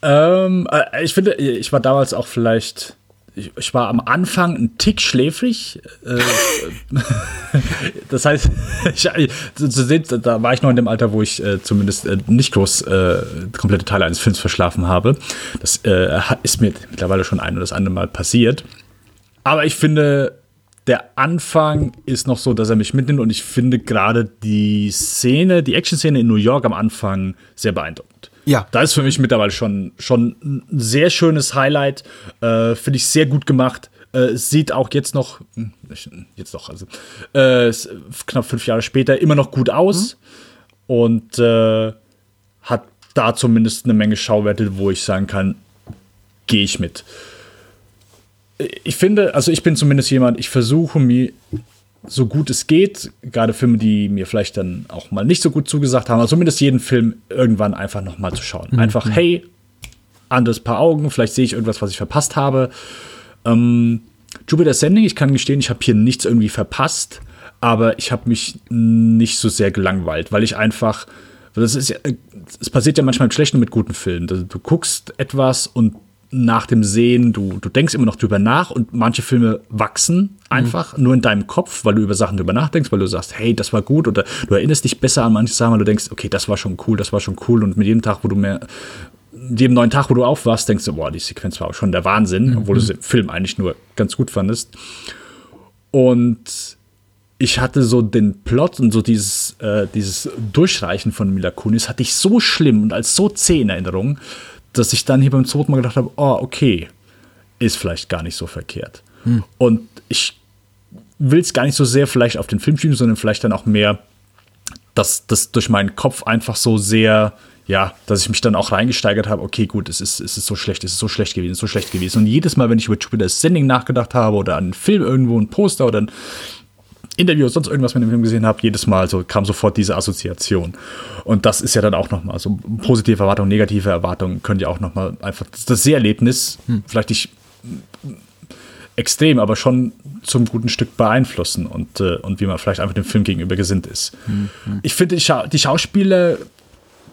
Ähm, äh, ich finde, ich war damals auch vielleicht. Ich, ich war am Anfang ein Tick schläfrig. Äh, das heißt, ich, zu sehen, da war ich noch in dem Alter, wo ich äh, zumindest äh, nicht groß äh, komplette Teile eines Films verschlafen habe. Das äh, ist mir mittlerweile schon ein oder das andere Mal passiert. Aber ich finde, der Anfang ist noch so, dass er mich mitnimmt und ich finde gerade die Szene, die Action-Szene in New York am Anfang sehr beeindruckend. Ja. Da ist für mich mittlerweile schon, schon ein sehr schönes Highlight. Äh, Finde ich sehr gut gemacht. Äh, sieht auch jetzt noch, hm, jetzt noch, also äh, knapp fünf Jahre später immer noch gut aus mhm. und äh, hat da zumindest eine Menge Schauwerte, wo ich sagen kann, gehe ich mit. Ich finde, also ich bin zumindest jemand, ich versuche mir so gut es geht, gerade Filme, die mir vielleicht dann auch mal nicht so gut zugesagt haben, aber zumindest jeden Film irgendwann einfach noch mal zu schauen. Mhm. Einfach, hey, anderes Paar Augen, vielleicht sehe ich irgendwas, was ich verpasst habe. Ähm, Jupiter Sending, ich kann gestehen, ich habe hier nichts irgendwie verpasst, aber ich habe mich nicht so sehr gelangweilt, weil ich einfach, das ist ja, es passiert ja manchmal mit schlechten mit guten Filmen. Du guckst etwas und nach dem Sehen, du, du denkst immer noch drüber nach und manche Filme wachsen einfach mhm. nur in deinem Kopf, weil du über Sachen drüber nachdenkst, weil du sagst, hey, das war gut oder du erinnerst dich besser an manche Sachen, weil du denkst, okay, das war schon cool, das war schon cool und mit jedem Tag, wo du mehr, jedem neuen Tag, wo du aufwachst, denkst du, boah, die Sequenz war auch schon der Wahnsinn, mhm. obwohl du den Film eigentlich nur ganz gut fandest. Und ich hatte so den Plot und so dieses, äh, dieses Durchreichen von Mila Kunis hatte ich so schlimm und als so zäh in Erinnerung, dass ich dann hier beim zweiten Mal gedacht habe, oh, okay, ist vielleicht gar nicht so verkehrt. Hm. Und ich will es gar nicht so sehr vielleicht auf den Film schieben, sondern vielleicht dann auch mehr, dass das durch meinen Kopf einfach so sehr, ja, dass ich mich dann auch reingesteigert habe, okay, gut, es ist, es ist so schlecht, es ist so schlecht gewesen, es ist so schlecht gewesen. Und jedes Mal, wenn ich über Jupiter's Sending nachgedacht habe oder an einen Film irgendwo, ein Poster oder ein Interview, sonst irgendwas mit dem Film gesehen habe, jedes Mal so kam sofort diese Assoziation. Und das ist ja dann auch nochmal so positive Erwartungen, negative Erwartungen können ja auch nochmal einfach das Seherlebnis, hm. vielleicht nicht extrem, aber schon zum guten Stück beeinflussen und, äh, und wie man vielleicht einfach dem Film gegenüber gesinnt ist. Hm. hm. Ich finde, die, Scha die Schauspieler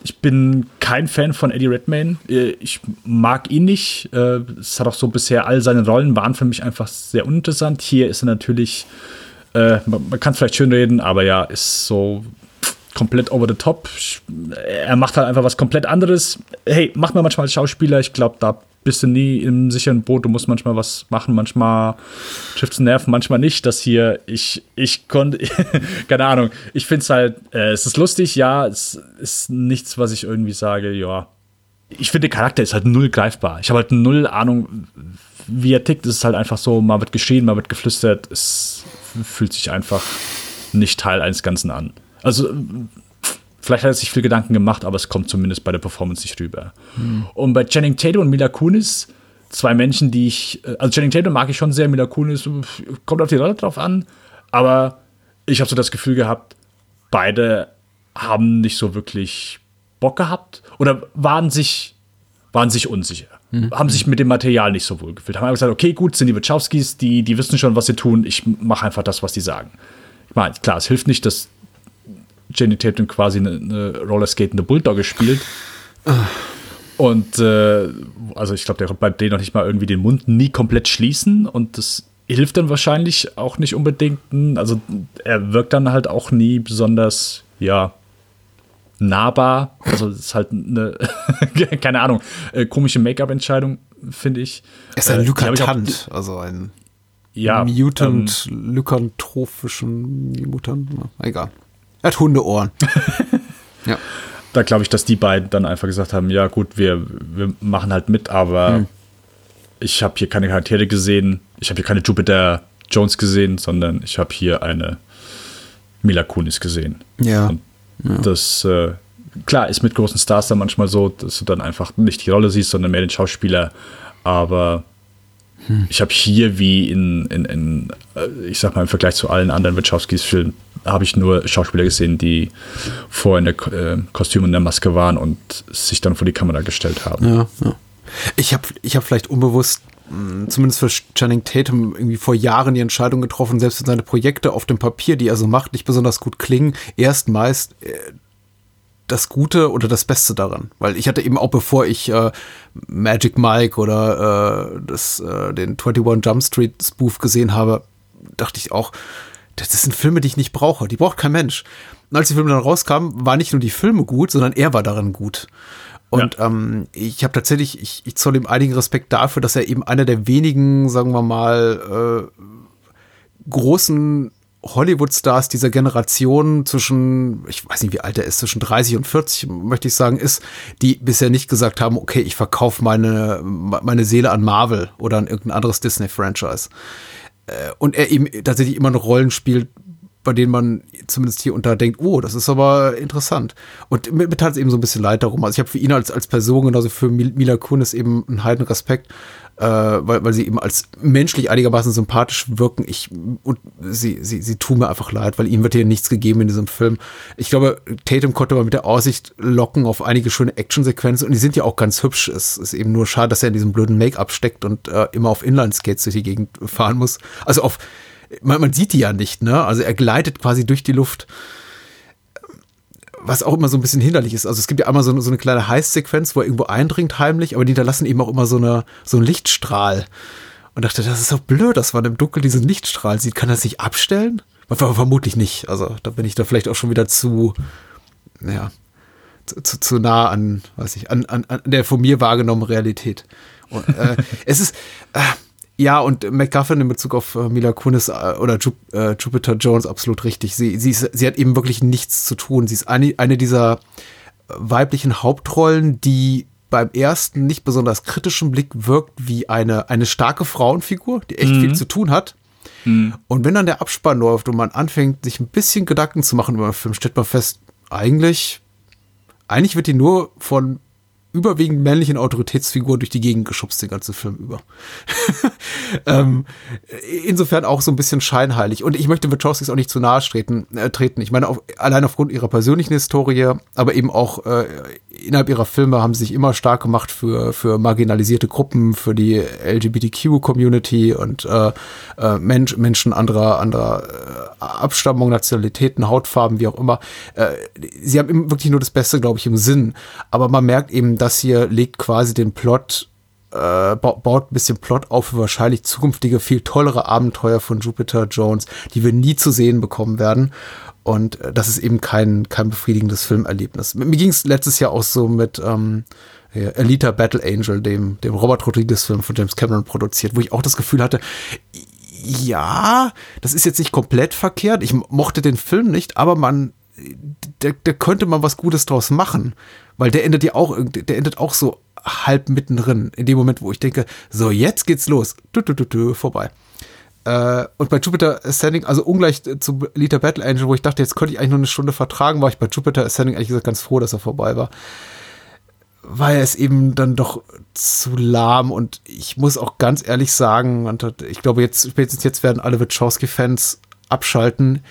ich bin kein Fan von Eddie Redmayne. Äh, ich mag ihn nicht. Äh, es hat auch so bisher all seine Rollen waren für mich einfach sehr uninteressant. Hier ist er natürlich äh, man, man kann es vielleicht schön reden, aber ja, ist so komplett over the top. Er macht halt einfach was komplett anderes. Hey, macht man manchmal als Schauspieler. Ich glaube, da bist du nie im sicheren Boot, du musst manchmal was machen, manchmal trifft es Nerven, manchmal nicht. Das hier, ich, ich konnte, keine Ahnung, ich finde es halt, äh, es ist lustig, ja, es ist nichts, was ich irgendwie sage, ja. Ich finde, der Charakter ist halt null greifbar. Ich habe halt null Ahnung, wie er tickt. Es ist halt einfach so, mal wird geschehen, mal wird geflüstert. Es fühlt sich einfach nicht Teil eines Ganzen an. Also, Vielleicht hat er sich viel Gedanken gemacht, aber es kommt zumindest bei der Performance nicht rüber. Hm. Und bei Channing Tatum und Mila Kunis, zwei Menschen, die ich, äh, also Channing Tatum mag ich schon sehr, Mila Kunis kommt auf die Rolle drauf an, aber ich habe so das Gefühl gehabt, beide haben nicht so wirklich Bock gehabt oder waren sich, waren sich unsicher. Mhm. Haben sich mit dem Material nicht so wohl gefühlt. Haben einfach gesagt, okay, gut, sind die Wachowskis, die, die wissen schon, was sie tun, ich mache einfach das, was die sagen. Ich meine, klar, es hilft nicht, dass Jenny Tatum quasi eine, eine rollerskatende Bulldogge spielt. Und äh, also ich glaube, der bei denen noch nicht mal irgendwie den Mund nie komplett schließen und das hilft dann wahrscheinlich auch nicht unbedingt. Also er wirkt dann halt auch nie besonders, ja, nahbar. Also es ist halt eine, keine Ahnung, äh, komische Make-up-Entscheidung, finde ich. Er ist ein äh, Lykantant, also ein ja, Mutant, ähm, lykantrophischen Mutant, egal. Er hat Hundeohren. ja. Da glaube ich, dass die beiden dann einfach gesagt haben, ja gut, wir, wir machen halt mit, aber hm. ich habe hier keine Charaktere gesehen, ich habe hier keine Jupiter Jones gesehen, sondern ich habe hier eine Mila Kunis gesehen. Ja. Und ja. das, äh, klar, ist mit großen Stars dann manchmal so, dass du dann einfach nicht die Rolle siehst, sondern mehr den Schauspieler. Aber hm. ich habe hier wie in, in, in, äh, ich sag mal, im Vergleich zu allen anderen Wachowskis Filmen habe ich nur Schauspieler gesehen, die vorher in der äh, Kostüm und der Maske waren und sich dann vor die Kamera gestellt haben. Ja, ja. Ich habe ich hab vielleicht unbewusst, zumindest für Channing Tatum, irgendwie vor Jahren die Entscheidung getroffen, selbst wenn seine Projekte auf dem Papier, die er so macht, nicht besonders gut klingen, erst meist äh, das Gute oder das Beste daran. Weil ich hatte eben auch, bevor ich äh, Magic Mike oder äh, das, äh, den 21 Jump Street Spoof gesehen habe, dachte ich auch, das sind Filme, die ich nicht brauche. Die braucht kein Mensch. Und als die Filme dann rauskamen, waren nicht nur die Filme gut, sondern er war darin gut. Und ja. ähm, ich habe tatsächlich, ich, ich zoll ihm einigen Respekt dafür, dass er eben einer der wenigen, sagen wir mal, äh, großen Hollywood-Stars dieser Generation zwischen, ich weiß nicht, wie alt er ist, zwischen 30 und 40, möchte ich sagen, ist, die bisher nicht gesagt haben, okay, ich verkaufe meine, meine Seele an Marvel oder an irgendein anderes Disney-Franchise. Äh, und er eben tatsächlich immer noch Rollen spielt, bei denen man zumindest hier unter denkt, oh, das ist aber interessant. Und mir, mir tat es eben so ein bisschen leid darum. Also ich habe für ihn als, als Person, genauso für Mila Kunis eben einen heiden Respekt, äh, weil, weil sie eben als menschlich einigermaßen sympathisch wirken. Ich, und sie, sie, sie tun mir einfach leid, weil ihm wird hier nichts gegeben in diesem Film. Ich glaube, Tatum konnte man mit der Aussicht locken auf einige schöne Actionsequenzen und die sind ja auch ganz hübsch. Es ist eben nur schade, dass er in diesem blöden Make-up steckt und äh, immer auf Inline-Skates durch die Gegend fahren muss. Also auf man, man sieht die ja nicht, ne? Also er gleitet quasi durch die Luft. Was auch immer so ein bisschen hinderlich ist. Also es gibt ja einmal so, so eine kleine Heißsequenz, wo er irgendwo eindringt heimlich, aber die hinterlassen eben auch immer so, eine, so einen Lichtstrahl. Und dachte, das ist doch blöd, dass man im Dunkeln diesen Lichtstrahl sieht. Kann er sich abstellen? Vermutlich nicht. Also da bin ich da vielleicht auch schon wieder zu, ja, zu, zu, zu nah an, weiß ich, an, an, an der von mir wahrgenommenen Realität. Und, äh, es ist, äh, ja, und McGuffin in Bezug auf äh, Mila Kunis äh, oder Ju äh, Jupiter Jones absolut richtig. Sie, sie, ist, sie hat eben wirklich nichts zu tun. Sie ist eine, eine dieser äh, weiblichen Hauptrollen, die beim ersten nicht besonders kritischen Blick wirkt wie eine, eine starke Frauenfigur, die echt mhm. viel zu tun hat. Mhm. Und wenn dann der Abspann läuft und man anfängt, sich ein bisschen Gedanken zu machen über den Film, stellt man fest, eigentlich, eigentlich wird die nur von überwiegend männlichen Autoritätsfigur durch die Gegend geschubst, den ganzen Film über. ähm, insofern auch so ein bisschen scheinheilig. Und ich möchte Wachowskis auch nicht zu nahe treten. Äh, treten. Ich meine, auf, allein aufgrund ihrer persönlichen Historie, aber eben auch äh, innerhalb ihrer Filme haben sie sich immer stark gemacht für, für marginalisierte Gruppen, für die LGBTQ-Community und äh, äh, Mensch, Menschen anderer, anderer äh, Abstammung, Nationalitäten, Hautfarben, wie auch immer. Äh, sie haben wirklich nur das Beste, glaube ich, im Sinn. Aber man merkt eben, das hier legt quasi den Plot, äh, baut ein bisschen Plot auf für wahrscheinlich zukünftige, viel tollere Abenteuer von Jupiter Jones, die wir nie zu sehen bekommen werden. Und äh, das ist eben kein, kein befriedigendes Filmerlebnis. Mir ging es letztes Jahr auch so mit, ähm, Elita Battle Angel, dem, dem Robert Rodriguez-Film von James Cameron produziert, wo ich auch das Gefühl hatte, ja, das ist jetzt nicht komplett verkehrt. Ich mochte den Film nicht, aber man, da, da könnte man was Gutes draus machen, weil der endet ja auch, der endet auch so halb mittendrin, in dem Moment, wo ich denke, so jetzt geht's los, du, du, du, du, vorbei. Äh, und bei Jupiter Ascending, also ungleich zu Lita Battle Angel, wo ich dachte, jetzt könnte ich eigentlich nur eine Stunde vertragen, war ich bei Jupiter Ascending eigentlich gesagt ganz froh, dass er vorbei war. Weil es eben dann doch zu lahm und ich muss auch ganz ehrlich sagen, und ich glaube, jetzt, spätestens jetzt werden alle Wachowski-Fans abschalten.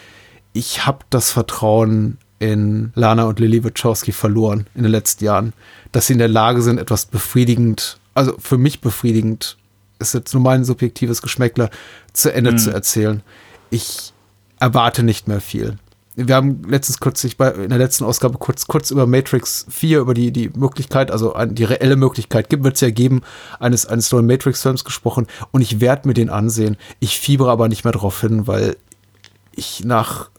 Ich habe das Vertrauen in Lana und Lily Wachowski verloren in den letzten Jahren, dass sie in der Lage sind, etwas befriedigend, also für mich befriedigend ist jetzt nur mein subjektives Geschmäckler, zu Ende mhm. zu erzählen. Ich erwarte nicht mehr viel. Wir haben letztens kurz, ich bei, in der letzten Ausgabe kurz, kurz über Matrix 4, über die, die Möglichkeit, also die reelle Möglichkeit, gibt wird es ja geben, eines, eines neuen Matrix-Films gesprochen und ich werde mir den ansehen. Ich fiebere aber nicht mehr darauf hin, weil ich nach,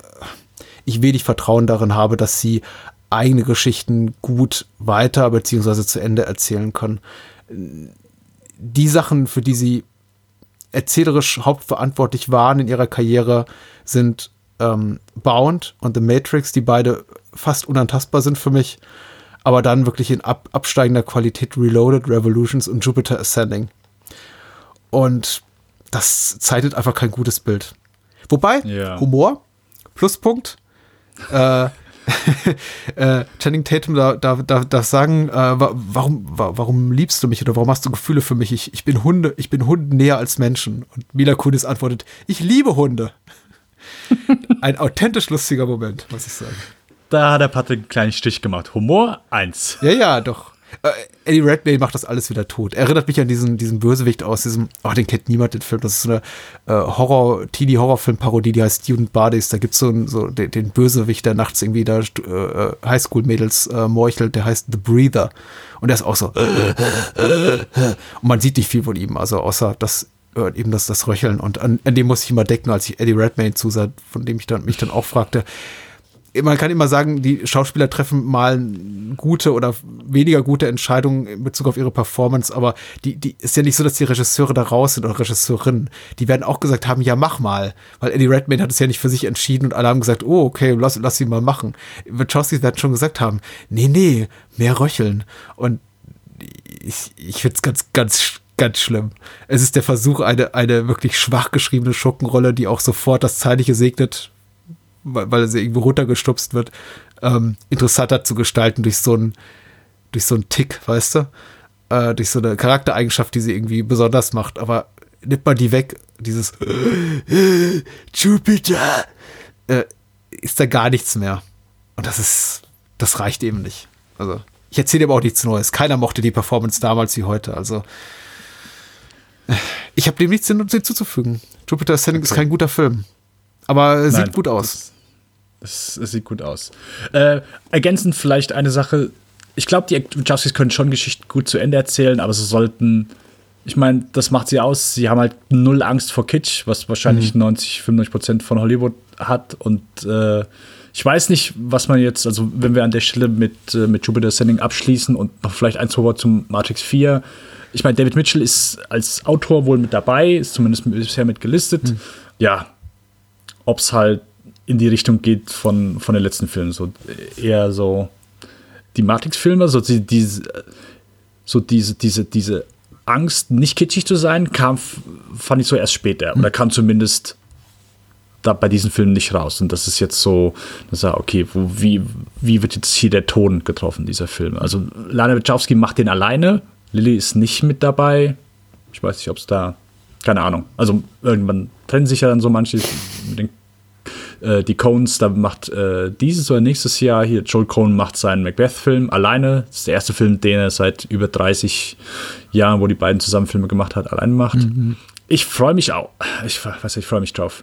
ich wenig Vertrauen darin habe, dass sie eigene Geschichten gut weiter beziehungsweise zu Ende erzählen können die Sachen, für die sie erzählerisch hauptverantwortlich waren in ihrer Karriere, sind ähm, Bound und The Matrix, die beide fast unantastbar sind für mich, aber dann wirklich in ab, absteigender Qualität Reloaded, Revolutions und Jupiter Ascending. Und das zeichnet einfach kein gutes Bild. Wobei, ja. Humor, Pluspunkt, äh, äh, Channing Tatum darf, darf, darf, darf sagen, äh, warum, warum liebst du mich oder warum hast du Gefühle für mich? Ich, ich bin Hunde, ich bin Hunden näher als Menschen. Und Mila Kunis antwortet, ich liebe Hunde. Ein authentisch lustiger Moment, muss ich sagen. Da hat der Patrick einen kleinen Stich gemacht. Humor 1. Ja, ja, doch. Äh, Eddie Redmayne macht das alles wieder tot. Erinnert mich an diesen, diesen Bösewicht aus diesem, oh, den kennt niemand, den Film. Das ist so eine äh, Horror, Teenie-Horrorfilm-Parodie, die heißt Student Bodies. Da gibt's so, so den, den Bösewicht, der nachts irgendwie da äh, Highschool-Mädels äh, morchelt, der heißt The Breather. Und der ist auch so. und man sieht nicht viel von ihm, also außer das äh, eben das, das Röcheln. Und an, an dem muss ich immer decken, als ich Eddie Redmayne zusah, von dem ich dann, mich dann auch fragte, man kann immer sagen, die Schauspieler treffen mal gute oder weniger gute Entscheidungen in Bezug auf ihre Performance, aber die, die ist ja nicht so, dass die Regisseure da raus sind oder Regisseurinnen. Die werden auch gesagt haben, ja, mach mal. Weil Eddie Redmayne hat es ja nicht für sich entschieden und alle haben gesagt, oh, okay, lass, lass sie mal machen. Wachowski werden schon gesagt haben, nee, nee, mehr röcheln. Und ich, ich finde es ganz, ganz, ganz schlimm. Es ist der Versuch, eine, eine wirklich schwach geschriebene Schurkenrolle, die auch sofort das Zeitliche segnet, weil, sie irgendwo runtergestupst wird, ähm, interessanter zu gestalten durch so einen durch so einen Tick, weißt du? Äh, durch so eine Charaktereigenschaft, die sie irgendwie besonders macht. Aber nimmt man die weg, dieses Jupiter, äh, ist da gar nichts mehr. Und das ist, das reicht eben nicht. Also, ich erzähle aber auch nichts Neues. Keiner mochte die Performance damals wie heute. Also, ich habe dem nichts hinzuzufügen. Jupiter Ascending okay. ist kein guter Film. Aber sieht Nein, gut aus. Es, es sieht gut aus. Äh, ergänzend vielleicht eine Sache. Ich glaube, die Justice können schon Geschichten gut zu Ende erzählen, aber sie sollten. Ich meine, das macht sie aus. Sie haben halt null Angst vor Kitsch, was wahrscheinlich mhm. 90, 95 Prozent von Hollywood hat. Und äh, ich weiß nicht, was man jetzt, also wenn wir an der Stelle mit, äh, mit Jupiter Sending abschließen und noch vielleicht ein, zwei Worte zum Matrix 4. Ich meine, David Mitchell ist als Autor wohl mit dabei, ist zumindest bisher mit gelistet. Mhm. Ja, ob es halt in die Richtung geht von, von den letzten Filmen. So eher so die Matrix-Filme, so, die, diese, so diese, diese, diese Angst, nicht kitschig zu sein, kam, fand ich so erst später. Oder kam zumindest da bei diesen Filmen nicht raus. Und das ist jetzt so, dass er, okay, wo, wie, wie wird jetzt hier der Ton getroffen, dieser Film? Also Lana Wachowski macht den alleine, Lilly ist nicht mit dabei. Ich weiß nicht, ob es da, keine Ahnung. Also irgendwann trennen sich ja dann so manche den äh, die Coens, da macht äh, dieses oder nächstes Jahr hier, Joel Cohen macht seinen Macbeth-Film alleine. Das ist der erste Film, den er seit über 30 Jahren, wo die beiden zusammen Filme gemacht hat, alleine macht. Mhm. Ich freue mich auch. Ich weiß ich freue mich drauf.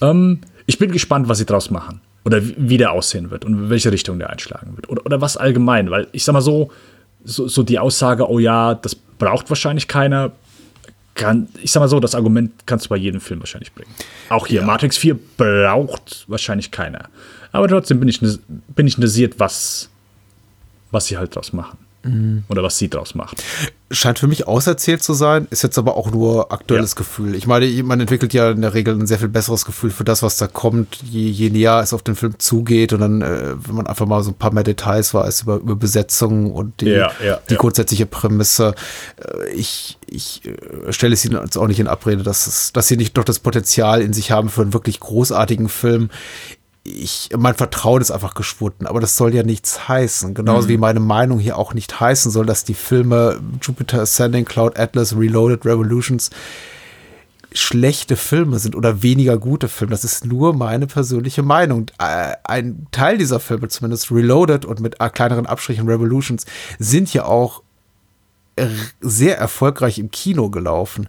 Ähm, ich bin gespannt, was sie draus machen. Oder wie der aussehen wird und welche Richtung der einschlagen wird. Oder, oder was allgemein, weil ich sag mal so, so, so die Aussage, oh ja, das braucht wahrscheinlich keiner, kann, ich sag mal so, das Argument kannst du bei jedem Film wahrscheinlich bringen. Auch hier, ja. Matrix 4 braucht wahrscheinlich keiner. Aber trotzdem bin ich, bin ich interessiert, was, was sie halt draus machen. Mhm. Oder was sie draus macht. Scheint für mich auserzählt zu sein, ist jetzt aber auch nur aktuelles ja. Gefühl. Ich meine, man entwickelt ja in der Regel ein sehr viel besseres Gefühl für das, was da kommt, je, je näher es auf den Film zugeht und dann, äh, wenn man einfach mal so ein paar mehr Details weiß über, über Besetzung und die, ja, ja, die grundsätzliche Prämisse. Äh, ich, ich äh, stelle es Ihnen jetzt auch nicht in Abrede, dass, es, dass Sie nicht doch das Potenzial in sich haben für einen wirklich großartigen Film ich, mein Vertrauen ist einfach geschwunden, aber das soll ja nichts heißen. Genauso mhm. wie meine Meinung hier auch nicht heißen soll, dass die Filme Jupiter Ascending, Cloud Atlas, Reloaded, Revolutions schlechte Filme sind oder weniger gute Filme. Das ist nur meine persönliche Meinung. Äh, ein Teil dieser Filme, zumindest Reloaded und mit kleineren Abstrichen Revolutions, sind ja auch sehr erfolgreich im Kino gelaufen.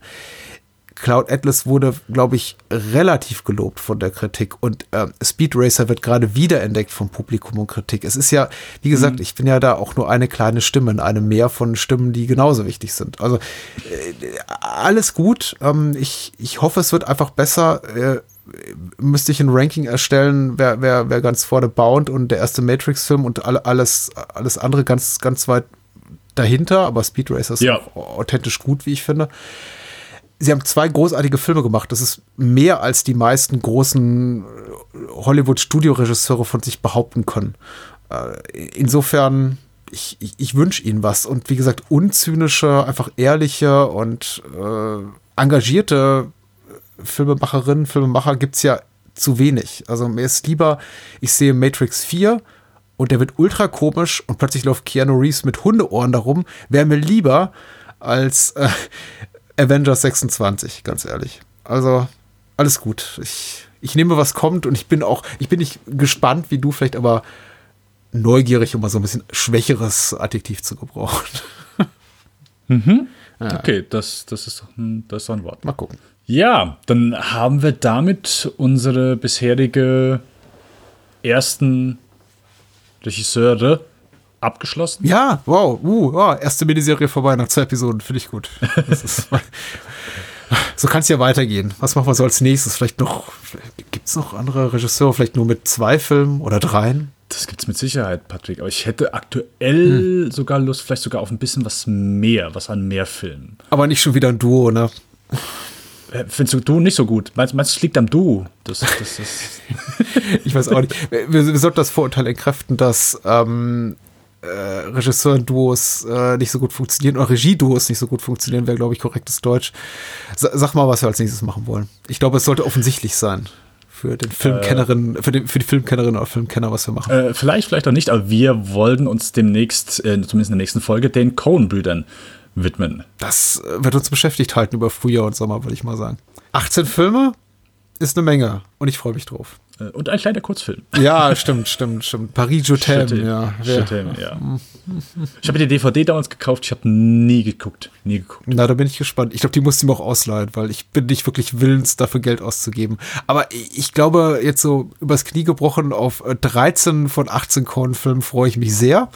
Cloud Atlas wurde, glaube ich, relativ gelobt von der Kritik und äh, Speed Racer wird gerade wiederentdeckt vom Publikum und Kritik. Es ist ja, wie gesagt, mhm. ich bin ja da auch nur eine kleine Stimme in einem Meer von Stimmen, die genauso wichtig sind. Also äh, alles gut. Ähm, ich, ich hoffe, es wird einfach besser. Äh, müsste ich ein Ranking erstellen, wer, wer, wer ganz vorne bound und der erste Matrix-Film und alle, alles, alles andere ganz, ganz weit dahinter, aber Speed Racer ist ja. authentisch gut, wie ich finde sie haben zwei großartige Filme gemacht. Das ist mehr als die meisten großen äh, Hollywood-Studioregisseure von sich behaupten können. Äh, insofern, ich, ich, ich wünsche ihnen was. Und wie gesagt, unzynische, einfach ehrliche und äh, engagierte Filmemacherinnen, Filmemacher gibt es ja zu wenig. Also mir ist lieber, ich sehe Matrix 4 und der wird ultra komisch und plötzlich läuft Keanu Reeves mit Hundeohren darum. Wäre mir lieber als äh, Avengers 26, ganz ehrlich. Also, alles gut. Ich, ich nehme, was kommt und ich bin auch, ich bin nicht gespannt wie du, vielleicht aber neugierig, um mal so ein bisschen schwächeres Adjektiv zu gebrauchen. Mhm. Ja. Okay, das, das, ist, das ist ein Wort. Mal gucken. Ja, dann haben wir damit unsere bisherige ersten Regisseure abgeschlossen. Ja, wow, uh, wow, erste Miniserie vorbei nach zwei Episoden, finde ich gut. so kann es ja weitergehen. Was machen wir so als nächstes? Vielleicht noch, gibt es noch andere Regisseure, vielleicht nur mit zwei Filmen oder dreien? Das gibt es mit Sicherheit, Patrick. Aber ich hätte aktuell hm. sogar Lust, vielleicht sogar auf ein bisschen was mehr, was an mehr Filmen. Aber nicht schon wieder ein Duo, ne? Äh, findest du Duo nicht so gut? Meinst du, es liegt am Duo? Das, das, das ich weiß auch nicht. Wir, wir sollten das Vorurteil entkräften, dass ähm, äh, Regisseur-Duos äh, nicht so gut funktionieren oder Regie-Duos nicht so gut funktionieren, wäre, glaube ich, korrektes Deutsch. S sag mal, was wir als nächstes machen wollen. Ich glaube, es sollte offensichtlich sein für den Filmkennerin, äh, für, den, für die Filmkennerin oder Filmkenner, was wir machen. Äh, vielleicht, vielleicht auch nicht, aber wir wollten uns demnächst, äh, zumindest in der nächsten Folge, den Coen-Brüdern widmen. Das äh, wird uns beschäftigt halten über Frühjahr und Sommer, würde ich mal sagen. 18 Filme ist eine Menge und ich freue mich drauf. Äh, und ein kleiner Kurzfilm. Ja, stimmt, stimmt, stimmt. Paris Jotem, ja. Jotem, ja. Ich habe die DVD damals gekauft, ich habe nie geguckt. Nie geguckt. Na, da bin ich gespannt. Ich glaube, die musste ich mir auch ausleihen, weil ich bin nicht wirklich willens, dafür Geld auszugeben. Aber ich glaube, jetzt so übers Knie gebrochen auf 13 äh, von 18 Kornfilmen freue ich mich sehr.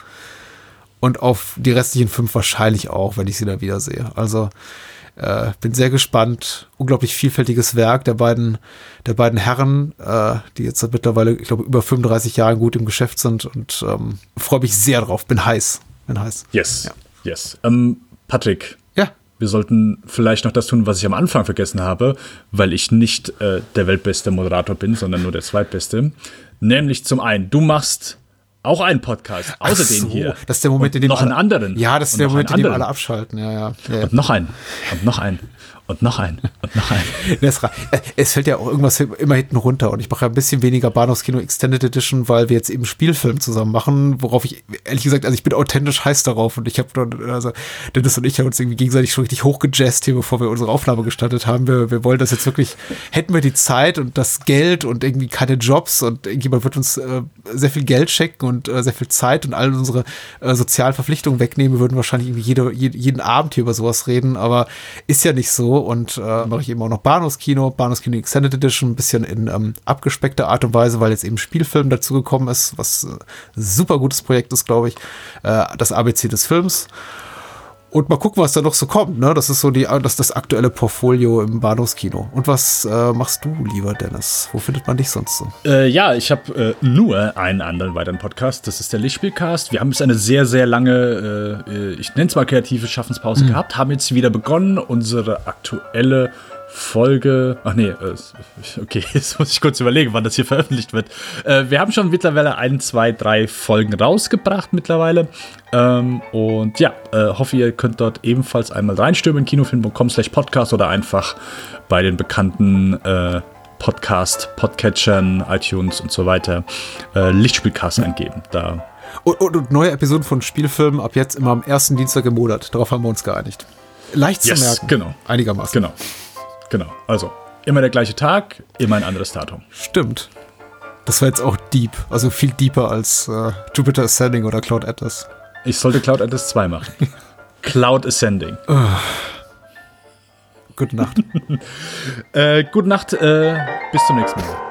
Und auf die restlichen fünf wahrscheinlich auch, wenn ich sie da wiedersehe. Also, äh, bin sehr gespannt. Unglaublich vielfältiges Werk der beiden, der beiden Herren, äh, die jetzt mittlerweile, ich glaube, über 35 Jahre gut im Geschäft sind und ähm, freue mich sehr drauf. Bin heiß. Bin heiß. Yes. Ja. Yes. Ähm, Patrick. Ja. Wir sollten vielleicht noch das tun, was ich am Anfang vergessen habe, weil ich nicht äh, der weltbeste Moderator bin, sondern nur der zweitbeste. Nämlich zum einen, du machst auch ein Podcast, außer so, den hier. Das ist der Moment, in dem noch einen anderen. Ja, das ist der Moment, in dem alle abschalten. Ja, ja. ja. Und noch einen. Und noch einen und noch ein und noch ein. es fällt ja auch irgendwas immer hinten runter und ich mache ja ein bisschen weniger Bahnhofskino Extended Edition, weil wir jetzt eben Spielfilm zusammen machen, worauf ich ehrlich gesagt, also ich bin authentisch heiß darauf und ich habe dann, also Dennis und ich haben uns irgendwie gegenseitig schon richtig hochgejazzt hier, bevor wir unsere Aufnahme gestartet haben. Wir, wir wollen das jetzt wirklich, hätten wir die Zeit und das Geld und irgendwie keine Jobs und irgendjemand wird uns äh, sehr viel Geld schenken und äh, sehr viel Zeit und all unsere äh, sozialen Verpflichtungen wegnehmen, wir würden wahrscheinlich irgendwie jede, jeden Abend hier über sowas reden, aber ist ja nicht so und äh, mache ich eben auch noch Bahnhofskino, Bahnhofskino Extended Edition, ein bisschen in ähm, abgespeckter Art und Weise, weil jetzt eben Spielfilm dazugekommen ist, was äh, super gutes Projekt ist, glaube ich. Äh, das ABC des Films. Und mal gucken, was da noch so kommt. Ne? Das ist so die, das, das aktuelle Portfolio im Bahnhofskino. Und was äh, machst du, lieber Dennis? Wo findet man dich sonst so? Äh, ja, ich habe äh, nur einen anderen weiteren Podcast. Das ist der Lichtspielcast. Wir haben jetzt eine sehr, sehr lange, äh, ich nenne es mal kreative Schaffenspause mhm. gehabt, haben jetzt wieder begonnen, unsere aktuelle Folge. Ach nee, äh, okay, jetzt muss ich kurz überlegen, wann das hier veröffentlicht wird. Äh, wir haben schon mittlerweile ein, zwei, drei Folgen rausgebracht mittlerweile. Ähm, und ja, äh, hoffe, ihr könnt dort ebenfalls einmal reinstürmen, kinofilm.com slash podcast oder einfach bei den bekannten Podcast, Podcatchern, iTunes und so weiter Lichtspielcast eingeben. Da und, und, und, neue Episoden von Spielfilmen ab jetzt immer am ersten Dienstag im Monat. Darauf haben wir uns geeinigt. Leicht yes, zu merken. Genau. Einigermaßen. Genau. Genau. Also immer der gleiche Tag, immer ein anderes Datum. Stimmt. Das war jetzt auch deep. Also viel deeper als äh, Jupiter Ascending oder Cloud Atlas. Ich sollte Cloud Atlas 2 machen. Cloud Ascending. Oh. Gute Nacht. äh, gute Nacht. Äh, bis zum nächsten Mal.